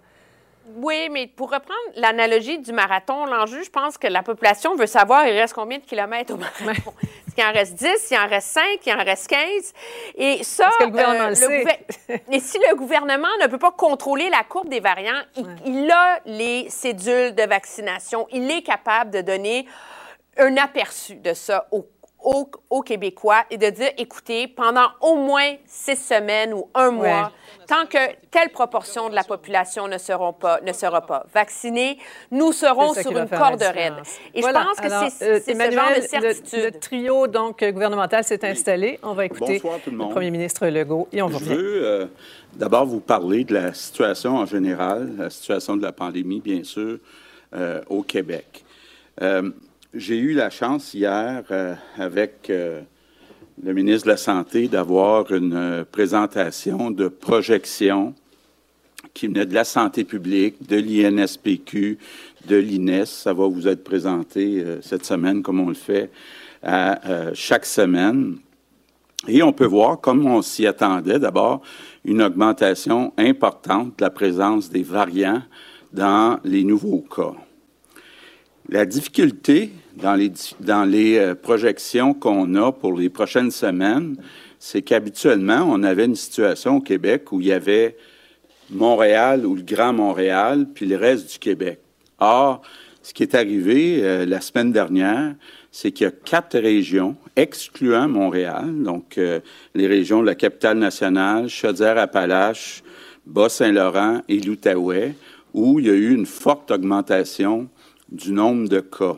Oui, mais pour reprendre l'analogie du marathon, l'enjeu, je pense que la population veut savoir il reste combien de kilomètres au marathon? Est-ce qu'il en reste 10, il en reste 5, il en reste 15? Et ça, que le gouvernement le sait? gouver- Et si le gouvernement ne peut pas contrôler la courbe des variants, il, il a les cédules de vaccination. Il est capable de donner un aperçu de ça aux, aux- aux Québécois et de dire, écoutez, pendant au moins six semaines ou un mois, tant que telle proportion de la population ne, seront pas, ne sera pas vaccinée, nous serons sur va une corde raide. Et Voilà. je pense que Alors, euh, c'est ce genre de le- certitude. Le, trio donc gouvernemental s'est installé. On va écouter Bonsoir, tout le monde. premier ministre Legault et on vous Je veux euh, d'abord vous parler de la situation en général, la situation de la pandémie, bien sûr, euh, au Québec. Euh, J'ai eu la chance hier, euh, avec euh, le ministre de la Santé, d'avoir une euh, présentation de projection qui venait de la santé publique, de l'INSPQ, de l'INES. Ça va vous être présenté cette semaine, comme on le fait à chaque semaine. Et on peut voir, comme on s'y attendait, d'abord, une augmentation importante de la présence des variants dans les nouveaux cas. La difficulté dans les, dans les euh, projections qu'on a pour les prochaines semaines, c'est qu'habituellement, on avait une situation au Québec où il y avait Montréal ou le Grand Montréal, puis le reste du Québec. Or, ce qui est arrivé euh, la semaine dernière, c'est qu'il y a quatre régions, excluant Montréal, donc euh, les régions de la capitale nationale, Chaudière-Appalaches, Bas-Saint-Laurent et l'Outaouais, où il y a eu une forte augmentation du nombre de cas.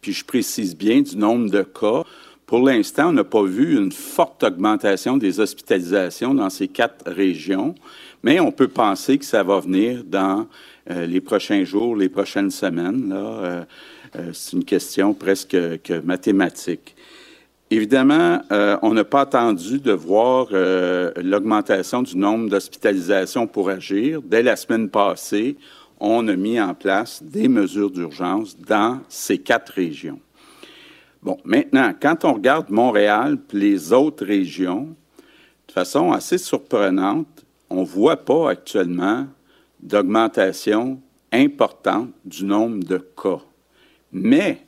Puis je précise bien du nombre de cas. Pour l'instant, on n'a pas vu une forte augmentation des hospitalisations dans ces quatre régions, mais on peut penser que ça va venir dans euh, les prochains jours, les prochaines semaines. Euh, euh, c'est une question presque que mathématique. Évidemment, on n'a pas attendu de voir l'augmentation du nombre d'hospitalisations pour agir. Dès la semaine passée, on a mis en place des mesures d'urgence dans ces quatre régions. Bon, maintenant, quand on regarde Montréal puis les autres régions, de façon assez surprenante, on ne voit pas actuellement d'augmentation importante du nombre de cas. Mais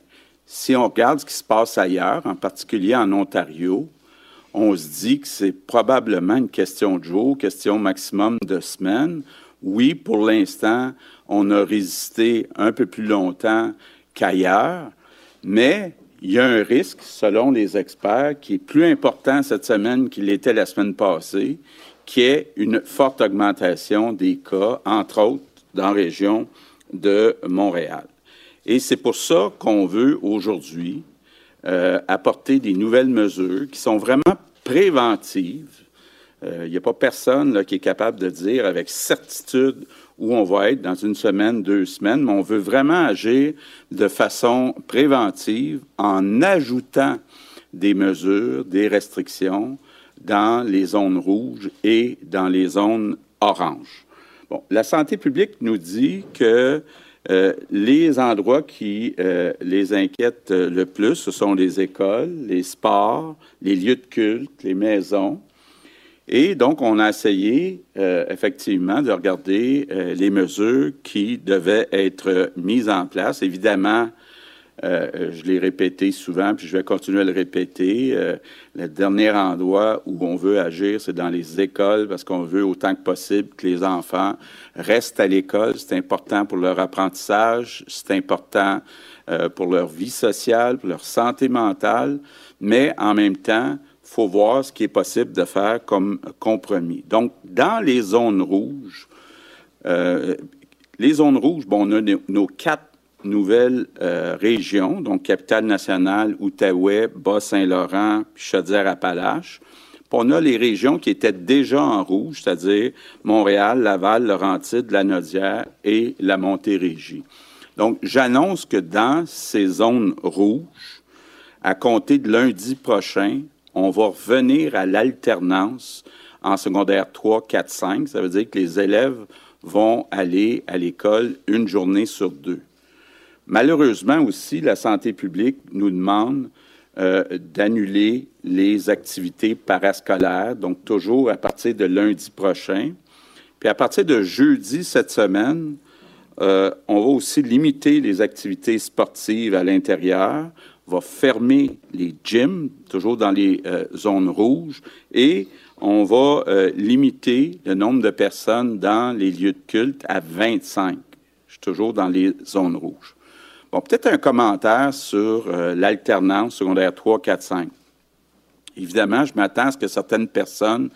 si on regarde ce qui se passe ailleurs, en particulier en Ontario, on se dit que c'est probablement une question de jour, question maximum de semaines. Oui, pour l'instant, on a résisté un peu plus longtemps qu'ailleurs, mais il y a un risque, selon les experts, qui est plus important cette semaine qu'il l'était la semaine passée, qui est une forte augmentation des cas, entre autres dans la région de Montréal. Et c'est pour ça qu'on veut aujourd'hui euh, apporter des nouvelles mesures qui sont vraiment préventives. Euh, Il n'y a pas personne qui est capable de dire avec certitude où on va être dans une semaine, deux semaines, mais on veut vraiment agir de façon préventive en ajoutant des mesures, des restrictions dans les zones rouges et dans les zones oranges. Bon, la santé publique nous dit que euh, les endroits qui euh, les inquiètent euh, le plus, ce sont les écoles, les sports, les lieux de culte, les maisons. Et donc, on a essayé euh, effectivement de regarder euh, les mesures qui devaient être mises en place. Évidemment, euh, je l'ai répété souvent, puis je vais continuer à le répéter. euh, le dernier endroit où on veut agir, c'est dans les écoles, parce qu'on veut autant que possible que les enfants restent à l'école. C'est important pour leur apprentissage, c'est important euh, pour leur vie sociale, pour leur santé mentale, mais en même temps, faut voir ce qui est possible de faire comme compromis. Donc, dans les zones rouges, euh, les zones rouges, bon, on a nos, quatre nouvelles euh, régions, donc Capitale-Nationale, Outaouais, Bas-Saint-Laurent, Chaudière-Appalaches. On a les régions qui étaient déjà en rouge, c'est-à-dire Montréal, Laval, Laurentide, la Nodière et la Montérégie. Donc, j'annonce que dans ces zones rouges, à compter de lundi prochain, on va revenir à l'alternance en secondaire 3, 4, 5. Ça veut dire que les élèves vont aller à l'école une journée sur deux. Malheureusement aussi, la santé publique nous demande euh, d'annuler les activités parascolaires, donc toujours à partir de lundi prochain. Puis à partir de jeudi cette semaine, euh, on va aussi limiter les activités sportives à l'intérieur, va fermer les gyms, toujours dans les euh, zones rouges, et on va euh, limiter le nombre de personnes dans les lieux de culte à 25. Je suis toujours dans les zones rouges. Bon, peut-être un commentaire sur euh, l'alternance secondaire 3, 4, 5. Évidemment, je m'attends à ce que certaines personnes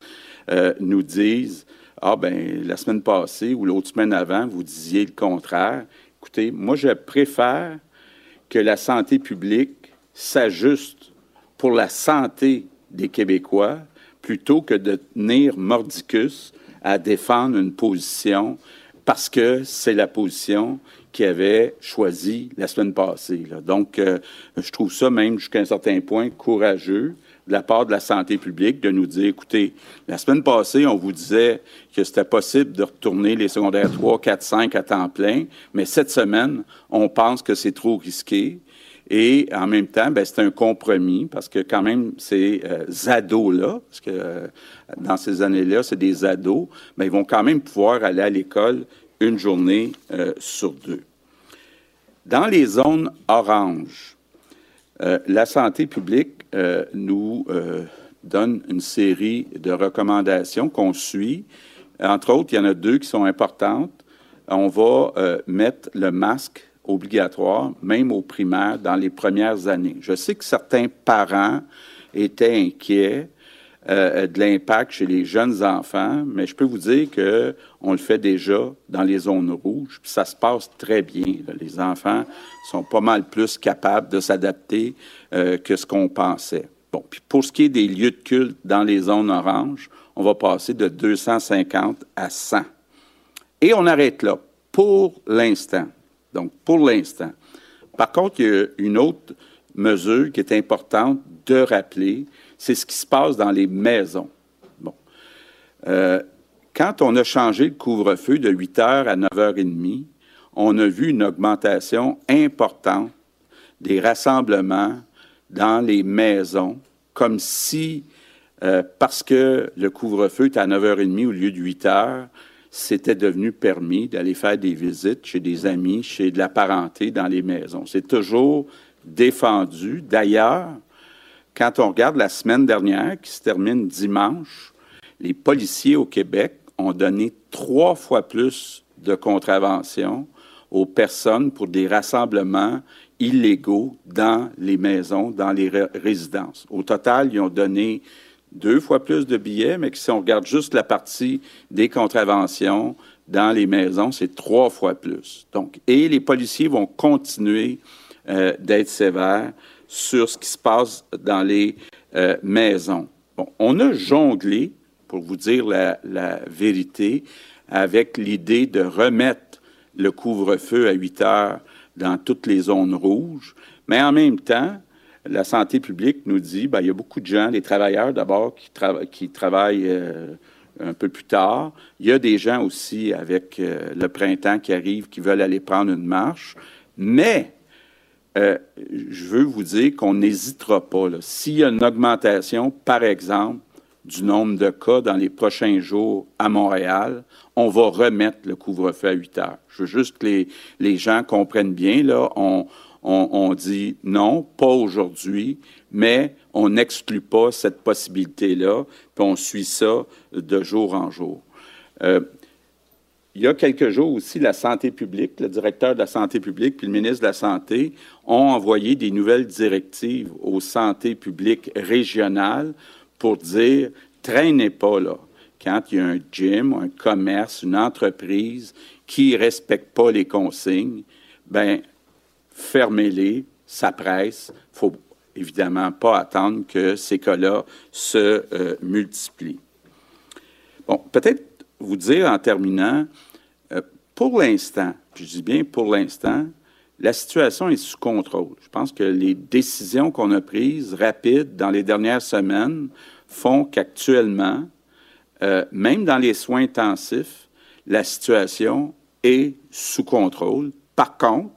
nous disent Ah, ben la semaine passée ou l'autre semaine avant, vous disiez le contraire. Écoutez, moi, je préfère que la santé publique s'ajuste pour la santé des Québécois plutôt que de tenir mordicus à défendre une position parce que c'est la position qui avait choisi la semaine passée. Donc, euh, je trouve ça même jusqu'à un certain point courageux de la part de la santé publique de nous dire, écoutez, la semaine passée, on vous disait que c'était possible de retourner les secondaires 3, 4, 5 à temps plein, mais cette semaine, on pense que c'est trop risqué. Et en même temps, ben, c'est un compromis parce que quand même, ces euh, ados-là, parce que euh, dans ces années-là, c'est des ados, mais ils vont quand même pouvoir aller à l'école une journée euh, sur deux. Dans les zones oranges, la santé publique euh, nous euh, donne une série de recommandations qu'on suit. Entre autres, il y en a deux qui sont importantes. On va euh, mettre le masque obligatoire, même au primaire, dans les premières années. Je sais que certains parents étaient inquiets euh, de l'impact chez les jeunes enfants, mais je peux vous dire que on le fait déjà dans les zones rouges, puis ça se passe très bien. Les enfants sont pas mal plus capables de s'adapter euh, que ce qu'on pensait. Pour ce qui est des lieux de culte dans les zones oranges, on va passer de 250 à 100. Et on arrête là, pour l'instant. Donc, pour l'instant. Par contre, il y a une autre mesure qui est importante de rappeler, c'est ce qui se passe dans les maisons. Bon. Euh, quand on a changé le couvre-feu de 8 heures à 9 heures et demie, on a vu une augmentation importante des rassemblements dans les maisons, comme si, euh, parce que le couvre-feu est à 9h30 au lieu de 8 heures, c'était devenu permis d'aller faire des visites chez des amis, chez de la parenté dans les maisons. C'est toujours défendu. D'ailleurs, quand on regarde la semaine dernière, qui se termine dimanche, les policiers au Québec ont donné trois fois plus de contraventions aux personnes pour des rassemblements illégaux dans les maisons, dans les ré- résidences. Au total, ils ont donné deux fois plus de billets, mais si on regarde juste la partie des contraventions dans les maisons, c'est trois fois plus. Donc, et les policiers vont continuer euh, d'être sévères sur ce qui se passe dans les euh, maisons. On a jonglé, pour vous dire la, vérité, avec l'idée de remettre le couvre-feu à 8 heures dans toutes les zones rouges, mais en même temps, la santé publique nous dit, ben, il y a beaucoup de gens, des travailleurs d'abord, qui travaillent euh, un peu plus tard. Il y a des gens aussi avec euh, le printemps qui arrive qui veulent aller prendre une marche. Mais euh, je veux vous dire qu'on n'hésitera pas. S'il y a une augmentation, par exemple, du nombre de cas dans les prochains jours à Montréal, on va remettre le couvre-feu à 8 heures. Je veux juste que les, les gens comprennent bien, là, on, on, on dit non, pas aujourd'hui, mais on n'exclut pas cette possibilité-là, puis on suit ça de jour en jour. Euh, il y a quelques jours aussi, la santé publique, le directeur de la santé publique puis le ministre de la Santé ont envoyé des nouvelles directives aux santé publiques régionales pour dire traînez pas là. Quand il y a un gym, un commerce, une entreprise qui ne respecte pas les consignes, ben fermez-les, ça presse. Faut évidemment pas attendre que ces cas-là se euh, multiplient. Bon, peut-être vous dire en terminant, euh, pour l'instant, je dis bien pour l'instant, la situation est sous contrôle. Je pense que les décisions qu'on a prises rapides dans les dernières semaines font qu'actuellement, euh, même dans les soins intensifs, la situation est sous contrôle. Par contre,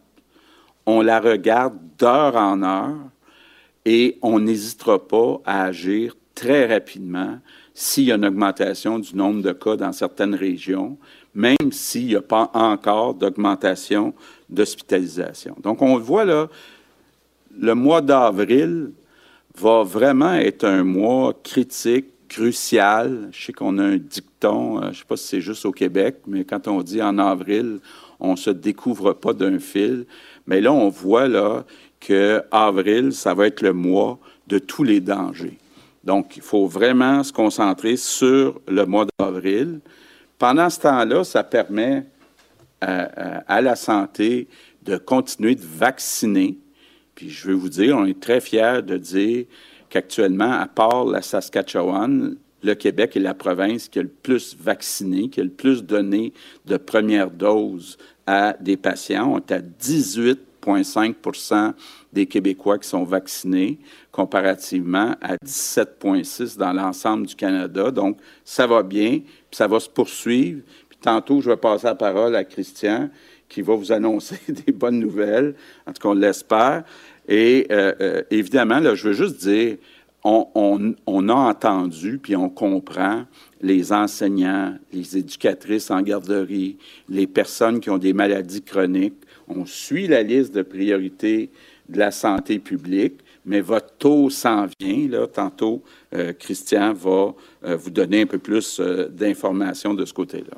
on la regarde d'heure en heure et on n'hésitera pas à agir très rapidement s'il y a une augmentation du nombre de cas dans certaines régions, même s'il n'y a pas encore d'augmentation d'hospitalisation. Donc, on voit là, le mois d'avril va vraiment être un mois critique, crucial. Je sais qu'on a un dicton, euh, je ne sais pas si c'est juste au Québec, mais quand on dit en avril, on ne se découvre pas d'un fil. Mais là, on voit là que avril, ça va être le mois de tous les dangers. Donc, il faut vraiment se concentrer sur le mois d'avril. Pendant ce temps-là, ça permet à, à, la santé de continuer de vacciner. Puis je veux vous dire, on est très fiers de dire qu'actuellement, à part la Saskatchewan, le Québec est la province qui a le plus vacciné, qui a le plus donné de premières doses à des patients. On est à 18,5 des Québécois qui sont vaccinés, comparativement à 17,6 dans l'ensemble du Canada. Donc, ça va bien, puis ça va se poursuivre. Puis tantôt, je vais passer la parole à Christian, qui va vous annoncer des bonnes nouvelles, en tout cas, on l'espère. Et euh, euh, évidemment, là, je veux juste dire, on, on, on, a entendu, puis on comprend les enseignants, les éducatrices en garderie, les personnes qui ont des maladies chroniques. On suit la liste de priorités de la santé publique, mais votre taux s'en vient. Là. Tantôt, euh, Christian va euh, vous donner un peu plus euh, d'informations de ce côté-là.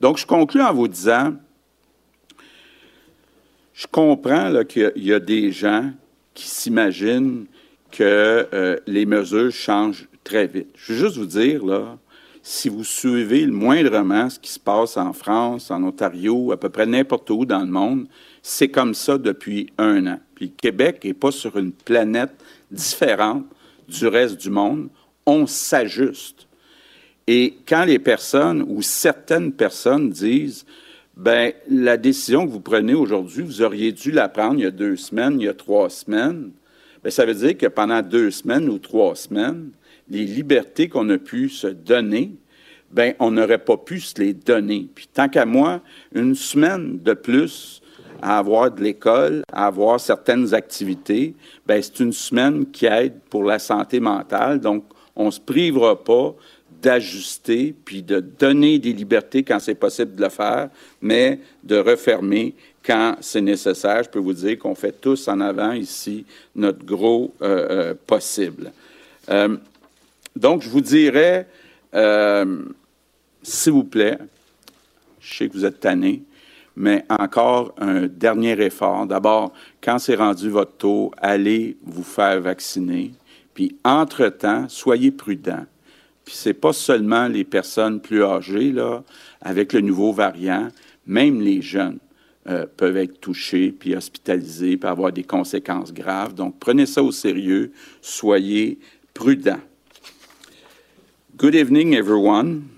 Donc, je conclue en vous disant, je comprends qu'il y, y, a des gens qui s'imaginent que les mesures changent très vite. Je veux juste vous dire, là, si vous suivez le moindrement ce qui se passe en France, en Ontario, à peu près n'importe où dans le monde, c'est comme ça depuis un an. Puis le Québec n'est pas sur une planète différente du reste du monde. On s'ajuste. Et quand les personnes ou certaines personnes disent, ben la décision que vous prenez aujourd'hui, vous auriez dû la prendre il y a deux semaines, il y a trois semaines, bien, ça veut dire que pendant deux semaines ou trois semaines, les libertés qu'on a pu se donner, ben on n'aurait pas pu se les donner. Puis tant qu'à moi, une semaine de plus à avoir de l'école, à avoir certaines activités, ben c'est une semaine qui aide pour la santé mentale. Donc, on ne se privera pas d'ajuster puis de donner des libertés quand c'est possible de le faire, mais de refermer quand c'est nécessaire. Je peux vous dire qu'on fait tous en avant ici notre gros euh, euh, possible. Euh, donc, je vous dirais, s'il vous plaît, je sais que vous êtes tanné, mais encore un dernier effort. D'abord, quand c'est rendu votre tour, allez vous faire vacciner. Puis, entre-temps, soyez prudents. Puis, c'est pas seulement les personnes plus âgées, là, avec le nouveau variant, même les jeunes. Euh, peuvent être touchés, puis hospitalisés, puis avoir des conséquences graves. Donc, prenez ça au sérieux, soyez prudents. Good evening, everyone.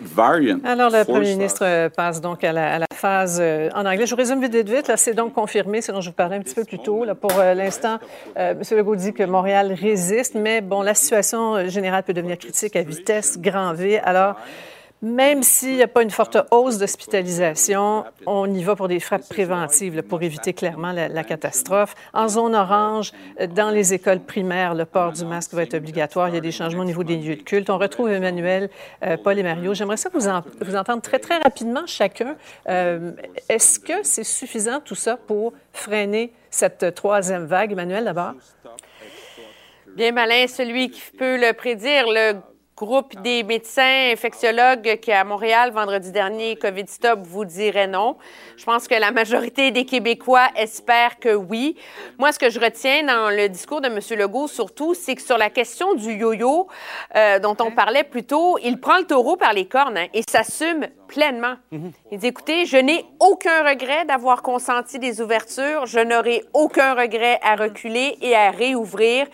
Variant Alors, le premier ministre passe donc à la, à la phase euh, en anglais. Je vous résume vite, vite, vite. Là, c'est donc confirmé, ce dont je vous parlais un petit peu plus tôt. Là, pour euh, l'instant, euh, M. Legault dit que Montréal résiste, mais bon, la situation générale peut devenir critique à vitesse grand V. Alors, même s'il n'y a pas une forte hausse d'hospitalisation, on y va pour des frappes préventives pour éviter clairement la, catastrophe. En zone orange, dans les écoles primaires, le port du masque va être obligatoire. Il y a des changements au niveau des lieux de culte. On retrouve Emmanuel, euh, Paul et Mario. J'aimerais ça vous, en, vous entendre très, très rapidement chacun. Euh, Est-ce que c'est suffisant tout ça pour freiner cette troisième vague? Emmanuel, d'abord. Bien malin, celui qui peut le prédire. Groupe des médecins infectiologues qui, à Montréal, vendredi dernier, COVID Stop, vous dirait non. Je pense que la majorité des Québécois espèrent que oui. Moi, ce que je retiens dans le discours de M. Legault, surtout, c'est que sur la question du yo-yo euh, dont on parlait plus tôt, il prend le taureau par les cornes hein, et s'assume pleinement. Il dit, écoutez, je n'ai aucun regret d'avoir consenti des ouvertures. Je n'aurai aucun regret à reculer et à réouvrir.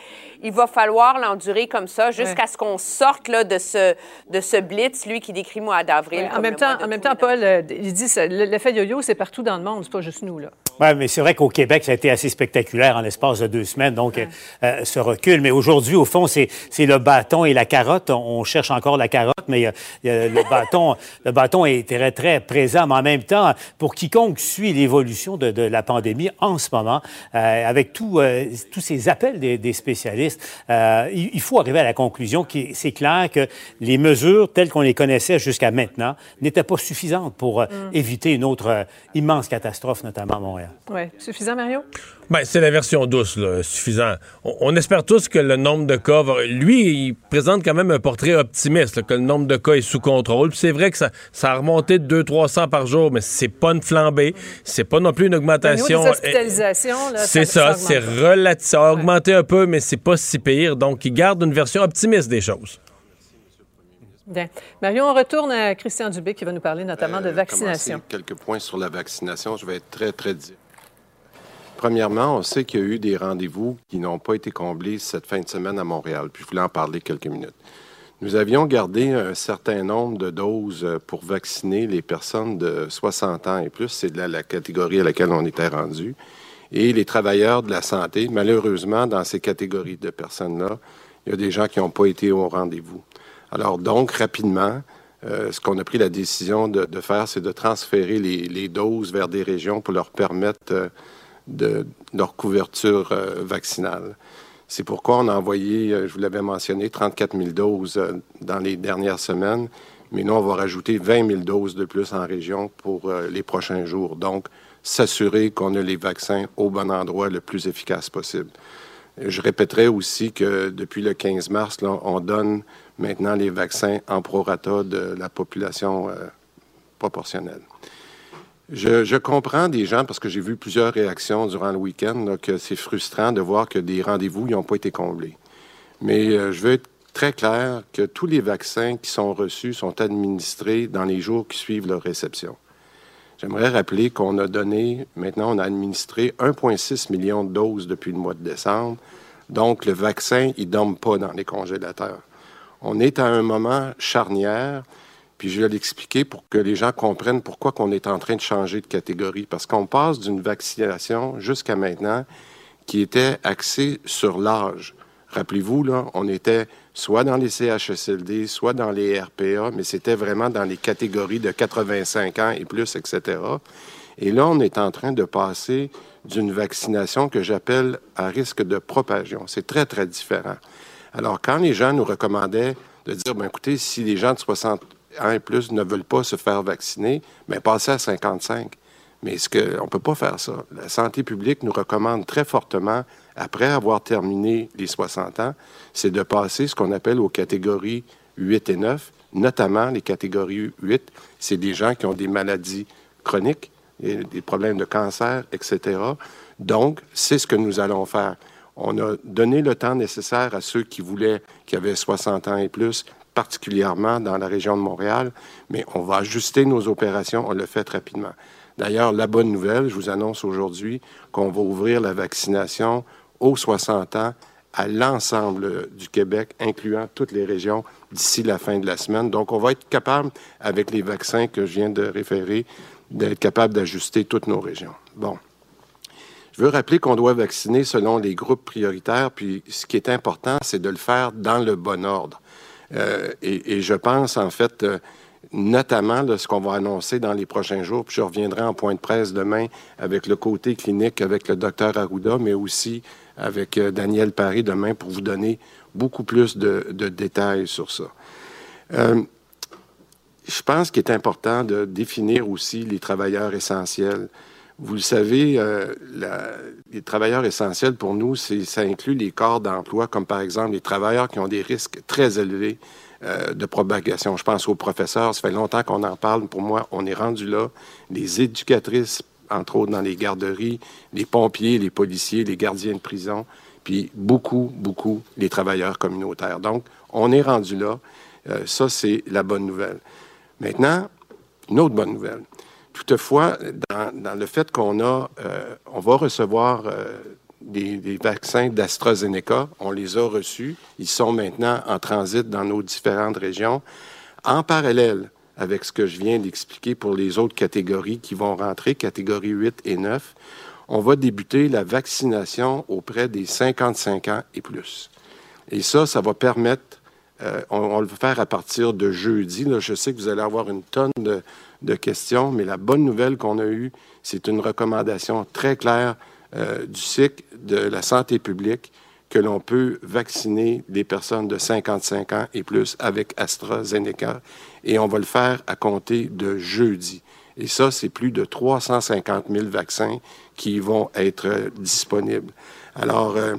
Il va falloir l'endurer comme ça jusqu'à ce qu'on sorte là, de, ce, de ce blitz, lui qui décrit mois d'avril. Ouais, en même temps, en même temps, Paul, euh, il dit l'effet yo-yo, c'est partout dans le monde, c'est pas juste nous là. Oui, mais c'est vrai qu'au Québec, ça a été assez spectaculaire en l'espace de deux semaines, donc euh, euh, ce recul. Mais aujourd'hui, au fond, c'est le bâton et la carotte. On, cherche encore la carotte, mais euh, a le, bâton, le bâton est très, très présent. Mais en même temps, pour quiconque suit l'évolution de, de la pandémie en ce moment, euh, avec tout, euh, tous ces appels des, des spécialistes, euh, il, il faut arriver à la conclusion que c'est clair que les mesures telles qu'on les connaissait jusqu'à maintenant n'étaient pas suffisantes pour euh, éviter une autre euh, immense catastrophe, notamment à Montréal. Oui. Suffisant, Mario? Ben, c'est la version douce, là, suffisant. On, on espère tous que le nombre de cas va... Lui, il présente quand même un portrait optimiste, là, que le nombre de cas est sous contrôle. Puis c'est vrai que ça, ça a remonté de 200-300 par jour, mais c'est pas une flambée. C'est pas non plus une augmentation. C'est ça, c'est relatif. Ça a augmenté un peu, mais c'est pas si pire. Donc, il garde une version optimiste des choses. Bien. Mario, on retourne à Christian Dubé qui va nous parler notamment de Euh, vaccination. commencer Quelques points sur la vaccination. Je vais être très, très direct. Premièrement, on sait qu'il y a eu des rendez-vous qui n'ont pas été comblés cette fin de semaine à Montréal. Puis je voulais en parler quelques minutes. Nous avions gardé un certain nombre de doses pour vacciner les personnes de 60 ans et plus. C'est la, la catégorie à laquelle on était rendu. Et les travailleurs de la santé, malheureusement, dans ces catégories de personnes-là, il y a des gens qui n'ont pas été au rendez-vous. Alors donc, rapidement, euh, ce qu'on a pris la décision de, faire, c'est de transférer les, doses vers des régions pour leur permettre euh, de leur couverture euh, vaccinale. C'est pourquoi on a envoyé, je vous l'avais mentionné, 34 000 doses dans les dernières semaines, mais nous, on va rajouter 20 000 doses de plus en région pour les prochains jours. Donc, s'assurer qu'on a les vaccins au bon endroit le plus efficace possible. Je répéterai aussi que depuis le 15 mars, on donne maintenant les vaccins en prorata de la population euh, proportionnelle. Je, comprends des gens, parce que j'ai vu plusieurs réactions durant le week-end, que c'est frustrant de voir que des rendez-vous n'ont pas été comblés. Mais euh, je veux être très clair que tous les vaccins qui sont reçus sont administrés dans les jours qui suivent leur réception. J'aimerais rappeler qu'on a donné, maintenant on a administré 1,6 million de doses depuis le mois de décembre. Donc le vaccin, il ne dorme pas dans les congélateurs. On est à un moment charnière, puis je vais l'expliquer pour que les gens comprennent pourquoi qu'on est en train de changer de catégorie. Parce qu'on passe d'une vaccination jusqu'à maintenant qui était axée sur l'âge. Rappelez-vous, là, on était soit dans les CHSLD, soit dans les RPA, mais c'était vraiment dans les catégories de 85 ans et plus, etc. Et là, on est en train de passer d'une vaccination que j'appelle à risque de propagation. C'est très, très différent. Alors, quand les gens nous recommandaient de dire, ben, écoutez, si les gens de 60 ans et plus ne veulent pas se faire vacciner, bien, passez à 55. Mais ce que, on ne peut pas faire ça? La santé publique nous recommande très fortement, après avoir terminé les 60 ans, c'est de passer ce qu'on appelle aux catégories 8 et 9, notamment les catégories 8, c'est des gens qui ont des maladies chroniques, des problèmes de cancer, etc. Donc, c'est ce que nous allons faire. On a donné le temps nécessaire à ceux qui voulaient, qui avaient 60 ans et plus, particulièrement dans la région de Montréal, mais on va ajuster nos opérations, on le fait rapidement. D'ailleurs, la bonne nouvelle, je vous annonce aujourd'hui qu'on va ouvrir la vaccination aux 60 ans à l'ensemble du Québec, incluant toutes les régions, d'ici la fin de la semaine. Donc, on va être capable, avec les vaccins que je viens de référer, d'être capable d'ajuster toutes nos régions. Bon. Je veux rappeler qu'on doit vacciner selon les groupes prioritaires, puis ce qui est important, c'est de le faire dans le bon ordre. Euh, et, je pense, en fait, euh, notamment de ce qu'on va annoncer dans les prochains jours, puis je reviendrai en point de presse demain avec le côté clinique, avec le docteur Arruda, mais aussi avec euh, Daniel Paris demain pour vous donner beaucoup plus de, de détails sur ça. Euh, je pense qu'il est important de définir aussi les travailleurs essentiels. Vous le savez, euh, les travailleurs essentiels pour nous, ça inclut les corps d'emploi, comme par exemple les travailleurs qui ont des risques très élevés euh, de propagation. Je pense aux professeurs, ça fait longtemps qu'on en parle. Pour moi, on est rendu là. Les éducatrices, entre autres dans les garderies, les pompiers, les policiers, les gardiens de prison, puis beaucoup, beaucoup les travailleurs communautaires. Donc, on est rendu là. Euh, ça, c'est la bonne nouvelle. Maintenant, Une autre bonne nouvelle. Toutefois, dans, le fait qu'on a, euh, on va recevoir euh, des, vaccins d'AstraZeneca, on les a reçus. Ils sont maintenant en transit dans nos différentes régions. En parallèle avec ce que je viens d'expliquer pour les autres catégories qui vont rentrer, catégories 8 et 9, on va débuter la vaccination auprès des 55 ans et plus. Et ça, ça va permettre, euh, on, on va le faire à partir de jeudi. Je sais que vous allez avoir une tonne de, de questions, mais la bonne nouvelle qu'on a eue, c'est une recommandation très claire euh, du cycle de la santé publique que l'on peut vacciner les personnes de 55 ans et plus avec AstraZeneca. Et on va le faire à compter de jeudi. Et ça, c'est plus de 350 000 vaccins qui vont être euh, disponibles. Alors, euh,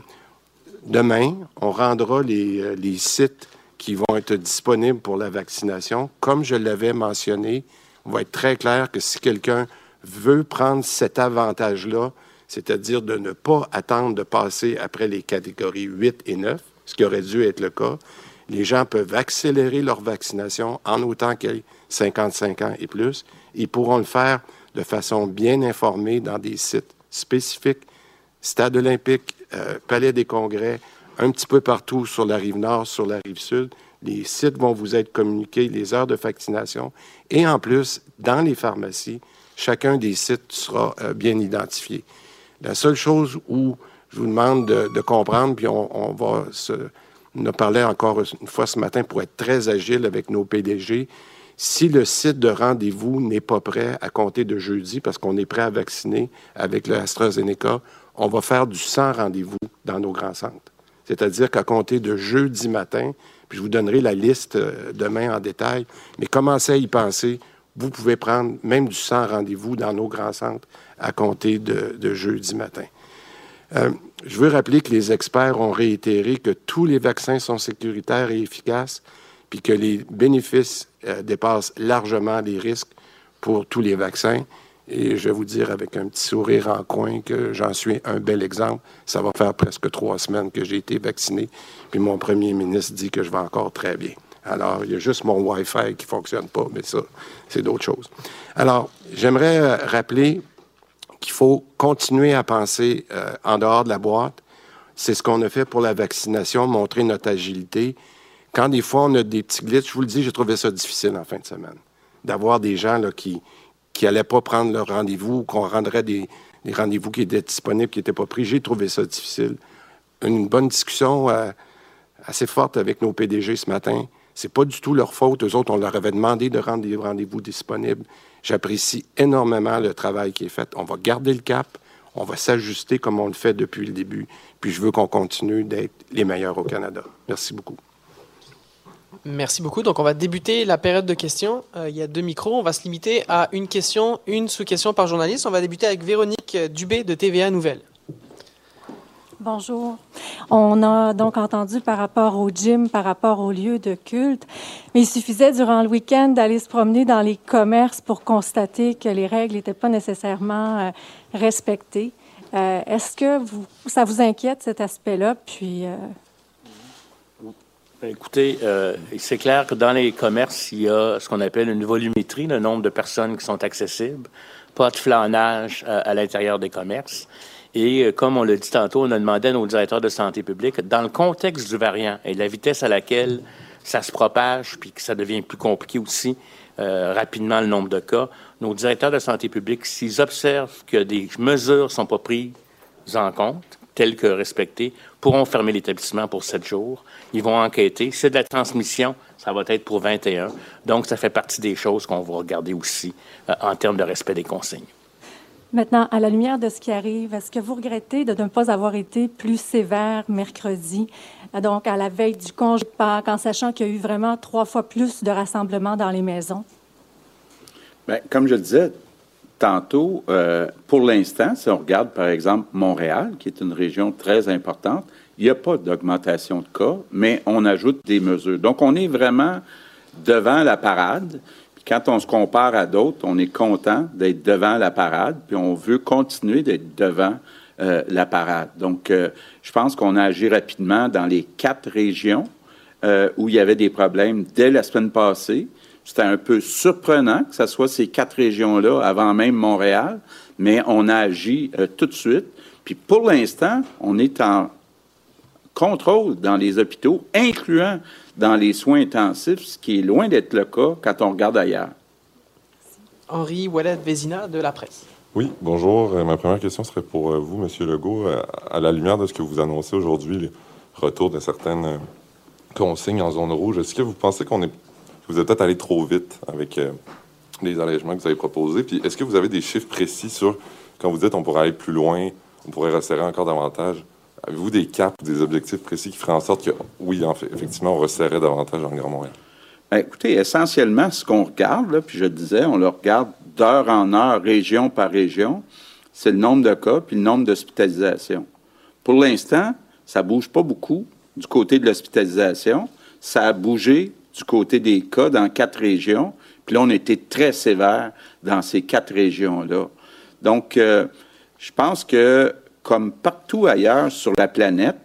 demain, on rendra les sites qui vont être disponibles pour la vaccination. Comme je l'avais mentionné, on va être très clair que si quelqu'un veut prendre cet avantage-là, c'est-à-dire de ne pas attendre de passer après les catégories 8 et 9, ce qui aurait dû être le cas, les gens peuvent accélérer leur vaccination en autant qu'ils aient 55 ans et plus. Ils pourront le faire de façon bien informée dans des sites spécifiques, Stade olympique, euh, Palais des congrès, un petit peu partout sur la rive nord, sur la rive sud. Les sites vont vous être communiqués, les heures de vaccination. Et en plus, dans les pharmacies, chacun des sites sera euh, bien identifié. La seule chose où je vous demande de, comprendre, puis on, va se, a parlé encore une fois ce matin pour être très agile avec nos PDG. Si le site de rendez-vous n'est pas prêt à compter de jeudi, parce qu'on est prêt à vacciner avec le AstraZeneca, on va faire du sans rendez-vous dans nos grands centres. C'est-à-dire qu'à compter de jeudi matin, je vous donnerai la liste euh, demain en détail, mais commencez à y penser. Vous pouvez prendre même du sans rendez-vous dans nos grands centres à compter de, de jeudi matin. Euh, je veux rappeler que les experts ont réitéré que tous les vaccins sont sécuritaires et efficaces, puis que les bénéfices euh, dépassent largement les risques pour tous les vaccins. Et je vais vous dire avec un petit sourire en coin que j'en suis un bel exemple. Ça va faire presque trois semaines que j'ai été vacciné, puis mon premier ministre dit que je vais encore très bien. Alors, il y a juste mon Wi-Fi qui ne fonctionne pas, mais ça, c'est d'autres choses. Alors, j'aimerais euh, rappeler qu'il faut continuer à penser euh, en dehors de la boîte. C'est ce qu'on a fait pour la vaccination, montrer notre agilité. Quand des fois on a des petits glitches, je vous le dis, j'ai trouvé ça difficile en fin de semaine. D'avoir des gens là, qui qui n'allaient pas prendre leur rendez-vous, qu'on rendrait des, rendez-vous qui étaient disponibles, qui n'étaient pas pris. J'ai trouvé ça difficile. Une bonne discussion euh, assez forte avec nos PDG ce matin. C'est pas du tout leur faute. Eux autres, on leur avait demandé de rendre des rendez-vous disponibles. J'apprécie énormément le travail qui est fait. On va garder le cap. On va s'ajuster comme on le fait depuis le début. Puis je veux qu'on continue d'être les meilleurs au Canada. Merci beaucoup. Merci beaucoup. Donc, on va débuter la période de questions. Euh, il y a deux micros. On va se limiter à une question, une sous-question par journaliste. On va débuter avec Véronique Dubé de TVA Nouvelles. Bonjour. On a donc entendu par rapport au gym, par rapport au lieu de culte, mais il suffisait durant le week-end d'aller se promener dans les commerces pour constater que les règles n'étaient pas nécessairement euh, respectées. Euh, Est-ce que ça vous inquiète cet aspect-là? Puis, Écoutez, euh, c'est clair que dans les commerces, il y a ce qu'on appelle une volumétrie, le nombre de personnes qui sont accessibles, pas de flanage euh, à l'intérieur des commerces. Et euh, comme on l'a dit tantôt, on a demandé à nos directeurs de santé publique, dans le contexte du variant et la vitesse à laquelle ça se propage, puis que ça devient plus compliqué aussi euh, rapidement le nombre de cas, nos directeurs de santé publique, s'ils observent que des mesures sont pas prises en compte, telles que respectées, pourront fermer l'établissement pour sept jours. Ils vont enquêter. Si c'est de la transmission, ça va être pour 21. Donc, ça fait partie des choses qu'on va regarder aussi euh, en termes de respect des consignes. maintenant, à la lumière de ce qui arrive, est-ce que vous regrettez de ne pas avoir été plus sévère mercredi, euh, donc à la veille du congé de Pâques, en sachant qu'il y a eu vraiment trois fois plus de rassemblements dans les maisons? Bien, comme je le disais tantôt, euh, pour l'instant, si on regarde par exemple Montréal, qui est une région très importante, il n'y a pas d'augmentation de cas, mais on ajoute des mesures. Donc, on est vraiment devant la parade. Quand on se compare à d'autres, on est content d'être devant la parade, puis on veut continuer d'être devant euh, la parade. Donc, euh, je pense qu'on a agi rapidement dans les quatre régions où il y avait des problèmes dès la semaine passée. C'était un peu surprenant que ce soit ces quatre régions-là avant même Montréal, mais on a agi euh, tout de suite. Puis pour l'instant, on est en contrôle dans les hôpitaux, incluant dans les soins intensifs, ce qui est loin d'être le cas quand on regarde ailleurs. Henri Ouellet-Vézina de la presse. Oui, bonjour. Euh, ma première question serait pour euh, vous, Monsieur Legault. À la lumière de ce que vous annoncez aujourd'hui, le retour de certaines consignes en zone rouge, est-ce que vous pensez qu'on est, vous êtes peut-être allé trop vite avec les allègements que vous avez proposés? Puis est-ce que vous avez des chiffres précis sur, quand vous dites on pourrait aller plus loin, on pourrait resserrer encore davantage, avez-vous des caps, des objectifs précis qui feraient en sorte que, oui, en fait, effectivement, on resserrait davantage en Grand? Ben, écoutez, essentiellement, ce qu'on regarde, puis je disais, on le regarde d'heure en heure, région par région, c'est le nombre de cas puis le nombre d'hospitalisations. Pour l'instant, ça ne bouge pas beaucoup du côté de l'hospitalisation. Ça a bougé du côté des cas dans quatre régions. Puis là, on était très sévère dans ces quatre régions-là. Donc, euh, je pense que, comme partout ailleurs sur la planète,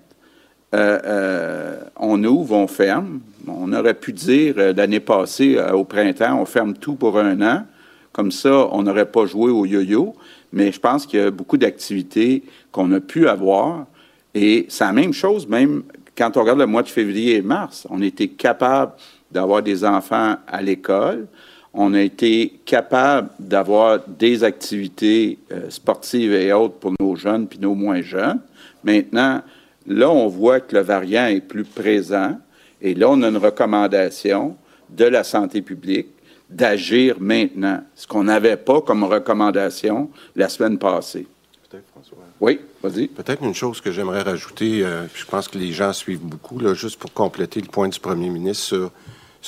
euh, euh, on ouvre, on ferme. On aurait pu dire l'année passée, au printemps, on ferme tout pour un an. Comme ça, on n'aurait pas joué au yo-yo, mais je pense qu'il y a beaucoup d'activités qu'on a pu avoir. Et c'est la même chose, même quand on regarde le mois de février et mars. On était capable d'avoir des enfants à l'école. On a été capable d'avoir des activités euh, sportives et autres pour nos jeunes puis nos moins jeunes. Maintenant, là, on voit que le variant est plus présent. Et là, on a une recommandation de la santé publique d'agir maintenant, ce qu'on n'avait pas comme recommandation la semaine passée. Peut-être, François. Oui, vas-y. Peut-être une chose que j'aimerais rajouter, euh, je pense que les gens suivent beaucoup, là, juste pour compléter le point du premier ministre sur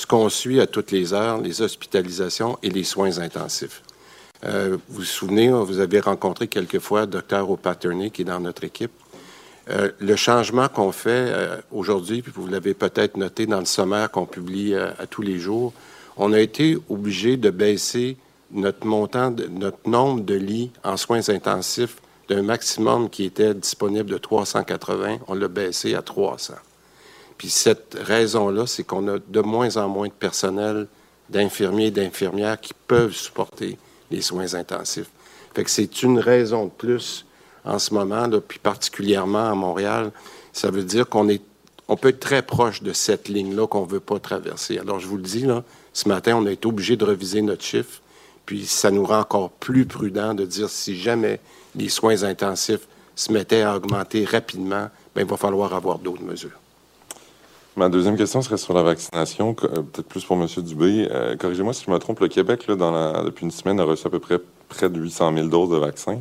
ce qu'on suit à toutes les heures, les hospitalisations et les soins intensifs. Euh, vous vous souvenez, vous avez rencontré quelquefois Dr. O'Patterney qui est dans notre équipe. Euh, le changement qu'on fait aujourd'hui, puis vous l'avez peut-être noté dans le sommaire qu'on publie à tous les jours, on a été obligé de baisser notre montant, notre nombre de lits en soins intensifs d'un maximum qui était disponible de 380, on l'a baissé à 300. Puis cette raison-là, c'est qu'on a de moins en moins de personnel, d'infirmiers et d'infirmières qui peuvent supporter les soins intensifs. Fait que c'est une raison de plus en ce moment, là, puis particulièrement à Montréal. Ça veut dire qu'on est, on peut être très proche de cette ligne-là qu'on ne veut pas traverser. Alors, je vous le dis, là, ce matin, on a été obligé de reviser notre chiffre, puis ça nous rend encore plus prudent de dire si jamais les soins intensifs se mettaient à augmenter rapidement, bien, il va falloir avoir d'autres mesures. Ma deuxième question serait sur la vaccination, euh, peut-être plus pour M. Dubé. Euh, corrigez-moi si je me trompe, le Québec, là, dans depuis une semaine, a reçu à peu près près de 800 000 doses de vaccins.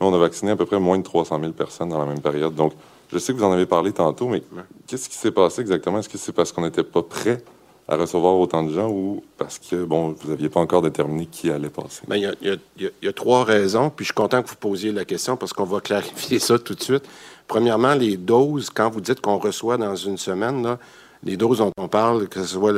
Nous, on a vacciné à peu près moins de 300 000 personnes dans la même période. Donc, je sais que vous en avez parlé tantôt, mais qu'est-ce qui s'est passé exactement? Est-ce que c'est parce qu'on n'était pas prêt à recevoir autant de gens ou parce que, bon, vous n'aviez pas encore déterminé qui allait passer? Il, y a, trois raisons, puis je suis content que vous posiez la question parce qu'on va clarifier ça tout de suite. Premièrement, les doses, quand vous dites qu'on reçoit dans une semaine, les doses dont on parle, que ce soit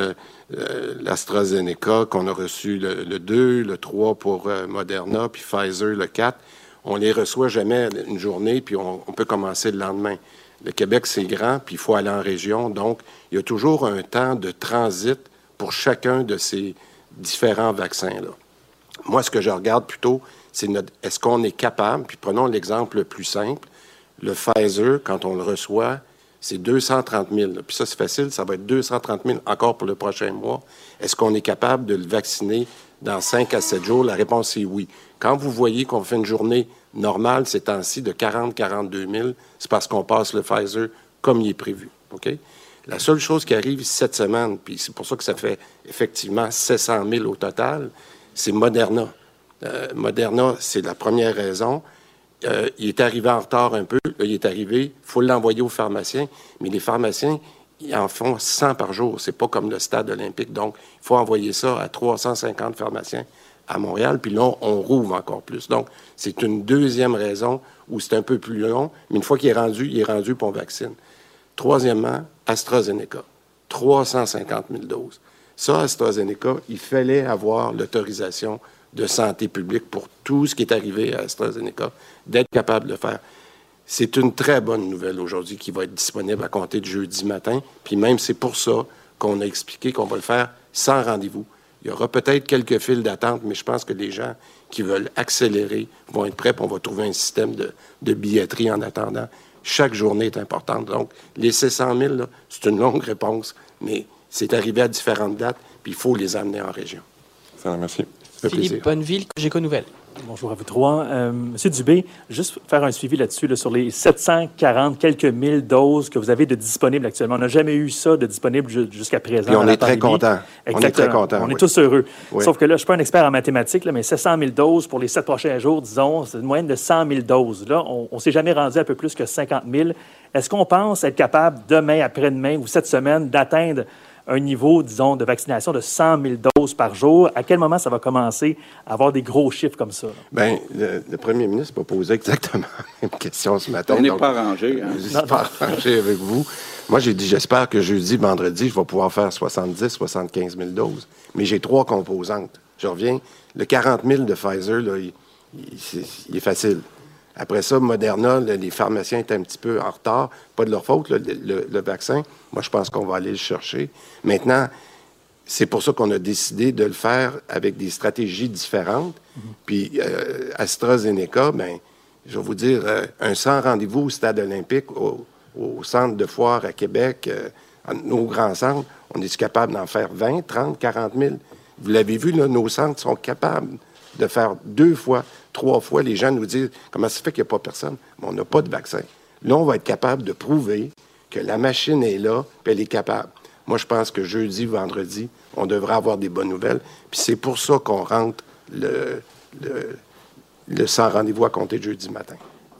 l'AstraZeneca, qu'on a reçu le, 2, le 3 pour euh, Moderna, puis Pfizer le 4, on les reçoit jamais une journée, puis on peut commencer le lendemain. Le Québec, c'est grand, puis il faut aller en région. Donc, il y a toujours un temps de transit pour chacun de ces différents vaccins-là. Moi, ce que je regarde plutôt, c'est est-ce qu'on est capable, puis prenons l'exemple le plus simple, le Pfizer, quand on le reçoit, c'est 230 000. Puis ça, c'est facile, ça va être 230 000 encore pour le prochain mois. Est-ce qu'on est capable de le vacciner dans 5 à 7 jours? La réponse est oui. Quand vous voyez qu'on fait une journée normale ces temps-ci de 40-42 000, c'est parce qu'on passe le Pfizer comme il est prévu. OK? La seule chose qui arrive cette semaine, puis c'est pour ça que ça fait effectivement 700 000 au total, c'est Moderna. Euh, Moderna, c'est la première raison. Euh, il est arrivé en retard un peu. il est arrivé. Il faut l'envoyer aux pharmaciens. Mais les pharmaciens, ils en font 100 par jour. C'est pas comme le stade olympique. Donc, il faut envoyer ça à 350 pharmaciens à Montréal, puis là, on rouvre encore plus. Donc, c'est une deuxième raison où c'est un peu plus long, mais une fois qu'il est rendu, il est rendu pour on vaccine. Troisièmement, AstraZeneca, 350 000 doses. Ça, AstraZeneca, il fallait avoir l'autorisation de santé publique pour tout ce qui est arrivé à AstraZeneca, d'être capable de le faire. C'est une très bonne nouvelle aujourd'hui qui va être disponible à compter de jeudi matin. Puis même, c'est pour ça qu'on a expliqué qu'on va le faire sans rendez-vous. Il y aura peut-être quelques files d'attente, mais je pense que les gens qui veulent accélérer vont être prêts, puis on va trouver un système de, de billetterie en attendant. Chaque journée est importante. Donc, les 600 000, là, c'est une longue réponse, mais c'est arrivé à différentes dates, puis il faut les amener en région. Ça, merci. Ça fait Philippe plaisir. Bonneville, Cogeco Nouvelles. Bonjour à vous trois. Euh, Monsieur Dubé, juste faire un suivi là-dessus, là, sur les 740 quelques mille doses que vous avez de disponibles actuellement. On n'a jamais eu ça de disponible ju- jusqu'à présent. Puis on est très contents. On est Exactement. très contents, On est tous heureux. Oui. Sauf que là, je ne suis pas un expert en mathématiques, là, mais 700 000 doses pour les sept prochains jours, disons, c'est une moyenne de 100 000 doses. Là, on ne s'est jamais rendu à un peu plus que 50 000. Est-ce qu'on pense être capable demain, après-demain ou cette semaine d'atteindre un niveau, disons, de vaccination de 100 000 doses par jour? À quel moment ça va commencer à avoir des gros chiffres comme ça? là? Bien, le, le premier ministre m'a posé exactement la même question ce matin. On n'est pas arrangé. Hein? Je suis pas arrangé avec vous. Moi, j'ai dit, j'espère que jeudi, vendredi, je vais pouvoir faire 70, 75 000 doses. Mais j'ai trois composantes. Je reviens. Le 40 000 de Pfizer, là, il, il- c'est- il est facile. Après ça, Moderna, les pharmaciens étaient un petit peu en retard. Pas de leur faute, le, vaccin. Moi, je pense qu'on va aller le chercher. Maintenant, c'est pour ça qu'on a décidé de le faire avec des stratégies différentes. Puis euh, AstraZeneca, ben, je vais vous dire, euh, un 100 rendez-vous au stade olympique, au, centre de foire à Québec, euh, à nos grands centres, on est capable d'en faire 20, 30, 40 000. Vous l'avez vu, là, nos centres sont capables de faire deux fois, trois fois. Les gens nous disent comment ça fait qu'il n'y a pas personne? Mais on n'a pas de vaccin. Là, on va être capable de prouver que la machine est là, puis elle est capable. Moi, je pense que jeudi, vendredi, on devrait avoir des bonnes nouvelles. Puis c'est pour ça qu'on rentre le, le, 100 rendez-vous à compter jeudi matin.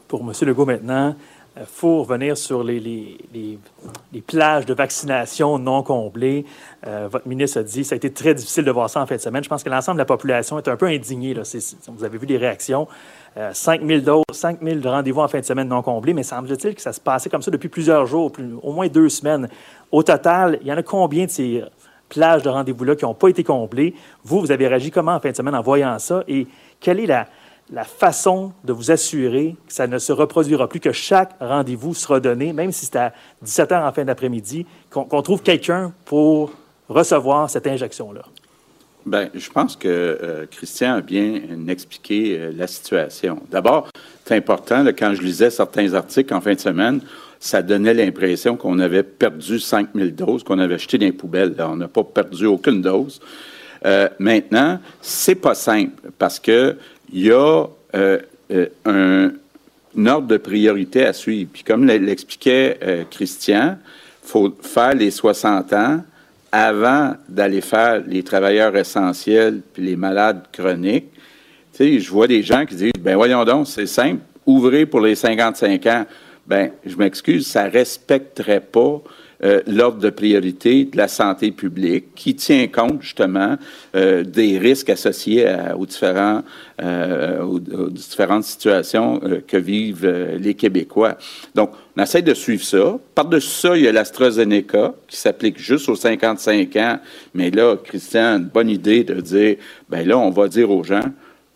Pour M. Legault maintenant, il faut revenir sur les, les- les- plages de vaccination non comblées. Euh, votre ministre a dit que ça a été très difficile de voir ça en fin de semaine. Je pense que l'ensemble de la population est un peu indignée. Là. Vous avez vu les réactions. Euh, 5 000 doses, 5 000 rendez-vous en fin de semaine non comblés, mais semble-t-il que ça se passait comme ça depuis plusieurs jours, au moins deux semaines. Au total, il y en a combien de ces plages de rendez-vous-là qui n'ont pas été comblées? Vous, vous avez réagi comment en fin de semaine en voyant ça? Et quelle est la, la façon de vous assurer que ça ne se reproduira plus, que chaque rendez-vous sera donné, même si c'est à 17 h en fin d'après-midi, qu'on trouve quelqu'un pour recevoir cette injection-là? Bien, je pense que euh, Christian a bien expliqué euh, la situation. D'abord, c'est important, quand je lisais certains articles en fin de semaine, ça donnait l'impression qu'on avait perdu 5000 doses, qu'on avait jeté dans les poubelles. On n'a pas perdu aucune dose. Euh, maintenant, c'est pas simple parce que il y a euh, euh, un, ordre de priorité à suivre. Puis comme l'expliquait euh, Christian, faut faire les 60 ans avant d'aller faire les travailleurs essentiels puis les malades chroniques. Tu sais, je vois des gens qui disent, ben voyons donc, c'est simple, ouvrez pour les 55 ans. Ben, je m'excuse, ça respecterait pas euh, l'ordre de priorité de la santé publique qui tient compte justement euh, des risques associés à- aux, différents, euh, aux, aux différentes situations euh, que vivent euh, les Québécois. Donc, on essaie de suivre ça. Par-dessus ça, il y a l'AstraZeneca qui s'applique juste aux 55 ans. Mais là, Christian une bonne idée de dire, ben là, on va dire aux gens,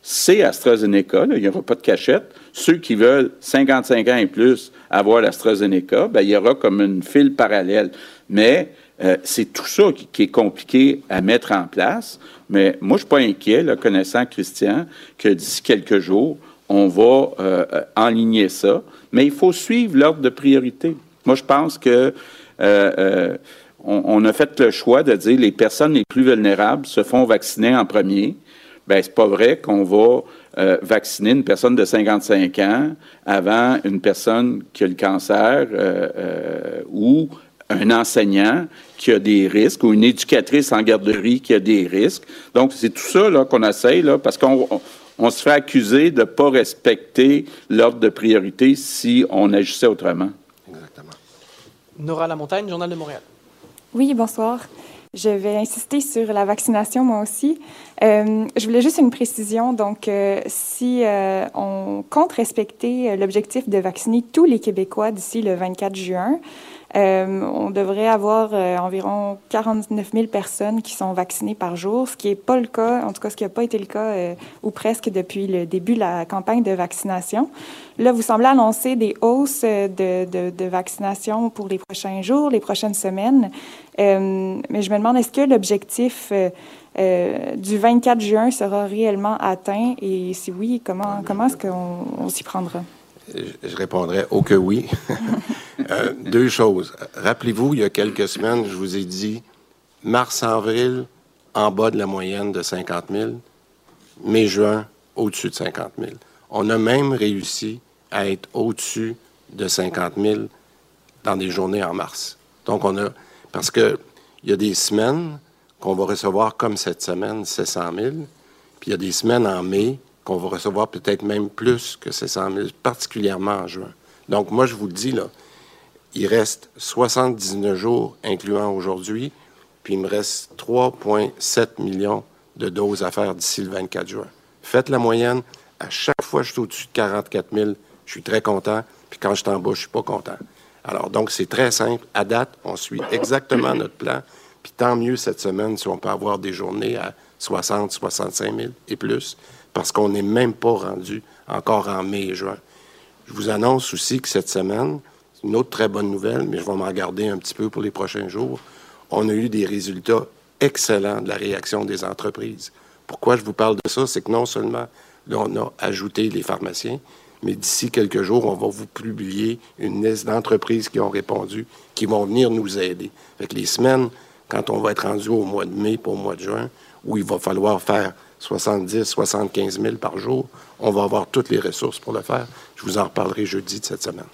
c'est AstraZeneca, là, il n'y aura pas de cachette. Ceux qui veulent 55 ans et plus avoir l'AstraZeneca, ben, il y aura comme une file parallèle. Mais euh, c'est tout ça qui, est compliqué à mettre en place. Mais moi, je ne suis pas inquiet, là, connaissant Christian, que d'ici quelques jours, on va euh, enligner ça. Mais il faut suivre l'ordre de priorité. Moi, je pense que euh, euh, on a fait le choix de dire les personnes les plus vulnérables se font vacciner en premier. Ben, c'est pas vrai qu'on va euh, vacciner une personne de 55 ans avant une personne qui a le cancer euh, euh, ou un enseignant qui a des risques ou une éducatrice en garderie qui a des risques. Donc, c'est tout ça là, qu'on essaye, là, parce qu'on on, on se fait accuser de ne pas respecter l'ordre de priorité si on agissait autrement. Nora Lamontagne, Journal de Montréal. Oui, bonsoir. Je vais insister sur la vaccination, moi aussi. Euh, je voulais juste une précision. Donc, euh, si euh, on compte respecter euh, l'objectif de vacciner tous les Québécois d'ici le 24 juin, on devrait avoir euh, environ 49 000 personnes qui sont vaccinées par jour, ce qui n'est pas le cas, en tout cas ce qui n'a pas été le cas euh, ou presque depuis le début de la campagne de vaccination. Là, vous semblez annoncer des hausses euh, de, de, de vaccination pour les prochains jours, les prochaines semaines. Euh, mais je me demande, est-ce que l'objectif euh, euh, du 24 juin sera réellement atteint? Et si oui, comment, comment est-ce qu'on s'y prendra? Je répondrai au que oui. Euh, deux choses. Rappelez-vous, il y a quelques semaines, je vous ai dit mars-avril, en bas de la moyenne de 50 000, mai-juin, au-dessus de 50 000. On a même réussi à être au-dessus de 50 000 dans des journées en mars. Donc, on a. Parce qu'il y a des semaines qu'on va recevoir, comme cette semaine, 700 000, puis il y a des semaines en mai qu'on va recevoir peut-être même plus que 700 000, particulièrement en juin. Donc, moi, je vous le dis, il reste 79 jours, incluant aujourd'hui, puis il me reste 3,7 millions de doses à faire d'ici le 24 juin. Faites la moyenne. À chaque fois que je suis au-dessus de 44 000, je suis très content. Puis quand je suis en bas, je suis pas content. Alors, donc, c'est très simple. À date, on suit exactement notre plan. Puis tant mieux cette semaine si on peut avoir des journées à 60, 65 000 et plus, parce qu'on n'est même pas rendu encore en mai et juin. Je vous annonce aussi que cette semaine, c'est une autre très bonne nouvelle, mais je vais m'en garder un petit peu pour les prochains jours. On a eu des résultats excellents de la réaction des entreprises. Pourquoi je vous parle de ça? C'est que non seulement là, on a ajouté les pharmaciens, mais d'ici quelques jours, on va vous publier une liste d'entreprises qui ont répondu, qui vont venir nous aider. Avec les semaines, quand on va être rendu au mois de mai pour au mois de juin, où il va falloir faire 70, 75 000 par jour, on va avoir toutes les ressources pour le faire. Je vous en reparlerai jeudi de cette semaine.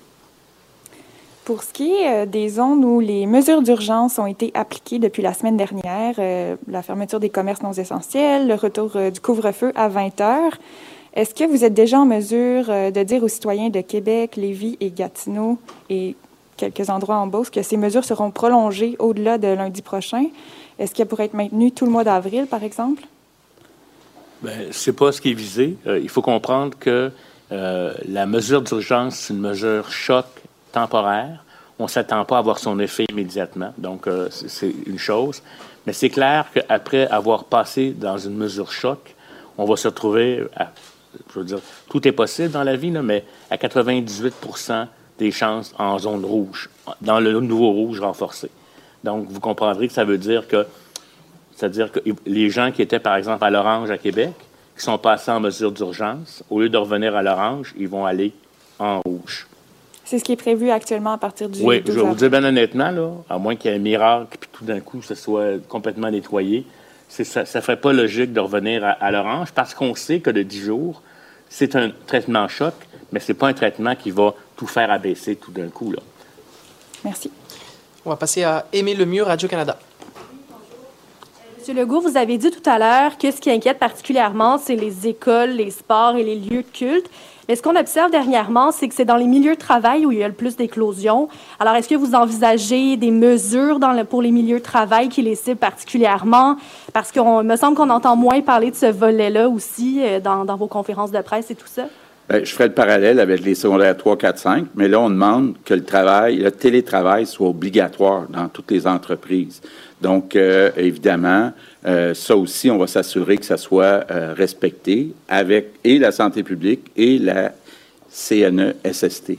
Pour ce qui est euh, des zones où les mesures d'urgence ont été appliquées depuis la semaine dernière, euh, la fermeture des commerces non essentiels, le retour euh, du couvre-feu à 20 heures, est-ce que vous êtes déjà en mesure de dire aux citoyens de Québec, Lévis et Gatineau et quelques endroits en Beauce que ces mesures seront prolongées au-delà de lundi prochain? Est-ce qu'elles pourraient être maintenues tout le mois d'avril, par exemple? Bien, c'est pas ce qui est visé. il faut comprendre que la mesure d'urgence, c'est une mesure choc temporaire. On ne s'attend pas à avoir son effet immédiatement. Donc, euh, c'est une chose. Mais c'est clair qu'après avoir passé dans une mesure choc, on va se retrouver, je veux dire, tout est possible dans la vie, mais à 98 des chances en zone rouge, dans le nouveau rouge renforcé. Donc, vous comprendrez que ça veut dire que, c'est-à-dire que les gens qui étaient, par exemple, à l'orange à Québec, qui sont passés en mesure d'urgence, au lieu de revenir à l'orange, ils vont aller en rouge. C'est ce qui est prévu actuellement à partir du. Oui, je vais vous dire bien honnêtement, là, à moins qu'il y ait un miracle, puis tout d'un coup, ce soit complètement nettoyé, ça ne ferait pas logique de revenir à, l'orange parce qu'on sait que de 10 jours, c'est un traitement choc, mais ce n'est pas un traitement qui va tout faire abaisser tout d'un coup. Là. Merci. On va passer à Aimer le mieux Radio-Canada. Monsieur Legault, vous avez dit tout à l'heure que ce qui inquiète particulièrement, c'est les écoles, les sports et les lieux de culte. Mais ce qu'on observe dernièrement, c'est que c'est dans les milieux de travail où il y a le plus d'éclosions. Alors, est-ce que vous envisagez des mesures pour les milieux de travail qui les ciblent particulièrement? Parce qu'il me semble qu'on entend moins parler de ce volet-là aussi euh, dans, vos conférences de presse et tout ça. Bien, je ferai le parallèle avec les secondaires 3, 4, 5, mais là, on demande que le travail, le télétravail soit obligatoire dans toutes les entreprises. Donc, euh, évidemment, euh, ça aussi, on va s'assurer que ça soit euh, respecté avec et la santé publique et la CNESST.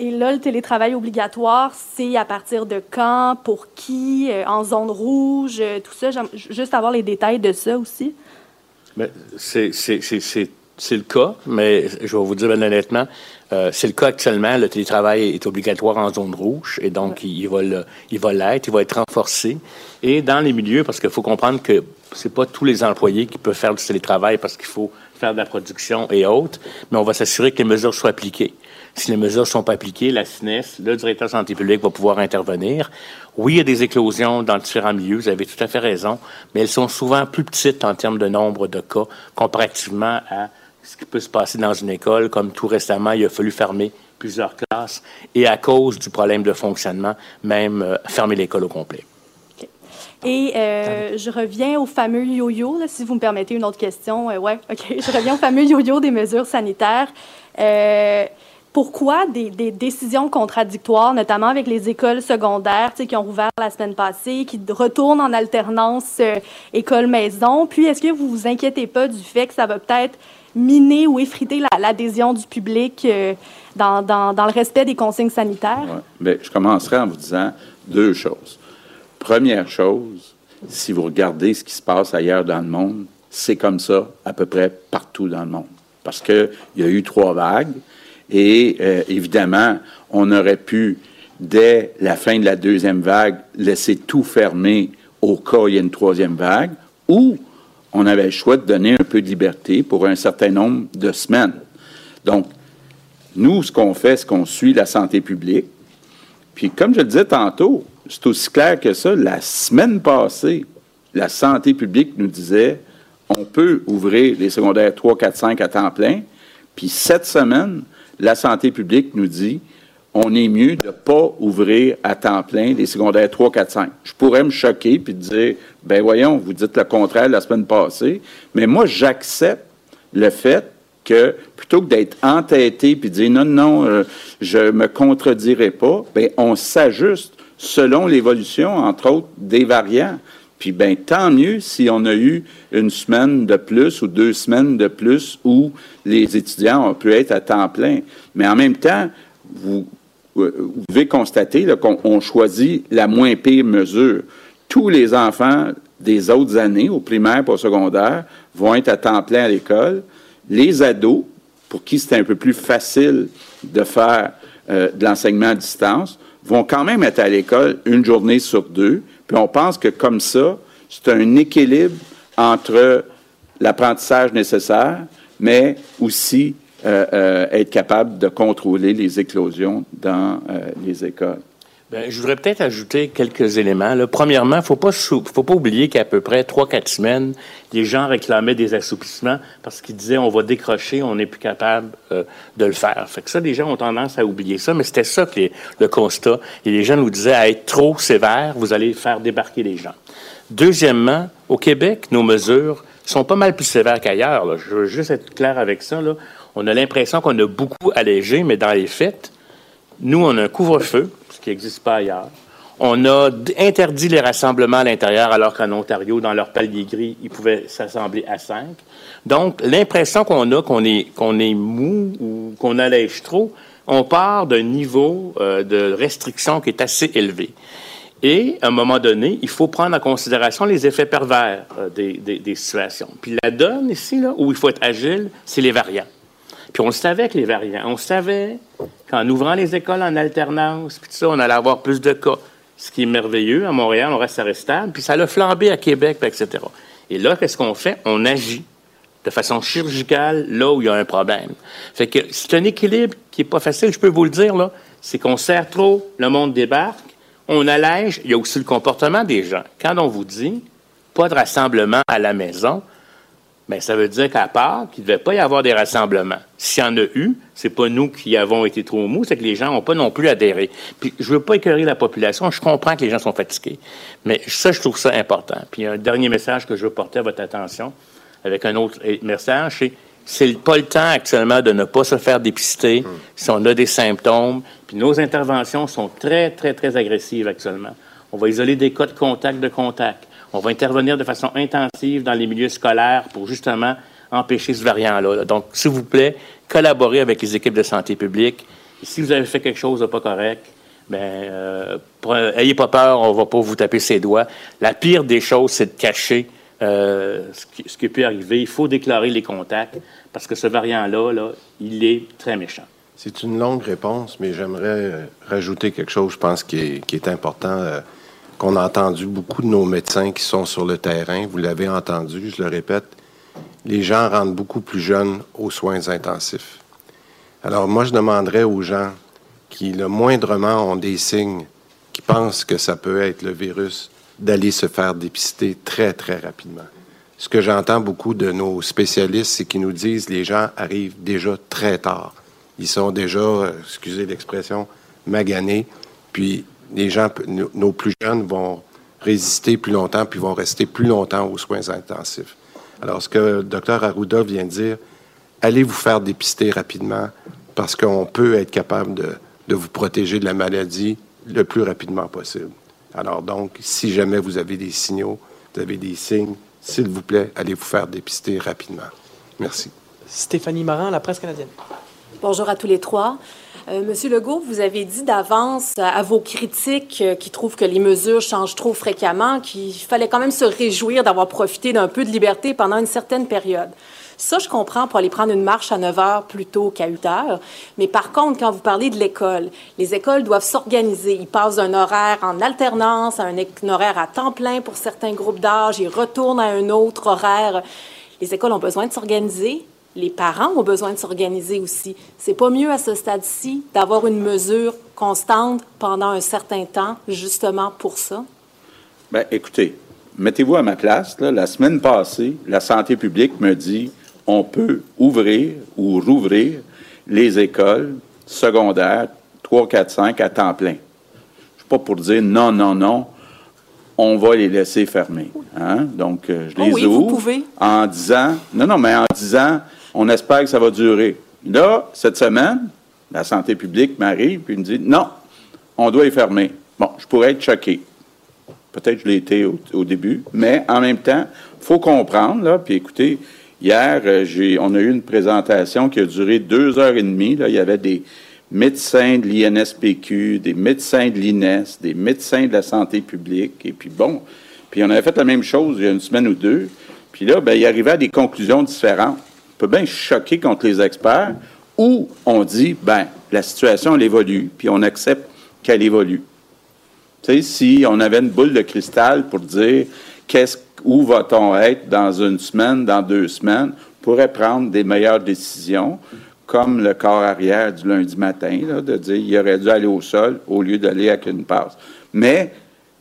Et là, le télétravail obligatoire, c'est à partir de quand, pour qui, en zone rouge, tout ça? Juste avoir les détails de ça aussi. C'est le cas, mais je vais vous dire bien honnêtement, euh, c'est le cas actuellement. Le télétravail est obligatoire en zone rouge et donc il, va l'être, il va être renforcé. Et dans les milieux, parce qu'il faut comprendre que c'est pas tous les employés qui peuvent faire du télétravail parce qu'il faut faire de la production et autres, mais on va s'assurer que les mesures soient appliquées. Si les mesures ne sont pas appliquées, la SNES, le directeur de santé publique va pouvoir intervenir. Oui, il y a des éclosions dans différents milieux, vous avez tout à fait raison, mais elles sont souvent plus petites en termes de nombre de cas comparativement à ce qui peut se passer dans une école, comme tout récemment, il a fallu fermer plusieurs classes et à cause du problème de fonctionnement, même euh, fermer l'école au complet. Et euh, je reviens au fameux yo-yo, si vous me permettez une autre question. Euh, ouais, OK. Je reviens au fameux yo-yo des mesures sanitaires. pourquoi des, des, décisions contradictoires, notamment avec les écoles secondaires qui ont rouvert la semaine passée, qui retournent en alternance école-maison? Puis, est-ce que vous vous inquiétez pas du fait que ça va peut-être miner ou effriter l'adhésion du public euh, dans, le respect des consignes sanitaires? Bien, je commencerai en vous disant deux choses. Première chose, si vous regardez ce qui se passe ailleurs dans le monde, c'est comme ça à peu près partout dans le monde. Parce qu'il y a eu trois vagues et euh, évidemment, on aurait pu, dès la fin de la deuxième vague, laisser tout fermer au cas où il y a une troisième vague ou on avait le choix de donner un peu de liberté pour un certain nombre de semaines. Donc, nous, ce qu'on fait, c'est qu'on suit la santé publique. Puis, comme je le disais tantôt, c'est aussi clair que ça. La semaine passée, la santé publique nous disait on peut ouvrir les secondaires 3, 4, 5 à temps plein. Puis cette semaine, la santé publique nous dit on est mieux de ne pas ouvrir à temps plein les secondaires 3, 4, 5. Je pourrais me choquer puis dire ben voyons, vous dites le contraire la semaine passée, mais moi j'accepte le fait que plutôt que d'être entêté puis dire non, non, euh, je me contredirai pas, ben on s'ajuste selon l'évolution, entre autres, des variants. Puis ben tant mieux si on a eu une semaine de plus ou deux semaines de plus où les étudiants ont pu être à temps plein. Mais en même temps, vous, vous devez constater qu'on choisit la moins pire mesure. Tous les enfants des autres années, au primaire et au secondaire, vont être à temps plein à l'école. Les ados, pour qui c'est un peu plus facile de faire euh, de l'enseignement à distance, vont quand même être à l'école une journée sur deux. Puis on pense que comme ça, c'est un équilibre entre l'apprentissage nécessaire, mais aussi être capable de contrôler les éclosions dans euh, les écoles. Bien, je voudrais peut-être ajouter quelques éléments. Premièrement, il ne faut pas, oublier qu'à peu près trois, quatre semaines, les gens réclamaient des assouplissements parce qu'ils disaient on va décrocher, on n'est plus capable de le faire. Fait que ça, les gens ont tendance à oublier ça, mais c'était ça qui est le constat. Et les gens nous disaient à être trop sévère, vous allez faire débarquer les gens. Deuxièmement, au Québec, nos mesures sont pas mal plus sévères qu'ailleurs. Je veux juste être clair avec ça. Là. On a l'impression qu'on a beaucoup allégé, mais dans les faits, nous, on a un couvre-feu, ce qui n'existe pas ailleurs. On a interdit les rassemblements à l'intérieur, alors qu'en Ontario, dans leur palier gris, ils pouvaient s'assembler à cinq. Donc, l'impression qu'on a qu'on est, mou ou qu'on allège trop, on part d'un niveau euh, de restriction qui est assez élevé. Et, à un moment donné, il faut prendre en considération les effets pervers euh, des, situations. Puis la donne ici, où il faut être agile, c'est les variants. Puis on le savait que les variants, on savait qu'en ouvrant les écoles en alternance, puis tout ça, on allait avoir plus de cas. Ce qui est merveilleux, à Montréal, on reste stable, puis ça l'a flambé à Québec, etc. Et là, qu'est-ce qu'on fait? On agit de façon chirurgicale là où il y a un problème. Fait que c'est un équilibre qui n'est pas facile, je peux vous le dire, là. C'est qu'on serre trop, le monde débarque, on allège, il y a aussi le comportement des gens. Quand on vous dit pas de rassemblement à la maison, bien, ça veut dire qu'à part qu'il ne devait pas y avoir des rassemblements. S'il y en a eu, c'est pas nous qui avons été trop mous, c'est que les gens n'ont pas non plus adhéré. Puis je veux pas écœurer la population, je comprends que les gens sont fatigués. Mais ça, je trouve ça important. Puis un dernier message que je veux porter à votre attention, avec un autre message, c'est c'est pas le temps actuellement de ne pas se faire dépister si on a des symptômes. Puis nos interventions sont très, très, très agressives actuellement. On va isoler des cas de contact de contact. On va intervenir de façon intensive dans les milieux scolaires pour justement empêcher ce variant-là. Donc, s'il vous plaît, collaborez avec les équipes de santé publique. Si vous avez fait quelque chose de pas correct, ben, euh, ayez pas peur, on va pas vous taper ses doigts. La pire des choses, c'est de cacher euh, ce, qui, peut arriver. Il faut déclarer les contacts parce que ce variant-là, là, il est très méchant. C'est une longue réponse, mais j'aimerais rajouter quelque chose, je pense, qui est, qui est important, euh, qu'on a entendu beaucoup de nos médecins qui sont sur le terrain. Vous l'avez entendu, je le répète, les gens rentrent beaucoup plus jeunes aux soins intensifs. Alors moi, je demanderais aux gens qui, le moindrement, ont des signes, qui pensent que ça peut être le virus, d'aller se faire dépister très, très rapidement. Ce que j'entends beaucoup de nos spécialistes, c'est qu'ils nous disent les gens arrivent déjà très tard. Ils sont déjà, excusez l'expression, maganés. Puis les gens, nos plus jeunes vont résister plus longtemps, puis vont rester plus longtemps aux soins intensifs. Alors, ce que le docteur Arruda vient de dire, allez vous faire dépister rapidement parce qu'on peut être capable de, de vous protéger de la maladie le plus rapidement possible? Alors donc, si jamais vous avez des signaux, vous avez des signes, s'il vous plaît, allez vous faire dépister rapidement? Merci. Stéphanie Marin, la presse canadienne. Bonjour à tous les trois. Euh, Monsieur Legault, vous avez dit d'avance à vos critiques euh, qui trouvent que les mesures changent trop fréquemment qu'il fallait quand même se réjouir d'avoir profité d'un peu de liberté pendant une certaine période. Ça, je comprends pour aller prendre une marche à 9 heures plutôt qu'à 8 heures. Mais par contre, quand vous parlez de l'école, les écoles doivent s'organiser. Ils passent d'un horaire en alternance un, un horaire à temps plein pour certains groupes d'âge. Ils retournent à un autre horaire. Les écoles ont besoin de s'organiser. Les parents ont besoin de s'organiser aussi. C'est pas mieux à ce stade-ci d'avoir une mesure constante pendant un certain temps, justement pour ça? Bien, écoutez, mettez-vous à ma place. là. la semaine passée, la santé publique me dit on peut ouvrir ou rouvrir les écoles secondaires 3, 4, 5 à temps plein. Je ne suis pas pour dire non, non, non, on va les laisser fermer. hein? Donc, euh, je Oh les oui, vous ouvre pouvez. en disant, non, non, mais en disant, on espère que ça va durer. Là, cette semaine, la santé publique m'arrive puis me dit, non, on doit les fermer. Bon, je pourrais être choqué. Peut-être que je l'ai été au, début, mais en même temps, il faut comprendre, là, puis écoutez, hier, euh, on a eu une présentation qui a duré deux heures et demie. Là, il y avait des médecins de l'INSPQ, des médecins de l'INES, des médecins de la santé publique, et puis bon, puis on avait fait la même chose il y a une semaine ou deux, puis là, ben, il arrivait à des conclusions différentes. Peut bien choquer contre les experts, ou on dit, ben, la situation, elle évolue, puis on accepte qu'elle évolue. Tu sais, si on avait une boule de cristal pour dire qu'est-ce, où va-t-on être dans une semaine, dans deux semaines, on pourrait prendre des meilleures décisions, comme le corps arrière du lundi matin, là, de dire il aurait dû aller au sol au lieu d'aller avec une passe. Mais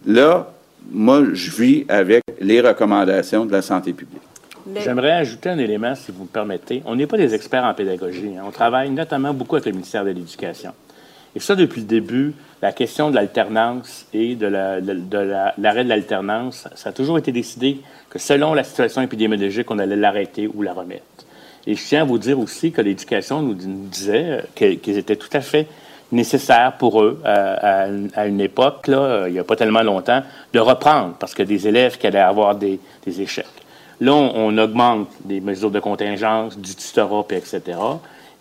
là, moi, je vis avec les recommandations de la santé publique. J'aimerais ajouter un élément, si vous me permettez. On n'est pas des experts en pédagogie. hein. On travaille notamment beaucoup avec le ministère de l'Éducation. Et ça, depuis le début, la question de l'alternance et de la- de- de la- l'arrêt de l'alternance, ça a toujours été décidé que selon la situation épidémiologique, on allait l'arrêter ou la remettre. Et je tiens à vous dire aussi que l'éducation nous, disait euh, qu'ils étaient tout à fait nécessaires pour eux euh, à, une- époque, euh, il n'y a pas tellement longtemps, de reprendre parce que des élèves qui allaient avoir des échecs. Là, on, augmente des mesures de contingence, du tutorat, etc.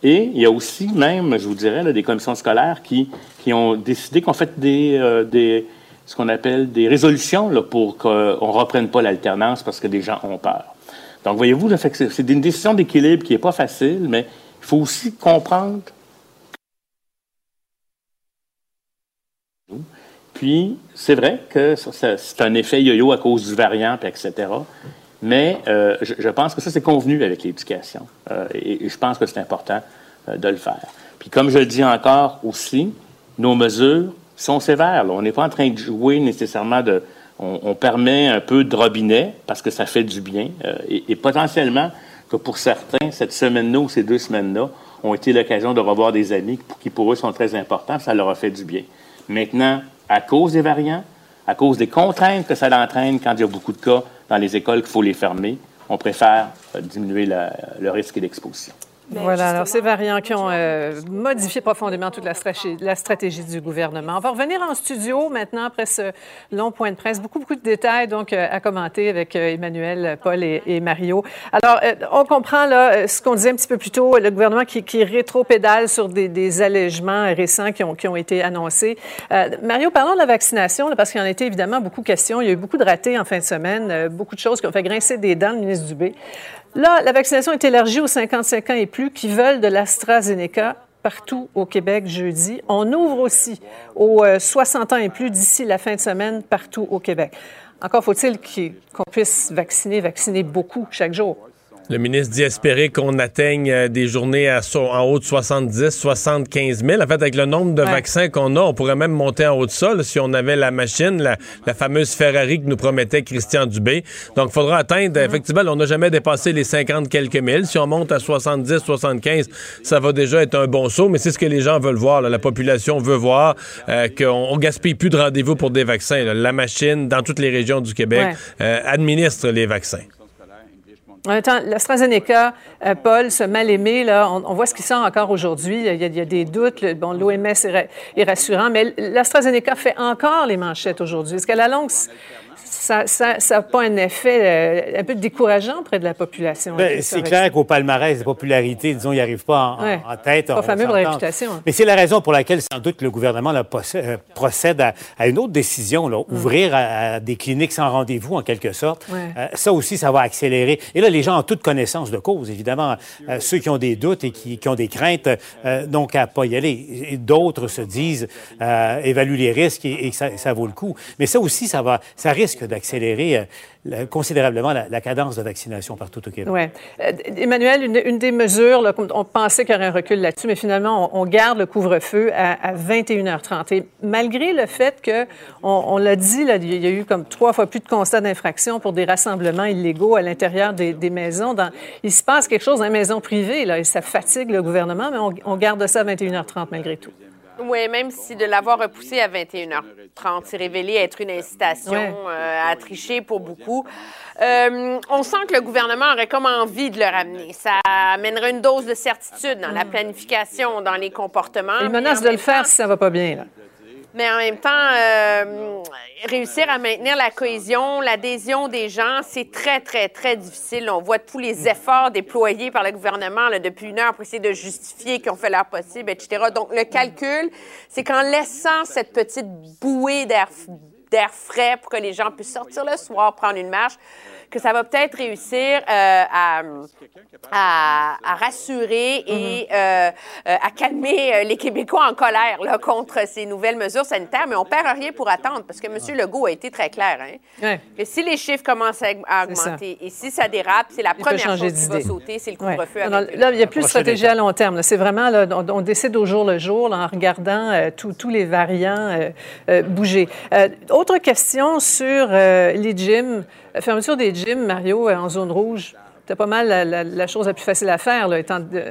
Et il y a aussi même, je vous dirais, des commissions scolaires qui, ont décidé qu'on fait des, euh, ce qu'on appelle des résolutions pour qu'on ne reprenne pas l'alternance parce que des gens ont peur. Donc, voyez-vous, c'est une décision d'équilibre qui n'est pas facile, mais il faut aussi comprendre. Puis, c'est vrai que c'est un effet yo-yo à cause du variant, etc. Mais euh, je, pense que ça, c'est convenu avec l'éducation. Euh, et, je pense que c'est important euh, de le faire. Puis, comme je le dis encore aussi, nos mesures sont sévères. On n'est pas en train de jouer nécessairement de. On, permet un peu de robinet parce que ça fait du bien. et, et potentiellement que pour certains, cette semaine-là ou ces deux semaines-là ont été l'occasion de revoir des amis qui, pour eux, sont très importants. Ça leur a fait du bien. Maintenant, à cause des variants, à cause des contraintes que ça entraîne quand il y a beaucoup de cas dans les écoles qu'il faut les fermer, on préfère diminuer le risque d'exposition. Voilà, alors ces variants qui ont euh, modifié profondément toute la stratégie, la stratégie du gouvernement. On va revenir en studio maintenant après ce long point de presse. Beaucoup, beaucoup de détails donc euh, à commenter avec euh, Emmanuel, Paul et, et Mario. Alors, on comprend là ce qu'on disait un petit peu plus tôt, le gouvernement qui, qui rétro-pédale sur des, des allègements récents qui ont, qui ont été annoncés. Euh, Mario, parlons de la vaccination, là, parce qu'il y en a été évidemment beaucoup de questions. Il y a eu beaucoup de ratés en fin de semaine, beaucoup de choses qui ont fait grincer des dents le ministre Dubé. Là, la vaccination est élargie aux 55 ans et plus qui veulent de l'AstraZeneca partout au Québec jeudi. On ouvre aussi aux euh, 60 ans et plus d'ici la fin de semaine partout au Québec. Encore faut-il qu'on puisse vacciner, vacciner beaucoup chaque jour. Le ministre dit espérer qu'on atteigne euh, des journées à so- en haut de 70, 75 000. En fait, avec le nombre de Ouais. vaccins qu'on a, on pourrait même monter en haut de ça là, si on avait la machine, la, la fameuse Ferrari que nous promettait Christian Dubé. Donc, il faudra atteindre, effectivement, là, on n'a jamais dépassé les 50 quelques mille. Si on monte à 70, 75, ça va déjà être un bon saut, mais c'est ce que les gens veulent voir. là. La population veut voir euh, qu'on on gaspille plus de rendez-vous pour des vaccins. là. La machine, dans toutes les régions du Québec, Ouais. euh, administre les vaccins. Temps, l'AstraZeneca, euh, Paul, ce mal-aimé, là, on, voit ce qui sort encore aujourd'hui. Il, y a des doutes. bon, l'OMS est, est, rassurant, mais l'AstraZeneca fait encore les manchettes aujourd'hui. Est-ce qu'à la longue, ça n'a pas un effet euh, un peu décourageant auprès de la population. Ben, c'est clair qu'au palmarès de popularité, disons, il n'y arrive pas en, tête. Pas fameux pour la réputation. Hein. Mais c'est la raison pour laquelle, sans doute, le gouvernement euh, procède à, une autre décision, là, ouvrir à, des cliniques sans rendez-vous, en quelque sorte. Euh, ça aussi, ça va accélérer. Et là, les gens ont toute connaissance de cause, évidemment. ceux qui ont des doutes et qui, ont des craintes n'ont qu'à pas y aller. D'autres se disent, évaluent les risques et, ça, ça, vaut le coup. Mais ça aussi, ça, va, ça risque d'accélérer euh, considérablement la, cadence de vaccination partout au Québec. Oui. Euh, Emmanuel, une, des mesures, là, on pensait qu'il y aurait un recul là-dessus, mais finalement, on, garde le couvre-feu à, 21h30. Et malgré le fait que, on, l'a dit, là, il y a eu comme trois fois plus de constats d'infraction pour des rassemblements illégaux à l'intérieur des, maisons. Dans, il se passe quelque chose dans les maisons privées, là, et ça fatigue le gouvernement, mais on, on garde ça à 21h30 malgré tout. Oui, même si de l'avoir repoussé à 21h30 s'est révélé être une incitation euh, à tricher pour beaucoup. Euh, on sent que le gouvernement aurait comme envie de le ramener. Ça amènerait une dose de certitude dans la mm. planification, dans les comportements. Il menace de le faire si ça va pas bien. Là mais en même temps, euh, réussir à maintenir la cohésion, l'adhésion des gens, c'est très, très, très difficile. On voit tous les efforts déployés par le gouvernement depuis une heure pour essayer de justifier qu'ils ont fait leur possible, etc. Donc, le calcul, c'est qu'en laissant cette petite bouée d'air frais pour que les gens puissent sortir le soir, prendre une marche, que ça va peut-être réussir euh, à, à, rassurer et mm-hmm. euh, euh, à calmer les Québécois en colère là, contre ces nouvelles mesures sanitaires, mais on perd rien pour attendre parce que M. Legault a été très clair. Hein, que si les chiffres commencent à, augmenter et si ça dérape, c'est la première chose qui va sauter, c'est le couvre-feu. Là, il n'y a plus de stratégie à long terme. C'est vraiment, là, on, décide au jour le jour en regardant tous les variants bouger. autre question sur les gyms. La fermeture des gyms, Mario, euh, en zone rouge, c'était pas mal la, chose la plus facile à faire. Là,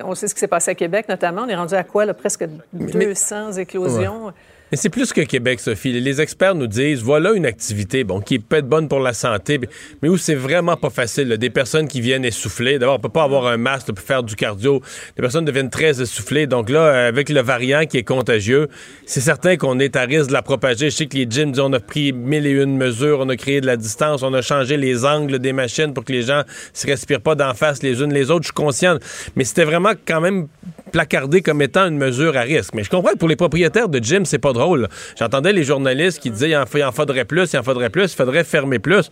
on sait ce qui s'est passé à Québec, notamment. On est rendu à quoi? Là, presque 200 éclosions? Mais c'est plus que Québec, Sophie. Les experts nous disent, voilà une activité, bon, qui peut être bonne pour la santé, mais où c'est vraiment pas facile. Des personnes qui viennent essouffler. D'abord, on peut pas avoir un masque pour faire du cardio. Les personnes deviennent très essoufflées. Donc là, avec le variant qui est contagieux, c'est certain qu'on est à risque de la propager. Je sais que les gyms, on a pris mille et une mesures, on a créé de la distance, on a changé les angles des machines pour que les gens se respirent pas d'en face les unes les autres. Je suis conscient. Mais c'était vraiment quand même placardé comme étant une mesure à risque. Mais je comprends que pour les propriétaires de gyms, c'est pas drôle. J'entendais les journalistes qui disaient il en, faudrait plus, il en faudrait plus, il faudrait fermer plus.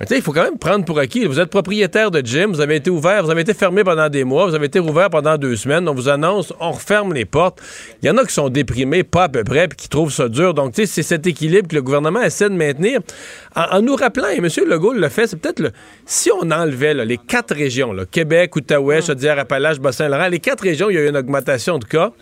Mais il faut quand même prendre pour acquis. Vous êtes propriétaire de gym, vous avez été ouvert, vous avez été fermé pendant des mois, vous avez été ouvert pendant deux semaines. On vous annonce, on referme les portes. Il y en a qui sont déprimés, pas à peu près, puis qui trouvent ça dur. Donc, tu sais, c'est cet équilibre que le gouvernement essaie de maintenir en, nous rappelant, et M. Legault le fait, c'est peut-être le. Si on enlevait les quatre régions, Québec, Outaouais, Chaudière-Appalaches, Bassin-Laurent, les quatre régions, il y a eu une augmentation de cas.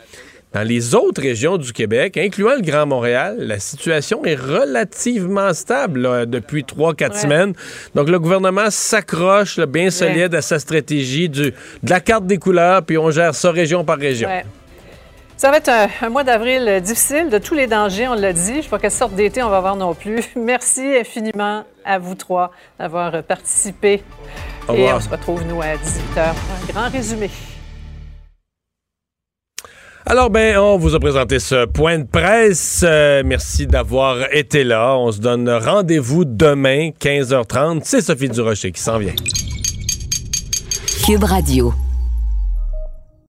Dans les autres régions du Québec, incluant le Grand Montréal, la situation est relativement stable depuis trois, quatre semaines. Donc, le gouvernement s'accroche bien solide à sa stratégie du, de la carte des couleurs, puis on gère ça région par région. Ça va être un, mois d'avril difficile, de tous les dangers, on l'a dit. Je ne sais pas quelle sorte d'été on va avoir non plus. Merci infiniment à vous trois d'avoir participé. Et on se retrouve, nous, à 18h pour un grand résumé. Alors, ben, on vous a présenté ce point de presse. Euh, merci d'avoir été là. On se donne rendez-vous demain, 15h30. C'est Sophie Durocher qui s'en vient. Cube Radio.